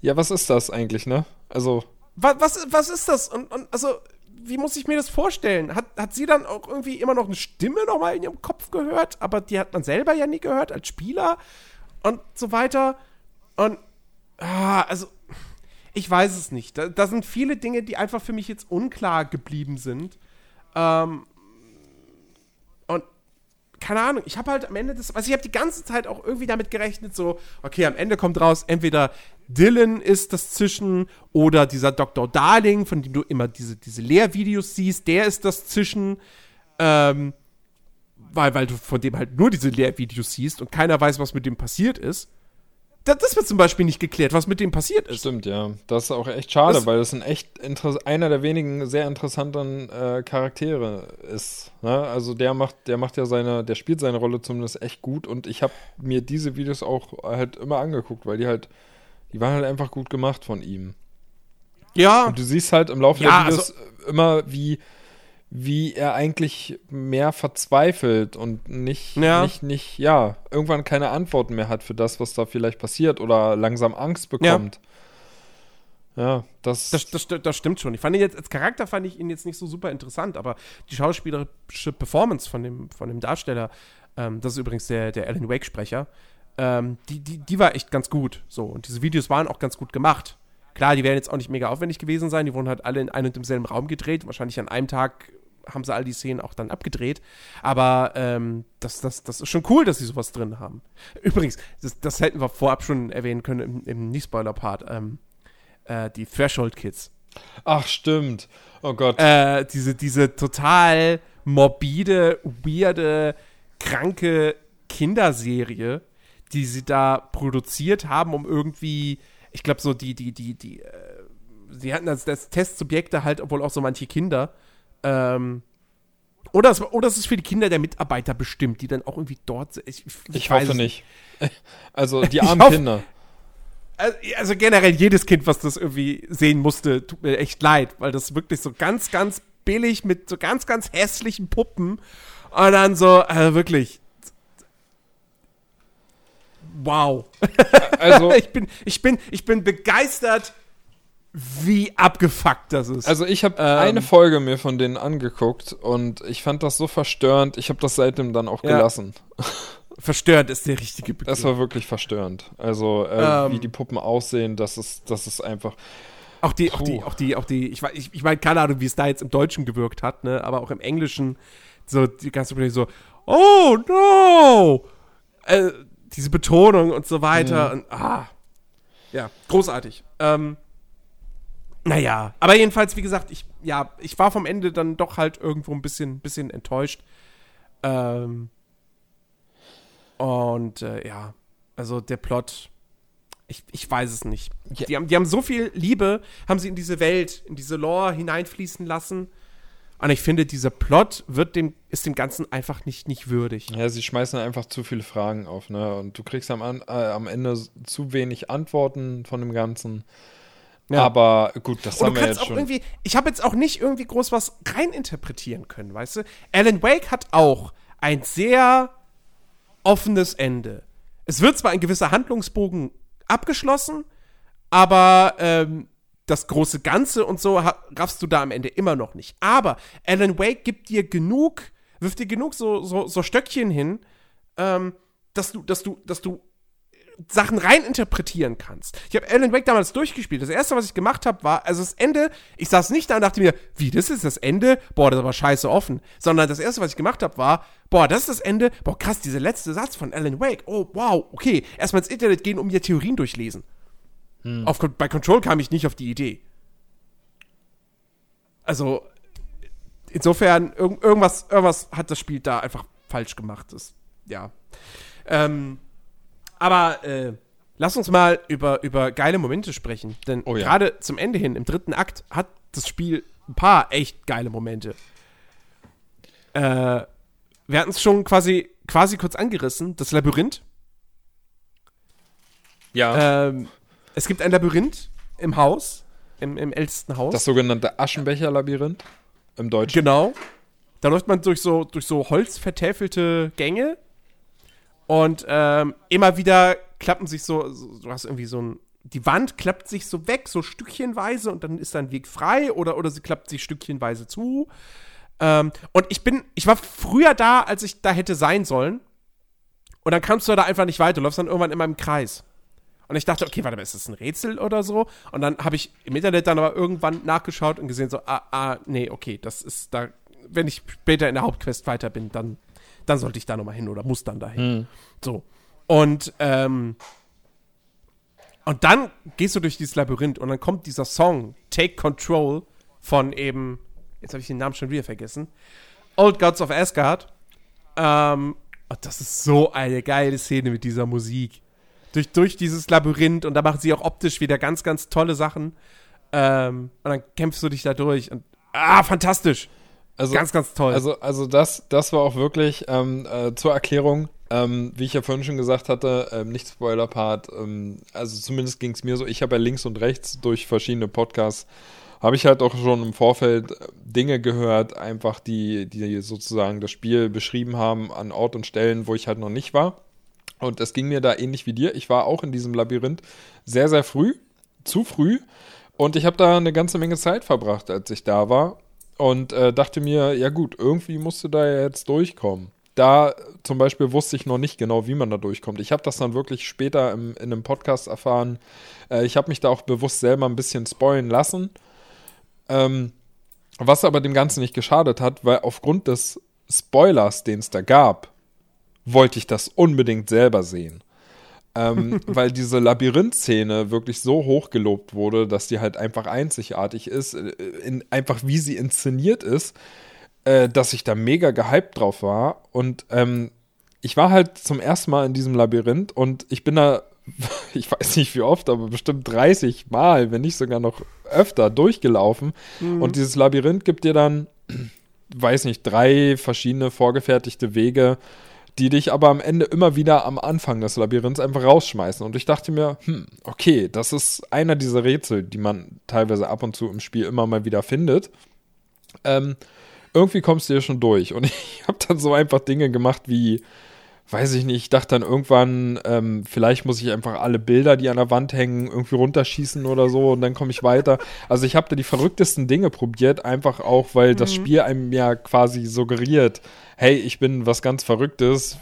Ja, was ist das eigentlich, ne? Also, Was, was, was ist das? Und, und also, wie muss ich mir das vorstellen? Hat, hat sie dann auch irgendwie immer noch eine Stimme nochmal in ihrem Kopf gehört? Aber die hat man selber ja nie gehört als Spieler und so weiter. Und, ah, also, ich weiß es nicht. Da, da sind viele Dinge, die einfach für mich jetzt unklar geblieben sind. Ähm, und keine Ahnung, ich habe halt am Ende des, also ich habe die ganze Zeit auch irgendwie damit gerechnet, so, okay, am Ende kommt raus, entweder Dylan ist das Zischen oder dieser Dr. Darling, von dem du immer diese, diese Lehrvideos siehst, der ist das Zischen, ähm, weil, weil du von dem halt nur diese Lehrvideos siehst und keiner weiß, was mit dem passiert ist. Das, das wird zum Beispiel nicht geklärt, was mit dem passiert ist. stimmt, ja. Das ist auch echt schade, Das- weil das ein echt einer der wenigen sehr interessanten äh, Charaktere ist. Ne? Also der macht, der macht ja seine, der spielt seine Rolle zumindest echt gut und ich habe mir diese Videos auch halt immer angeguckt, weil die halt, die waren halt einfach gut gemacht von ihm. Ja, Und du siehst halt im Laufe Ja, der Videos immer, wie, wie er eigentlich mehr verzweifelt und nicht, Ja. nicht, nicht, ja, irgendwann keine Antworten mehr hat für das, was da vielleicht passiert oder langsam Angst bekommt. Ja, das, Das, das, sti- das stimmt schon. Ich fand ihn jetzt, als Charakter fand ich ihn jetzt nicht so super interessant, aber die schauspielerische Performance von dem, von dem Darsteller, ähm, das ist übrigens der, der Alan Wake-Sprecher, ähm, die, die, die war echt ganz gut. So, und diese Videos waren auch ganz gut gemacht. Klar, die werden jetzt auch nicht mega aufwendig gewesen sein, die wurden halt alle in einem und demselben Raum gedreht. Wahrscheinlich an einem Tag haben sie all die Szenen auch dann abgedreht. Aber ähm, das, das, das ist schon cool, dass sie sowas drin haben. Übrigens, das, das hätten wir vorab schon erwähnen können im, im Nicht-Spoiler-Part. Ähm, äh, die Threshold Kids. ach stimmt. Oh Gott. Äh, diese, diese total morbide, weirde, kranke Kinderserie, die sie da produziert haben, um irgendwie, ich glaube, so die, die, die, die, äh, sie hatten als, als Testsubjekte halt wohl auch so manche Kinder. Ähm, oder es, oder es ist für die Kinder der Mitarbeiter bestimmt, die dann auch irgendwie dort sind. Ich, ich weiß hoffe es nicht. Also [laughs] die Ich armen hoffe- Kinder. Also, also generell jedes Kind, was das irgendwie sehen musste, tut mir echt leid, weil das wirklich so ganz, ganz billig mit so ganz, ganz hässlichen Puppen und dann so, also wirklich. Wow. Also, [laughs] Ich bin, ich bin, ich bin begeistert, wie abgefuckt das ist. also ich habe Ähm. eine Folge mir von denen angeguckt und ich fand das so verstörend. Ich habe das seitdem dann auch Ja. gelassen. Verstörend ist der richtige Begriff. Das war wirklich verstörend. Also äh, Ähm. wie die Puppen aussehen, das ist, das ist einfach. Auch die, auch die, auch die, auch die, ich, ich, ich meine, keine Ahnung, wie es da jetzt im Deutschen gewirkt hat, ne, aber auch im Englischen, so, die ganze Zeit so, oh no! Äh, diese Betonung und so weiter und, ah. Ja, großartig. Ähm, naja, aber jedenfalls, wie gesagt, ich, ja, ich war vom Ende dann doch halt irgendwo ein bisschen, bisschen enttäuscht. Ähm, und, äh, ja, also der Plot, ich, ich weiß es nicht. Ja. Die, haben, die haben so viel Liebe, haben sie in diese Welt, in diese Lore hineinfließen lassen. Und ich finde, dieser Plot wird dem, ist dem Ganzen einfach nicht, nicht würdig. Ja, sie schmeißen einfach zu viele Fragen auf, ne? Und du kriegst am, äh, am Ende zu wenig Antworten von dem Ganzen. Ja. Aber gut, das Und haben du wir jetzt auch schon. irgendwie, ich habe jetzt auch nicht irgendwie groß was reininterpretieren können, weißt du? Alan Wake hat auch ein sehr offenes Ende. Es wird zwar ein gewisser Handlungsbogen abgeschlossen, aber ähm, das große Ganze und so raffst du da am Ende immer noch nicht. Aber Alan Wake gibt dir genug, wirft dir genug so, so, so Stöckchen hin, ähm, dass du, dass du, dass du Sachen reininterpretieren kannst. Ich habe Alan Wake damals durchgespielt. Das erste, was ich gemacht habe, war, also das Ende, ich saß nicht da und dachte mir, wie, das ist das Ende? Boah, das ist aber scheiße offen. Sondern das erste, was ich gemacht habe, war, boah, das ist das Ende. Boah, krass, dieser letzte Satz von Alan Wake. Oh, wow, okay. Erstmal ins Internet gehen, um mir Theorien durchlesen. Auf, bei Control kam ich nicht auf die Idee. Also, insofern, irg irgendwas, irgendwas hat das Spiel da einfach falsch gemacht. Das, ja. Ähm, aber äh, lass uns mal über, über geile Momente sprechen. Denn Oh ja. gerade zum Ende hin, im dritten Akt, hat das Spiel ein paar echt geile Momente. Äh, wir hatten es schon quasi, quasi kurz angerissen, das Labyrinth. ja, Ähm, es gibt ein Labyrinth im Haus, im, im ältesten Haus. das sogenannte Aschenbecher-Labyrinth im Deutschen. Genau. Da läuft man durch so, durch so holzvertäfelte Gänge und ähm, immer wieder klappen sich so, so, du hast irgendwie so ein, die Wand klappt sich so weg, so stückchenweise und dann ist da ein Weg frei oder, oder sie klappt sich stückchenweise zu. Ähm, und ich bin, ich war früher da, als ich da hätte sein sollen. Und dann kamst du da einfach nicht weiter, du läufst dann irgendwann immer im Kreis. Und ich dachte, okay, warte mal, ist das ein Rätsel oder so? Und dann habe ich im Internet dann aber irgendwann nachgeschaut und gesehen, so, ah, ah, nee, okay, das ist da, wenn ich später in der Hauptquest weiter bin, dann, dann sollte ich da nochmal hin oder muss dann dahin. So. Und, ähm, und dann gehst du durch dieses Labyrinth und dann kommt dieser Song, Take Control, von eben, jetzt habe ich den Namen schon wieder vergessen, Old Gods of Asgard. Ähm, und das ist so eine geile Szene mit dieser Musik. Durch, durch dieses Labyrinth und da machen sie auch optisch wieder ganz, ganz tolle Sachen. Ähm, und dann kämpfst du dich da durch und ah, fantastisch. Also, ganz, ganz toll. Also, also das, das war auch wirklich ähm, äh, zur Erklärung, ähm, wie ich ja vorhin schon gesagt hatte, ähm, nicht Spoiler-Part, ähm, also zumindest ging es mir so, ich habe ja links und rechts durch verschiedene Podcasts habe ich halt auch schon im Vorfeld Dinge gehört, einfach die, die sozusagen das Spiel beschrieben haben an Ort und Stellen, wo ich halt noch nicht war. Und es ging mir da ähnlich wie dir. Ich war auch in diesem Labyrinth sehr, sehr früh, zu früh. Und ich habe da eine ganze Menge Zeit verbracht, als ich da war. Und äh, dachte mir, ja gut, irgendwie musst du da jetzt durchkommen. Da zum Beispiel wusste ich noch nicht genau, wie man da durchkommt. Ich habe das dann wirklich später im, in einem Podcast erfahren. Äh, ich habe mich da auch bewusst selber ein bisschen spoilen lassen. Ähm, was aber dem Ganzen nicht geschadet hat, weil aufgrund des Spoilers, den es da gab, wollte ich das unbedingt selber sehen. Ähm, [laughs] weil diese Labyrinth-Szene wirklich so hoch gelobt wurde, dass die halt einfach einzigartig ist, äh, in, einfach wie sie inszeniert ist, äh, dass ich da mega gehypt drauf war. Und ähm, ich war halt zum ersten Mal in diesem Labyrinth und ich bin da, [laughs] ich weiß nicht wie oft, aber bestimmt 30 Mal, wenn nicht sogar noch öfter, durchgelaufen. Mhm. Und dieses Labyrinth gibt dir dann, [clears throat] weiß nicht, drei verschiedene vorgefertigte Wege, die dich aber am Ende immer wieder am Anfang des Labyrinths einfach rausschmeißen. Und ich dachte mir, hm, okay, das ist einer dieser Rätsel, die man teilweise ab und zu im Spiel immer mal wieder findet. Ähm, irgendwie kommst du hier schon durch. Und [laughs] ich habe dann so einfach Dinge gemacht wie, weiß ich nicht, ich dachte dann irgendwann, ähm, vielleicht muss ich einfach alle Bilder, die an der Wand hängen, irgendwie runterschießen oder so und dann komme ich weiter. Also ich habe da die verrücktesten Dinge probiert, einfach auch, weil mhm. das Spiel einem ja quasi suggeriert, hey, ich bin was ganz Verrücktes.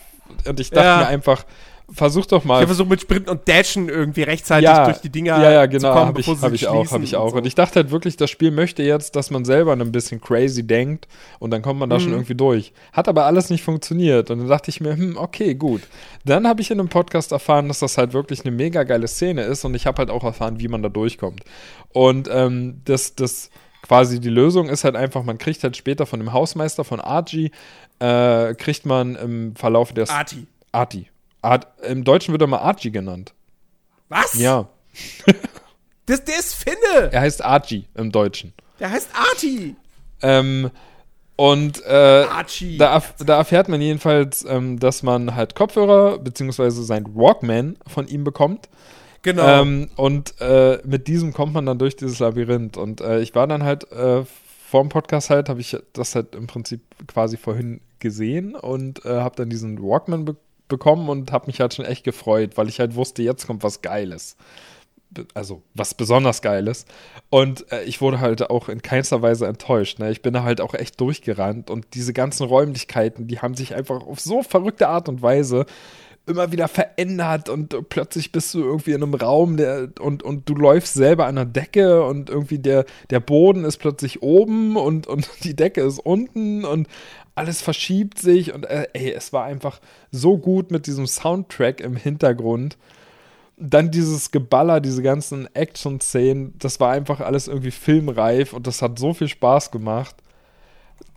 Und ich dachte ja. mir einfach, versuch doch mal. Ich versuche mit Sprinten und Dashen irgendwie rechtzeitig ja, durch die Dinger ja, ja, genau, zu kommen, hab ich, hab ich auch, habe ich auch. Und, so. und, ich dachte halt wirklich, das Spiel möchte jetzt, dass man selber ein bisschen crazy denkt und dann kommt man da mhm. schon irgendwie durch. Hat aber alles nicht funktioniert und dann dachte ich mir, hm, okay, gut. Dann habe ich in einem Podcast erfahren, dass das halt wirklich eine mega geile Szene ist und ich habe halt auch erfahren, wie man da durchkommt. Und ähm, das, das quasi die Lösung ist halt einfach, man kriegt halt später von dem Hausmeister von Archie, äh, kriegt man im Verlauf des Arti. Arti, Art, Im Deutschen wird er mal Archie genannt. Was? Ja. [laughs] das, der ist Finne. Er heißt Archie im Deutschen. Der heißt Arti. Ähm, und äh, da, da, erfährt man jedenfalls, ähm, dass man halt Kopfhörer beziehungsweise sein Walkman von ihm bekommt. Genau. Ähm, und äh, mit diesem kommt man dann durch dieses Labyrinth. Und äh, ich war dann halt äh, vor dem Podcast halt, habe ich das halt im Prinzip quasi vorhin gesehen und äh, habe dann diesen Walkman bekommen bekommen und habe mich halt schon echt gefreut, weil ich halt wusste, jetzt kommt was Geiles. Also was besonders Geiles. Und äh, ich wurde halt auch in keinster Weise enttäuscht. Ne? Ich bin da halt auch echt durchgerannt und diese ganzen Räumlichkeiten, die haben sich einfach auf so verrückte Art und Weise immer wieder verändert und plötzlich bist du irgendwie in einem Raum der, und, und du läufst selber an der Decke und irgendwie der, der Boden ist plötzlich oben und, und [laughs] die Decke ist unten und alles verschiebt sich und äh, ey, es war einfach so gut mit diesem Soundtrack im Hintergrund. Dann dieses Geballer, diese ganzen Action-Szenen, das war einfach alles irgendwie filmreif und das hat so viel Spaß gemacht,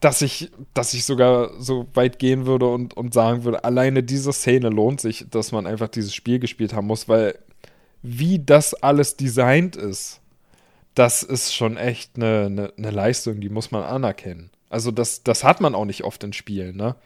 dass ich, dass ich sogar so weit gehen würde und, und sagen würde, alleine diese Szene lohnt sich, dass man einfach dieses Spiel gespielt haben muss, weil wie das alles designt ist, das ist schon echt eine, eine, eine Leistung, die muss man anerkennen. Also das, das hat man auch nicht oft in Spielen, ne?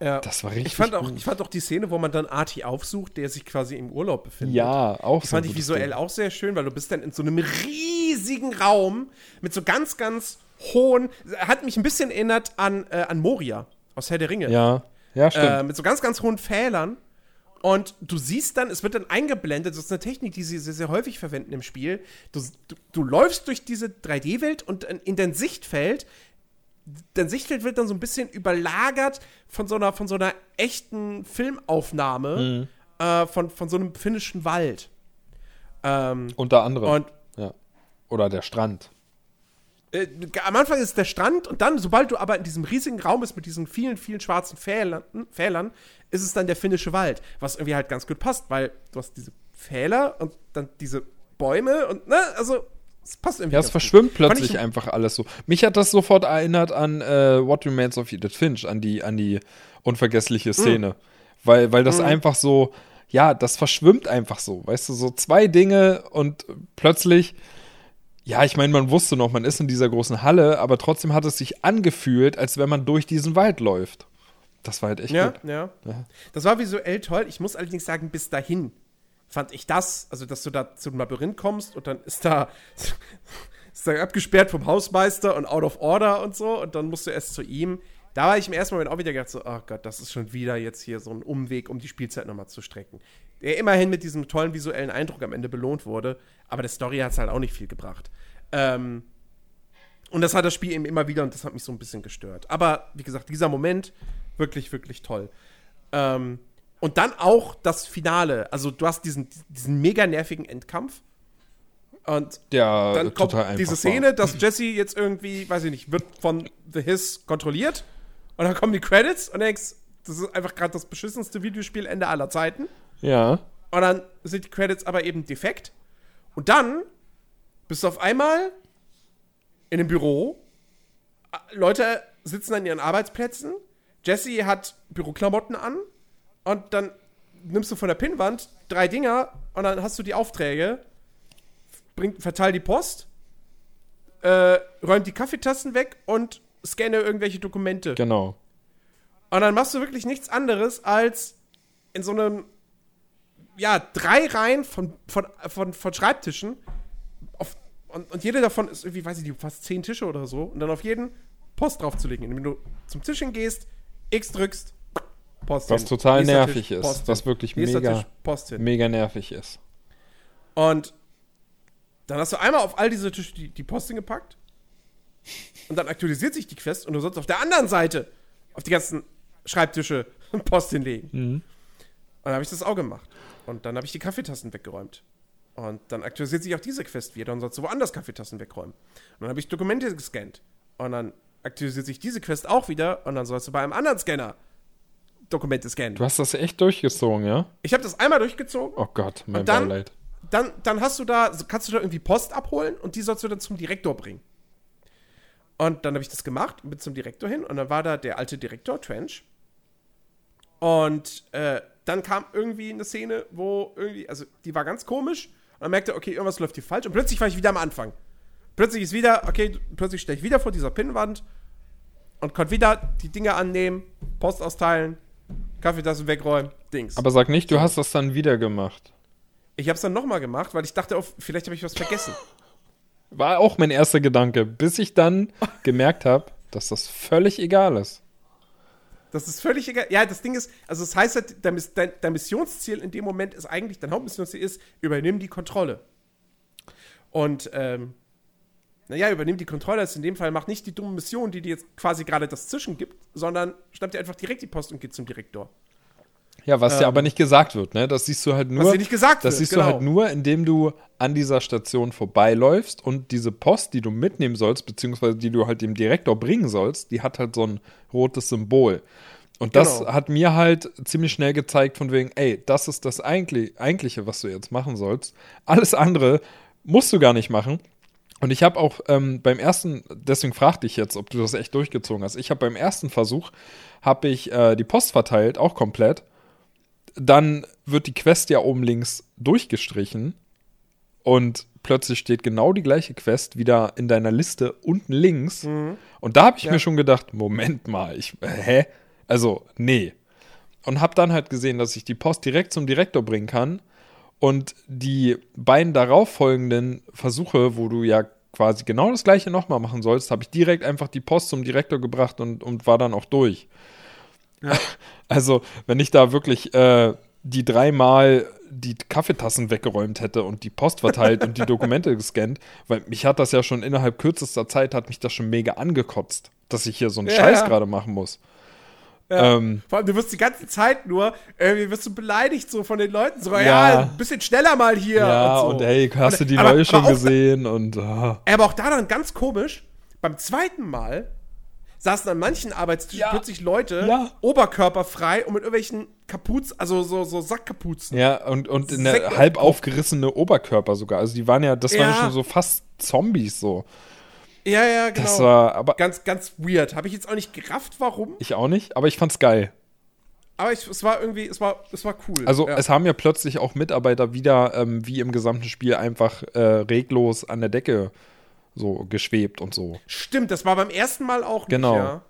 Ja. Das war richtig. Ich fand, auch, ich fand auch die Szene, wo man dann Arti aufsucht, der sich quasi im Urlaub befindet. Ja, auch die so. Fand ich visuell Ding. auch sehr schön, weil du bist dann in so einem riesigen Raum mit so ganz, ganz hohen. Hat mich ein bisschen erinnert an, äh, an Moria aus Herr der Ringe. Ja, ja, stimmt. Äh, mit so ganz, ganz hohen Pfählern. Und du siehst dann, es wird dann eingeblendet, das ist eine Technik, die sie sehr, sehr häufig verwenden im Spiel. Du, du, du läufst durch diese 3D-Welt und in dein Sichtfeld dein Sichtfeld wird dann so ein bisschen überlagert von so einer, von so einer echten Filmaufnahme mhm. äh, von, von so einem finnischen Wald. Ähm, Unter anderem. Und, ja. Oder der Strand. Äh, am Anfang ist der Strand und dann, sobald du aber in diesem riesigen Raum bist mit diesen vielen, vielen schwarzen Pfählern, Pfählern, ist es dann der finnische Wald. Was irgendwie halt ganz gut passt, weil du hast diese Pfähler und dann diese Bäume und, ne, also es passt irgendwie. Ja, es verschwimmt gut. plötzlich einfach alles so. Mich hat das sofort erinnert an äh, What Remains of Edith Finch, an die, an die unvergessliche Szene. Mm. Weil, weil das mm. einfach so, ja, das verschwimmt einfach so. Weißt du, so zwei Dinge und plötzlich. Ja, ich meine, man wusste noch, man ist in dieser großen Halle, aber trotzdem hat es sich angefühlt, als wenn man durch diesen Wald läuft. Das war halt echt ja, gut. Ja, ja. Das war visuell toll. Ich muss allerdings sagen, bis dahin fand ich das, also dass du da zum Labyrinth kommst und dann ist da [laughs] sozusagen abgesperrt vom Hausmeister und out of order und so. Und dann musst du erst zu ihm. Da war ich im ersten Moment auch wieder gedacht, so, oh Gott, das ist schon wieder jetzt hier so ein Umweg, um die Spielzeit nochmal zu strecken. Der immerhin mit diesem tollen visuellen Eindruck am Ende belohnt wurde, aber der Story hat es halt auch nicht viel gebracht. Ähm, und das hat das Spiel eben immer wieder und das hat mich so ein bisschen gestört. Aber wie gesagt, dieser Moment, wirklich, wirklich toll. Ähm, und dann auch das Finale. Also, du hast diesen, diesen mega nervigen Endkampf. Und Ja, dann kommt diese war. Szene, dass Jesse jetzt irgendwie, weiß ich nicht, wird von The Hiss kontrolliert. Und dann kommen die Credits und denkst, das ist einfach gerade das beschissenste Videospielende aller Zeiten. Ja. Und dann sind die Credits aber eben defekt. Und dann bist du auf einmal in einem Büro. Leute sitzen an ihren Arbeitsplätzen. Jesse hat Büroklamotten an. Und dann nimmst du von der Pinnwand drei Dinger und dann hast du die Aufträge. Bring, verteil die Post. Äh, räumt die Kaffeetassen weg und scanne irgendwelche Dokumente. Genau. Und dann machst du wirklich nichts anderes als in so einem, ja, drei Reihen von, von, von, von Schreibtischen. Auf, und, und jede davon ist irgendwie, weiß ich nicht, fast zehn Tische oder so. Und dann auf jeden Post draufzulegen. Indem du zum Tisch hingehst, X drückst, Post Was hin. total Nächster nervig Tisch, ist. Was wirklich Nächster mega, Tisch, mega nervig ist. Und dann hast du einmal auf all diese Tische die, die Post hingepackt. Und dann aktualisiert sich die Quest und du sollst auf der anderen Seite auf die ganzen Schreibtische [laughs] Post hinlegen. Und dann habe ich das auch gemacht. Und dann habe ich die Kaffeetassen weggeräumt. Und dann aktualisiert sich auch diese Quest wieder und sollst du woanders Kaffeetassen wegräumen. Und dann habe ich Dokumente gescannt. Und dann aktualisiert sich diese Quest auch wieder und dann sollst du bei einem anderen Scanner Dokumente scannen. Du hast das echt durchgezogen, ja? Ich habe das einmal durchgezogen Oh Gott, mein Und dann- Beileid. dann, dann hast du da, kannst du da irgendwie Post abholen und die sollst du dann zum Direktor bringen. Und dann habe ich das gemacht und bin zum Direktor hin und dann war da der alte Direktor, Trench. Und äh, dann kam irgendwie eine Szene, wo irgendwie, also die war ganz komisch und dann merkte, okay, irgendwas läuft hier falsch und plötzlich war ich wieder am Anfang. Plötzlich ist wieder, okay, plötzlich stehe ich wieder vor dieser Pinnwand und konnte wieder die Dinge annehmen, Post austeilen, Kaffeetassen wegräumen, Dings. Aber sag nicht, du hast das dann wieder gemacht. ich habe es dann nochmal gemacht, weil ich dachte, auf, vielleicht habe ich was vergessen. War auch mein erster Gedanke, bis ich dann gemerkt habe, dass das völlig egal ist. Das ist völlig egal. Ja, das Ding ist, also das heißt halt, dein, dein Missionsziel in dem Moment ist eigentlich, dein Hauptmissionsziel ist, übernimm die Kontrolle. Und, ähm, naja, übernimm die Kontrolle ist in dem Fall, mach nicht die dumme Mission, die dir jetzt quasi gerade das Zischen gibt, sondern schnapp dir einfach direkt die Post und geh zum Direktor. Ja, was dir Ähm. aber nicht gesagt wird, ne? Das siehst du halt nur. Was dir nicht gesagt Das wird, siehst genau. du halt nur, indem du an dieser Station vorbeiläufst und diese Post, die du mitnehmen sollst, beziehungsweise die du halt dem Direktor bringen sollst, die hat halt so ein rotes Symbol. Und das Genau. hat mir halt ziemlich schnell gezeigt, von wegen, ey, das ist das eigentlich, eigentliche, was du jetzt machen sollst. Alles andere musst du gar nicht machen. Und ich habe auch ähm, beim ersten, deswegen fragte ich jetzt, ob du das echt durchgezogen hast. Ich habe beim ersten Versuch, habe ich äh, die Post verteilt, auch komplett dann wird die Quest ja oben links durchgestrichen und plötzlich steht genau die gleiche Quest wieder in deiner Liste unten links. Und da habe ich Ja. mir schon gedacht, Moment mal, ich, hä? Also, nee. Und habe dann halt gesehen, dass ich die Post direkt zum Direktor bringen kann und die beiden darauffolgenden Versuche, wo du ja quasi genau das gleiche nochmal machen sollst, habe ich direkt einfach die Post zum Direktor gebracht und, und war dann auch durch. [laughs] Also, wenn ich da wirklich äh, die dreimal die Kaffeetassen weggeräumt hätte und die Post verteilt und die Dokumente [laughs] gescannt, weil mich hat das ja schon innerhalb kürzester Zeit, hat mich das schon mega angekotzt, dass ich hier so einen Ja, Scheiß ja. gerade machen muss. Ja. Ähm, Vor allem, du wirst die ganze Zeit nur, irgendwie wirst du beleidigt so von den Leuten. So, ja, Ja. ein bisschen schneller mal hier. ja, und, und, so. hey, hast du die aber- neue schon gesehen? Und ah. Aber auch da dann ganz komisch, beim zweiten Mal saßen an manchen Arbeitstischen Ja. plötzlich Leute Ja. oberkörperfrei und mit irgendwelchen Kapuzen, also so, so Sackkapuzen. ja, und, und in der Sekt- halb aufgerissene Oberkörper sogar. Also die waren ja, das waren Ja. ja schon so fast Zombies so. Ja, ja, genau. Das war, aber ganz, ganz weird. Habe ich jetzt auch nicht gerafft, warum. ich auch nicht, aber ich fand's geil. Aber ich, es war irgendwie, es war, es war cool. Also ja. es haben ja plötzlich auch Mitarbeiter wieder, ähm, wie im gesamten Spiel, einfach äh, reglos an der Decke so geschwebt und so. Stimmt, das war beim ersten Mal auch Genau. nicht, ja.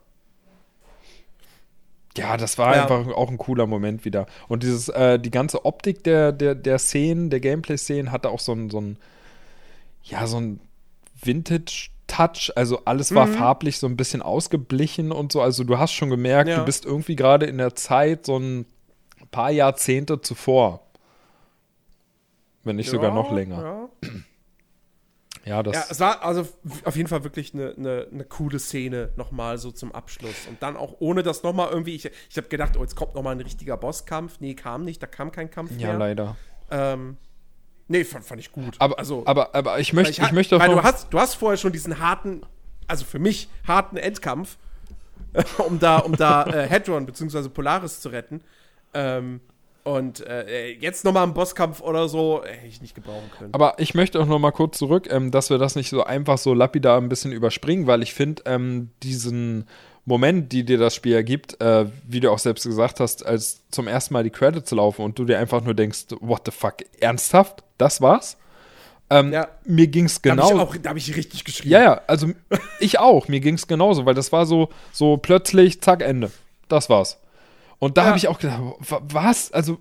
Ja, das war Ja. einfach auch ein cooler Moment wieder. Und dieses, äh, die ganze Optik der, der, der Szenen, der Gameplay-Szenen hatte auch so ein, so ein, ja, so ein Vintage-Touch. Also alles war farblich so ein bisschen ausgeblichen und so. Also du hast schon gemerkt, Ja. du bist irgendwie gerade in der Zeit so ein paar Jahrzehnte zuvor. Wenn nicht sogar noch länger. Ja. [clears throat] Ja, das. Ja, es war also auf jeden Fall wirklich eine, eine, eine coole Szene nochmal so zum Abschluss. Und dann auch ohne das nochmal irgendwie, ich, ich habe gedacht, oh, jetzt kommt nochmal ein richtiger Bosskampf. Nee, kam nicht, da kam kein Kampf ja, mehr. leider. Ähm, nee, fand, fand ich gut. Aber, also, aber, aber ich möchte, ich, ha- möchte auch weil du hast, du hast vorher schon diesen harten, also für mich harten Endkampf, [laughs] um da, um da äh, Hedron bzw. Polaris zu retten. Ähm, und äh, jetzt nochmal einen Bosskampf oder so, hätte ich nicht gebrauchen können. Aber ich möchte auch noch mal kurz zurück, ähm, dass wir das nicht so einfach so lapidar ein bisschen überspringen, weil ich finde, ähm, diesen Moment, die dir das Spiel ergibt, äh, wie du auch selbst gesagt hast, als zum ersten Mal die Credits laufen und du dir einfach nur denkst, what the fuck, ernsthaft? Das war's? Ähm, Ja. Mir ging's da genau. habe ich, auch- da hab ich richtig geschrieben. Ja, ja, also ich auch. Mir ging es genauso, weil das war so, so plötzlich, zack, Ende. Das war's. Und da Ja. habe ich auch gedacht, wa- was? Also,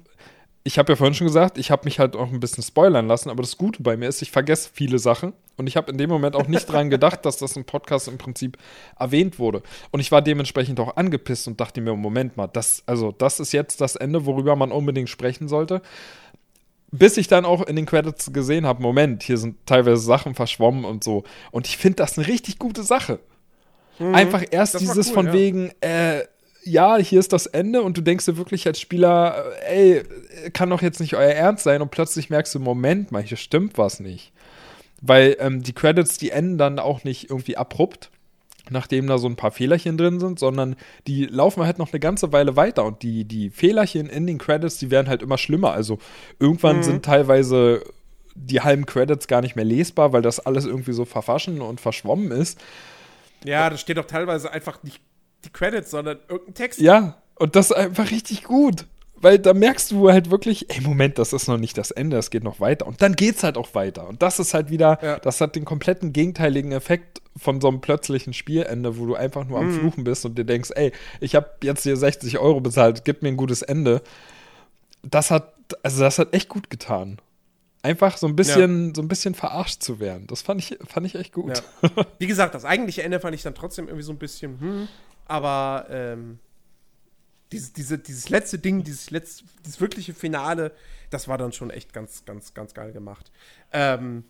ich habe ja vorhin schon gesagt, ich habe mich halt auch ein bisschen spoilern lassen, aber das Gute bei mir ist, ich vergesse viele Sachen und ich habe in dem Moment auch nicht dran gedacht, dass das im Podcast im Prinzip erwähnt wurde. Und ich war dementsprechend auch angepisst und dachte mir, Moment mal, das, also das ist jetzt das Ende, worüber man unbedingt sprechen sollte. Bis ich dann auch in den Credits gesehen habe, Moment, hier sind teilweise Sachen verschwommen und so. Und ich finde das eine richtig gute Sache. Einfach erst Mhm. Das war dieses cool, von ja. wegen, äh, ja, hier ist das Ende und du denkst dir wirklich als Spieler, ey, kann doch jetzt nicht euer Ernst sein und plötzlich merkst du, Moment mal, hier stimmt was nicht. Weil ähm, die Credits, die enden dann auch nicht irgendwie abrupt, nachdem da so ein paar Fehlerchen drin sind, sondern die laufen halt noch eine ganze Weile weiter und die, die Fehlerchen in den Credits, die werden halt immer schlimmer. Also irgendwann Mhm. sind teilweise die halben Credits gar nicht mehr lesbar, weil das alles irgendwie so verwaschen und verschwommen ist. Ja, da steht doch teilweise einfach nicht die Credits, sondern irgendein Text. Ja, und das ist einfach richtig gut. Weil da merkst du halt wirklich, ey, Moment, das ist noch nicht das Ende, es geht noch weiter. Und dann geht's halt auch weiter. Und das ist halt wieder, Ja. das hat den kompletten gegenteiligen Effekt von so einem plötzlichen Spielende, wo du einfach nur am Mhm. Fluchen bist und dir denkst, ey, ich habe jetzt hier 60 Euro bezahlt, gib mir ein gutes Ende. Das hat, also das hat echt gut getan. Einfach so ein bisschen, so ein bisschen verarscht zu werden. Das fand ich, fand ich echt gut. Ja. [laughs] Wie gesagt, das eigentliche Ende fand ich dann trotzdem irgendwie so ein bisschen, hm, aber ähm, dieses, diese, dieses letzte Ding, dieses, letzte, dieses wirkliche Finale, das war dann schon echt ganz, ganz, ganz geil gemacht. Ähm,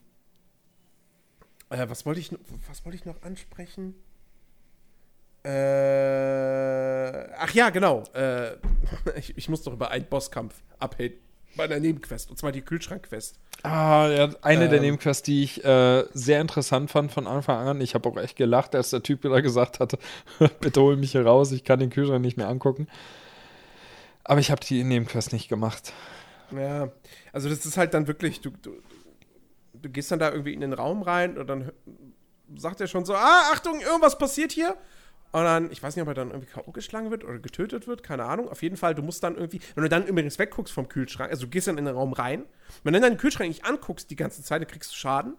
äh, was wollte ich, noch- was ich noch ansprechen? Äh, ach ja, genau. Äh, [laughs] ich, ich muss doch über einen Bosskampf abhaten bei einer Nebenquest, und zwar die Kühlschrankquest. Ah, ja, eine der Ähm. Nebenquests, die ich äh, sehr interessant fand von Anfang an. Ich habe auch echt gelacht, als der Typ da gesagt hatte, [laughs] bitte hol mich hier raus, ich kann den Kühlschrank nicht mehr angucken. Aber ich habe die Nebenquest nicht gemacht. Ja, also das ist halt dann wirklich, du, du, du gehst dann da irgendwie in den Raum rein und dann sagt er schon so, ah, Achtung, irgendwas passiert hier. Und dann, ich weiß nicht, ob er dann irgendwie K.O. geschlagen wird oder getötet wird, keine Ahnung. Auf jeden Fall, du musst dann irgendwie, wenn du dann übrigens wegguckst vom Kühlschrank, also du gehst dann in den Raum rein, wenn du dann den Kühlschrank nicht anguckst die ganze Zeit, dann kriegst du Schaden.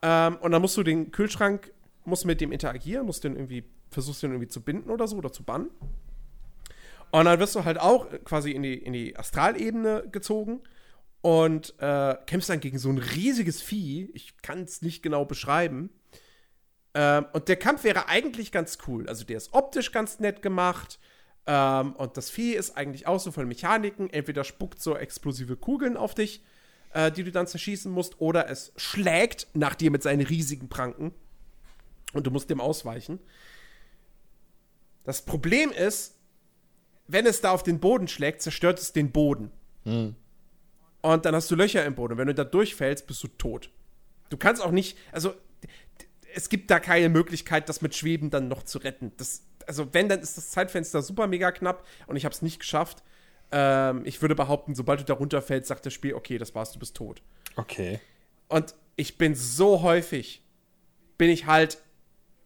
Ähm, und dann musst du den Kühlschrank, musst mit dem interagieren, musst den irgendwie, versuchst den irgendwie zu binden oder so oder zu bannen. Und dann wirst du halt auch quasi in die, in die Astralebene gezogen und äh, kämpfst dann gegen so ein riesiges Vieh. Ich kann es nicht genau beschreiben. Ähm, und der Kampf wäre eigentlich ganz cool. Also der ist optisch ganz nett gemacht. Ähm, und das Vieh ist eigentlich auch so von Mechaniken. Entweder spuckt so explosive Kugeln auf dich, äh, die du dann zerschießen musst, oder es schlägt nach dir mit seinen riesigen Pranken. Und du musst dem ausweichen. Das Problem ist, wenn es da auf den Boden schlägt, zerstört es den Boden. Und dann hast du Löcher im Boden. Und wenn du da durchfällst, bist du tot. Du kannst auch nicht, also es gibt da keine Möglichkeit, das mit Schweben dann noch zu retten. Das, also wenn, dann ist das Zeitfenster super mega knapp und ich habe es nicht geschafft. Ähm, ich würde behaupten, sobald du da runterfällst, sagt das Spiel, okay, das war's, du bist tot. Okay. Und ich bin so häufig, bin ich halt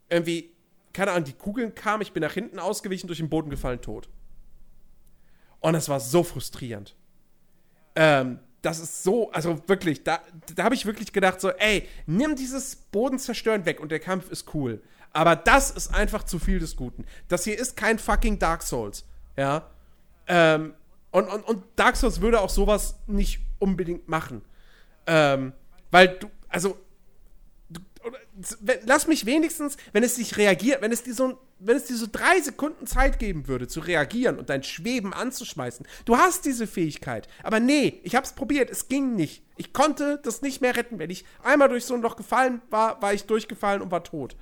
irgendwie, keine Ahnung, die Kugeln kamen, ich bin nach hinten ausgewichen, durch den Boden gefallen, tot. Und es war so frustrierend. Ähm, das ist so, also wirklich, da, da habe ich wirklich gedacht, so, ey, nimm dieses Bodenzerstören weg und der Kampf ist cool. Aber das ist einfach zu viel des Guten. Das hier ist kein fucking Dark Souls, ja. Ähm, und, und, und Dark Souls würde auch sowas nicht unbedingt machen. Ähm, weil du, also, lass mich wenigstens, wenn es dich reagiert, wenn es dir so, wenn es dir so drei Sekunden Zeit geben würde, zu reagieren und dein Schweben anzuschmeißen. Du hast diese Fähigkeit. Aber nee, ich hab's probiert, es ging nicht. Ich konnte das nicht mehr retten. Wenn ich einmal durch so ein Loch gefallen war, war ich durchgefallen und war tot.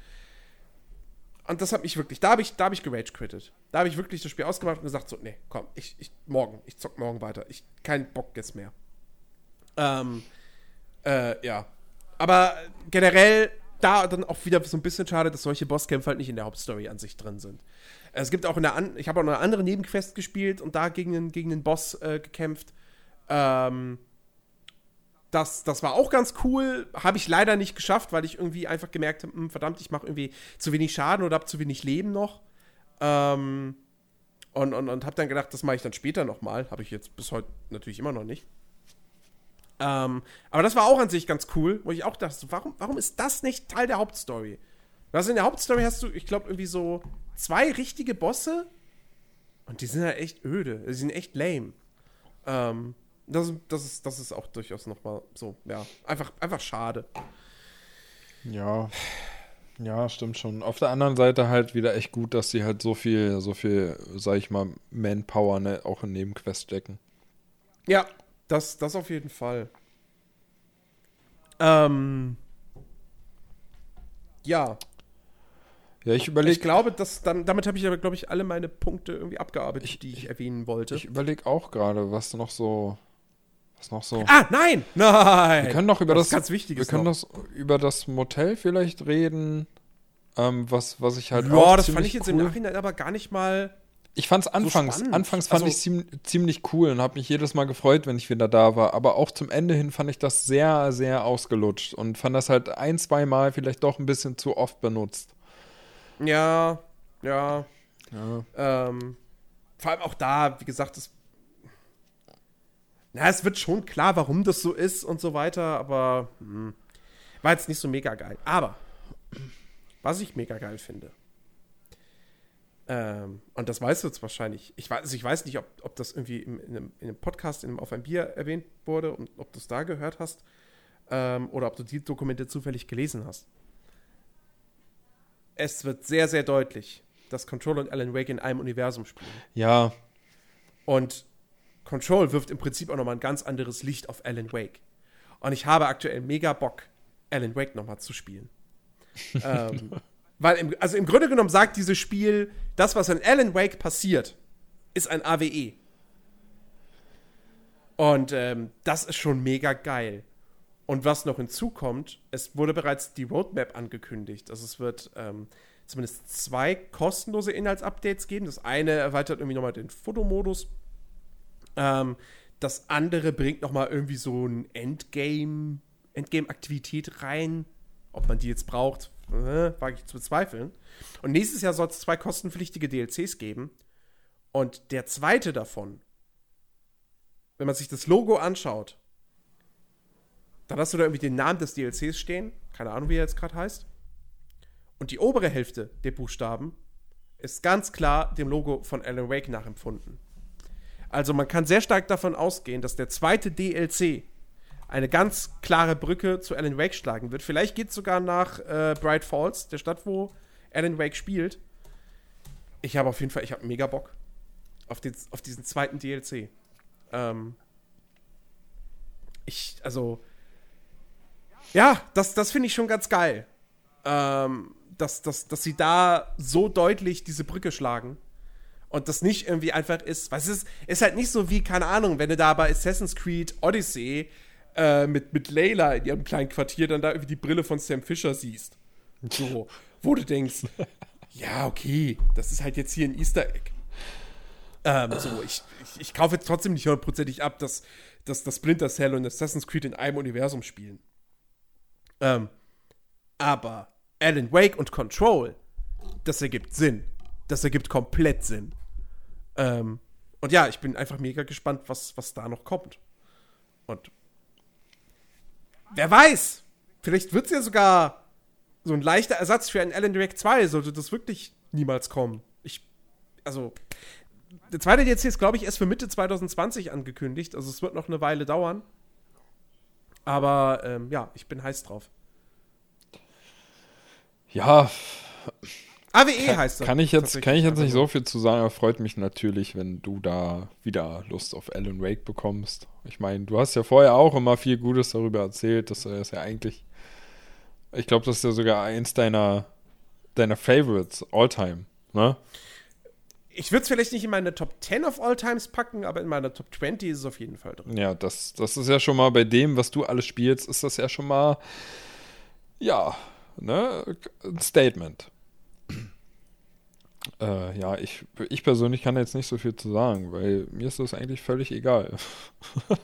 Und das hat mich wirklich, da habe ich, da habe ich gerage quittet. Da habe ich wirklich das Spiel ausgemacht und gesagt, so, nee, komm, ich, ich, morgen, ich zock morgen weiter. Ich, kein Bock jetzt mehr. Ähm, äh, ja. Aber generell da dann auch wieder so ein bisschen schade, dass solche Bosskämpfe halt nicht in der Hauptstory an sich drin sind. Es gibt auch in der An ich habe auch eine andere Nebenquest gespielt und da gegen einen, gegen einen Boss äh, gekämpft. Ähm, das, das war auch ganz cool. Habe ich leider nicht geschafft, weil ich irgendwie einfach gemerkt habe, hm, verdammt, ich mache irgendwie zu wenig Schaden oder habe zu wenig Leben noch. Ähm, und und, und habe dann gedacht, das mache ich dann später nochmal. Habe ich jetzt bis heute natürlich immer noch nicht. Ähm, aber das war auch an sich ganz cool, wo ich auch dachte, warum, warum ist das nicht Teil der Hauptstory? Also in der Hauptstory hast du, ich glaube, irgendwie so zwei richtige Bosse und die sind halt echt öde. Die sind echt lame. Ähm, das, das, ist, das ist auch durchaus nochmal so, ja, einfach, einfach schade. Ja. Ja, stimmt schon. Auf der anderen Seite halt wieder echt gut, dass sie halt so viel, so viel, sag ich mal, Manpower ne, auch in Nebenquests stecken. Ja, das, das auf jeden Fall. Ähm. Ja. Ja, ich überlege. Ich glaube, dass dann, damit habe ich aber, glaube ich, alle meine Punkte irgendwie abgearbeitet, ich, die ich erwähnen wollte. Ich überlege auch gerade, was noch so. Was noch so. Ah, nein! Nein! Wir können doch über das. das ganz wichtig. Wir können noch. das über das Motel vielleicht reden. Ähm, was, was ich halt. Ja, das fand ich jetzt cool. im Nachhinein aber gar nicht mal ich fand es anfangs, so anfangs fand also, ich ziemlich, ziemlich cool und habe mich jedes Mal gefreut, wenn ich wieder da war. Aber auch zum Ende hin fand ich das sehr, sehr ausgelutscht und fand das halt ein, zwei Mal vielleicht doch ein bisschen zu oft benutzt. Ja, ja. ja. Ähm, vor allem auch da, wie gesagt, es, na, es wird schon klar, warum das so ist und so weiter, aber hm, war jetzt nicht so mega geil. Aber was ich mega geil finde, ähm, und das weißt du jetzt wahrscheinlich. Ich weiß, also ich weiß nicht, ob, ob das irgendwie in, in, einem, in, einem, Podcast in einem Auf ein Bier erwähnt wurde und ob du es da gehört hast ähm, oder ob du die Dokumente zufällig gelesen hast. Es wird sehr, sehr deutlich, dass Control und Alan Wake in einem Universum spielen. Ja. Und Control wirft im Prinzip auch nochmal ein ganz anderes Licht auf Alan Wake. Und ich habe aktuell mega Bock, Alan Wake nochmal zu spielen. [laughs] ähm, weil, im, also im Grunde genommen sagt dieses Spiel, das, was in Alan Wake passiert, ist ein AWE. Und ähm, das ist schon mega geil. Und was noch hinzukommt, es wurde bereits die Roadmap angekündigt. Also es wird ähm, zumindest zwei kostenlose Inhaltsupdates geben. Das eine erweitert irgendwie nochmal den Fotomodus. Ähm, das andere bringt nochmal irgendwie so ein Endgame, Endgame-Aktivität rein. Ob man die jetzt braucht, äh, wage ich zu bezweifeln. Und nächstes Jahr soll es zwei kostenpflichtige DLCs geben. Und der zweite davon, wenn man sich das Logo anschaut, dann hast du da irgendwie den Namen des DLCs stehen. Keine Ahnung, wie er jetzt gerade heißt. Und die obere Hälfte der Buchstaben ist ganz klar dem Logo von Alan Wake nachempfunden. Also man kann sehr stark davon ausgehen, dass der zweite DLC eine ganz klare Brücke zu Alan Wake schlagen wird. Vielleicht geht es sogar nach äh, Bright Falls, der Stadt, wo Alan Wake spielt. Ich habe auf jeden Fall, ich habe mega Bock auf, den, auf diesen zweiten DLC. Ähm, ich, also, ja, das, das finde ich schon ganz geil. Ähm, dass, dass, dass sie da so deutlich diese Brücke schlagen. Und das nicht irgendwie einfach ist, weil es ist, ist halt nicht so wie, keine Ahnung, wenn du da bei Assassin's Creed Odyssey äh, mit, mit Layla in ihrem kleinen Quartier dann da irgendwie die Brille von Sam Fisher siehst. So, [laughs] wo du denkst, ja, okay, das ist halt jetzt hier ein Easter Egg. Ähm, so, ich, ich, ich kaufe jetzt trotzdem nicht hundertprozentig ab, dass, dass, dass Splinter Cell und Assassin's Creed in einem Universum spielen. Ähm, aber Alan Wake und Control, das ergibt Sinn. Das ergibt komplett Sinn. Ähm, und ja, ich bin einfach mega gespannt, was, was da noch kommt. Und wer weiß, vielleicht wird es ja sogar so ein leichter Ersatz für einen Alan Direct 2, sollte das wirklich niemals kommen. Ich, also, der zweite DLC ist, glaube ich, erst für Mitte 2020 angekündigt, also es wird noch eine Weile dauern. Aber ähm, ja, ich bin heiß drauf. Ja. AWE kann, heißt das. Kann ich jetzt, kann ich jetzt nicht so viel zu sagen, aber freut mich natürlich, wenn du da wieder Lust auf Alan Wake bekommst. Ich meine, du hast ja vorher auch immer viel Gutes darüber erzählt, dass er es ja eigentlich. Ich glaube, das ist ja sogar eins deiner, deiner Favorites all time, ne? ich würde es vielleicht nicht in meine Top 10 of All Times packen, aber in meiner Top 20 ist es auf jeden Fall drin. Ja, das, das ist ja schon mal bei dem, was du alles spielst, ist das ja schon mal, ja, ne, ein Statement. Äh, ja, ich, ich persönlich kann jetzt nicht so viel zu sagen, weil mir ist das eigentlich völlig egal.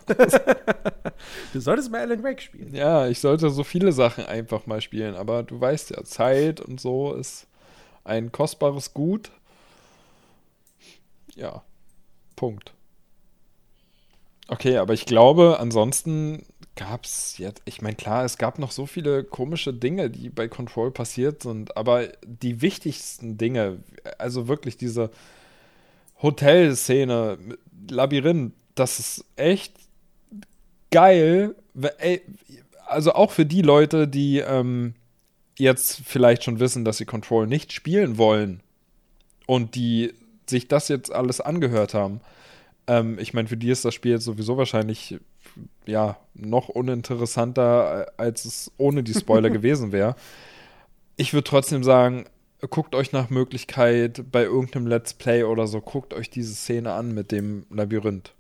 [laughs] du solltest mal Alan Wake spielen. Ja, ich sollte so viele Sachen einfach mal spielen, aber du weißt ja, Zeit und so ist ein kostbares Gut ja, Punkt. Okay, aber ich glaube, ansonsten gab es jetzt, ich meine, klar, es gab noch so viele komische Dinge, die bei Control passiert sind, aber die wichtigsten Dinge, also wirklich diese Hotelszene, Labyrinth, das ist echt geil. Also auch für die Leute, die ähm, jetzt vielleicht schon wissen, dass sie Control nicht spielen wollen und die sich das jetzt alles angehört haben, ähm, ich meine, für die ist das Spiel jetzt sowieso wahrscheinlich ja noch uninteressanter, äh, als es ohne die Spoiler [laughs] gewesen wäre. Ich würde trotzdem sagen, guckt euch nach Möglichkeit bei irgendeinem Let's Play oder so, guckt euch diese Szene an mit dem Labyrinth.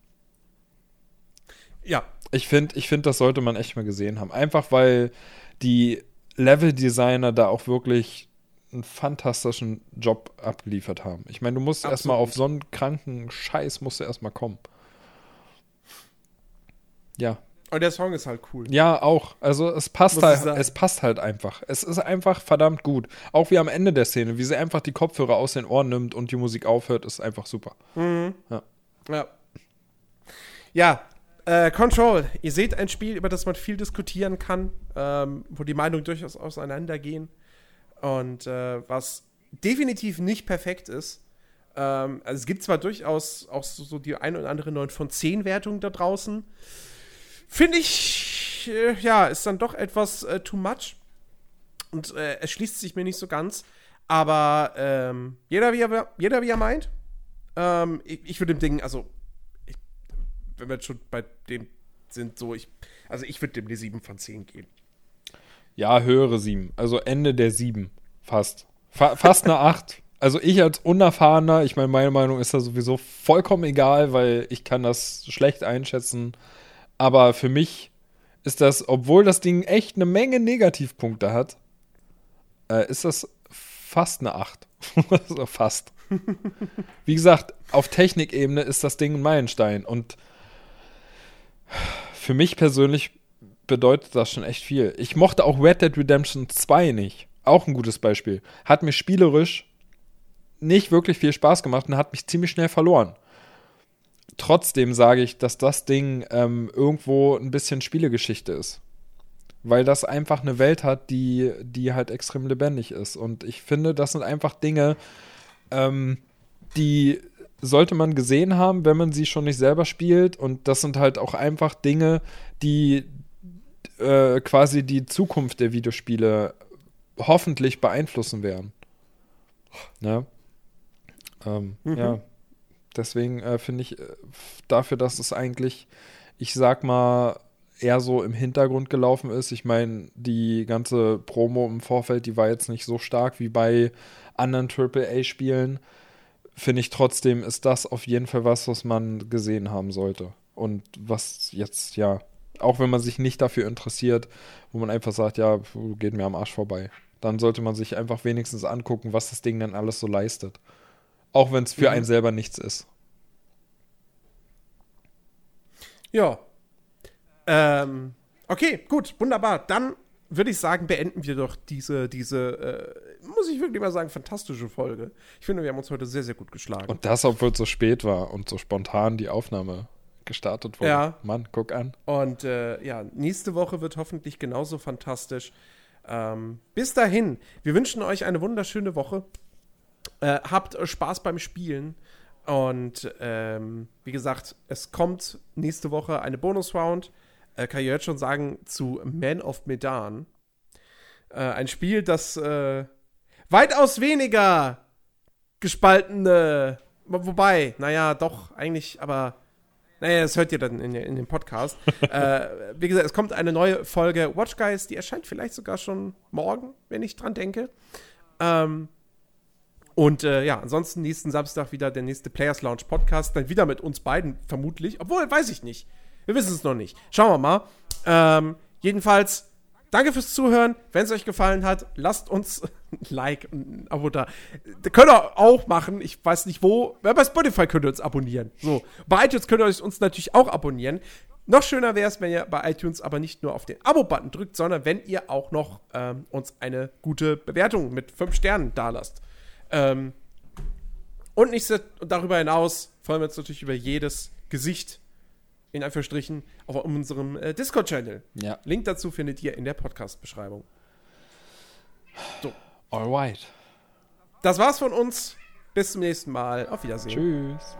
Ja. Ich finde, ich find, das sollte man echt mal gesehen haben. Einfach weil die Level-Designer da auch wirklich einen fantastischen Job abgeliefert haben. Ich meine, du musst erstmal auf so einen kranken Scheiß musst du erstmal kommen. Ja. Und der Song ist halt cool. Ja, auch. Also es passt halt, es passt halt einfach. Es ist einfach verdammt gut. Auch wie am Ende der Szene, wie sie einfach die Kopfhörer aus den Ohren nimmt und die Musik aufhört, ist einfach super. Mhm. Ja. Ja. Ja, äh, Control. Ihr seht ein Spiel, über das man viel diskutieren kann, ähm, wo die Meinungen durchaus auseinandergehen. Und äh, was definitiv nicht perfekt ist, ähm, also es gibt zwar durchaus auch so, so die ein oder andere 9 von 10 Wertung da draußen. Finde ich, äh, ja, ist dann doch etwas äh, too much. Und äh, es schließt sich mir nicht so ganz. Aber ähm, jeder, wie er, jeder, wie er meint. Ähm, ich, ich würde dem Ding, also, ich, wenn wir jetzt schon bei dem sind, so, ich, also ich würde dem eine 7 von 10 geben. Ja, höhere 7. Also Ende der 7. Fast. Fa fast eine 8. Also ich als Unerfahrener, ich meine, meine Meinung ist da sowieso vollkommen egal, weil ich kann das schlecht einschätzen. Aber für mich ist das, obwohl das Ding echt eine Menge Negativpunkte hat, äh, ist das fast eine 8. also [laughs] fast. [laughs] Wie gesagt, auf Technikebene ist das Ding ein Meilenstein. Und für mich persönlich bedeutet das schon echt viel. Ich mochte auch Red Dead Redemption 2 nicht. Auch ein gutes Beispiel. Hat mir spielerisch nicht wirklich viel Spaß gemacht und hat mich ziemlich schnell verloren. Trotzdem sage ich, dass das Ding ähm, irgendwo ein bisschen Spielegeschichte ist. Weil das einfach eine Welt hat, die, die halt extrem lebendig ist. Und ich finde, das sind einfach Dinge, ähm, die sollte man gesehen haben, wenn man sie schon nicht selber spielt. Und das sind halt auch einfach Dinge, die, äh, quasi die Zukunft der Videospiele hoffentlich beeinflussen werden. Ne? Ähm, mhm. Ja. Deswegen äh, finde ich äh, dafür, dass es eigentlich, ich sag mal, eher so im Hintergrund gelaufen ist. Ich meine, die ganze Promo im Vorfeld, die war jetzt nicht so stark wie bei anderen AAA-Spielen. Finde ich trotzdem, ist das auf jeden Fall was, was man gesehen haben sollte. Und was jetzt, ja, auch wenn man sich nicht dafür interessiert, wo man einfach sagt, ja, geht mir am Arsch vorbei. Dann sollte man sich einfach wenigstens angucken, was das Ding denn alles so leistet. Auch wenn es für mhm. einen selber nichts ist. Ja. Ähm, okay, gut, wunderbar. Dann würde ich sagen, beenden wir doch diese, diese, äh, muss ich wirklich mal sagen, fantastische Folge. Ich finde, wir haben uns heute sehr, sehr gut geschlagen. Und das, obwohl es so spät war und so spontan die Aufnahme gestartet wurde. Ja. Mann, guck an. Und äh, ja, nächste Woche wird hoffentlich genauso fantastisch. Ähm, bis dahin, wir wünschen euch eine wunderschöne Woche. Äh, habt Spaß beim Spielen. Und ähm, wie gesagt, es kommt nächste Woche eine Bonus-Round. Äh, kann ich jetzt schon sagen, zu Man of Medan. Äh, ein Spiel, das äh, weitaus weniger gespaltene, wobei, naja, doch, eigentlich, aber naja, das hört ihr dann in, in dem Podcast. [laughs] äh, wie gesagt, es kommt eine neue Folge Watch Guys, die erscheint vielleicht sogar schon morgen, wenn ich dran denke. Ähm, und äh, ja, ansonsten nächsten Samstag wieder der nächste Players Lounge Podcast. Dann wieder mit uns beiden, vermutlich. Obwohl, weiß ich nicht. Wir wissen es noch nicht. Schauen wir mal. Ähm, jedenfalls, danke fürs Zuhören. Wenn es euch gefallen hat, lasst uns ein [laughs] Like und ein Abo da. Das könnt ihr auch machen. Ich weiß nicht wo. Bei Spotify könnt ihr uns abonnieren. So. Bei iTunes könnt ihr uns natürlich auch abonnieren. Noch schöner wäre es, wenn ihr bei iTunes aber nicht nur auf den Abo-Button drückt, sondern wenn ihr auch noch ähm, uns eine gute Bewertung mit 5 Sternen da lasst. Ähm, und nicht darüber hinaus freuen wir uns natürlich über jedes Gesicht, in Anführungsstrichen, auf unserem äh, Discord-Channel. Ja. Link dazu findet ihr in der Podcast-Beschreibung. So. Alright. Das war's von uns. Bis zum nächsten Mal. Auf Wiedersehen. Tschüss.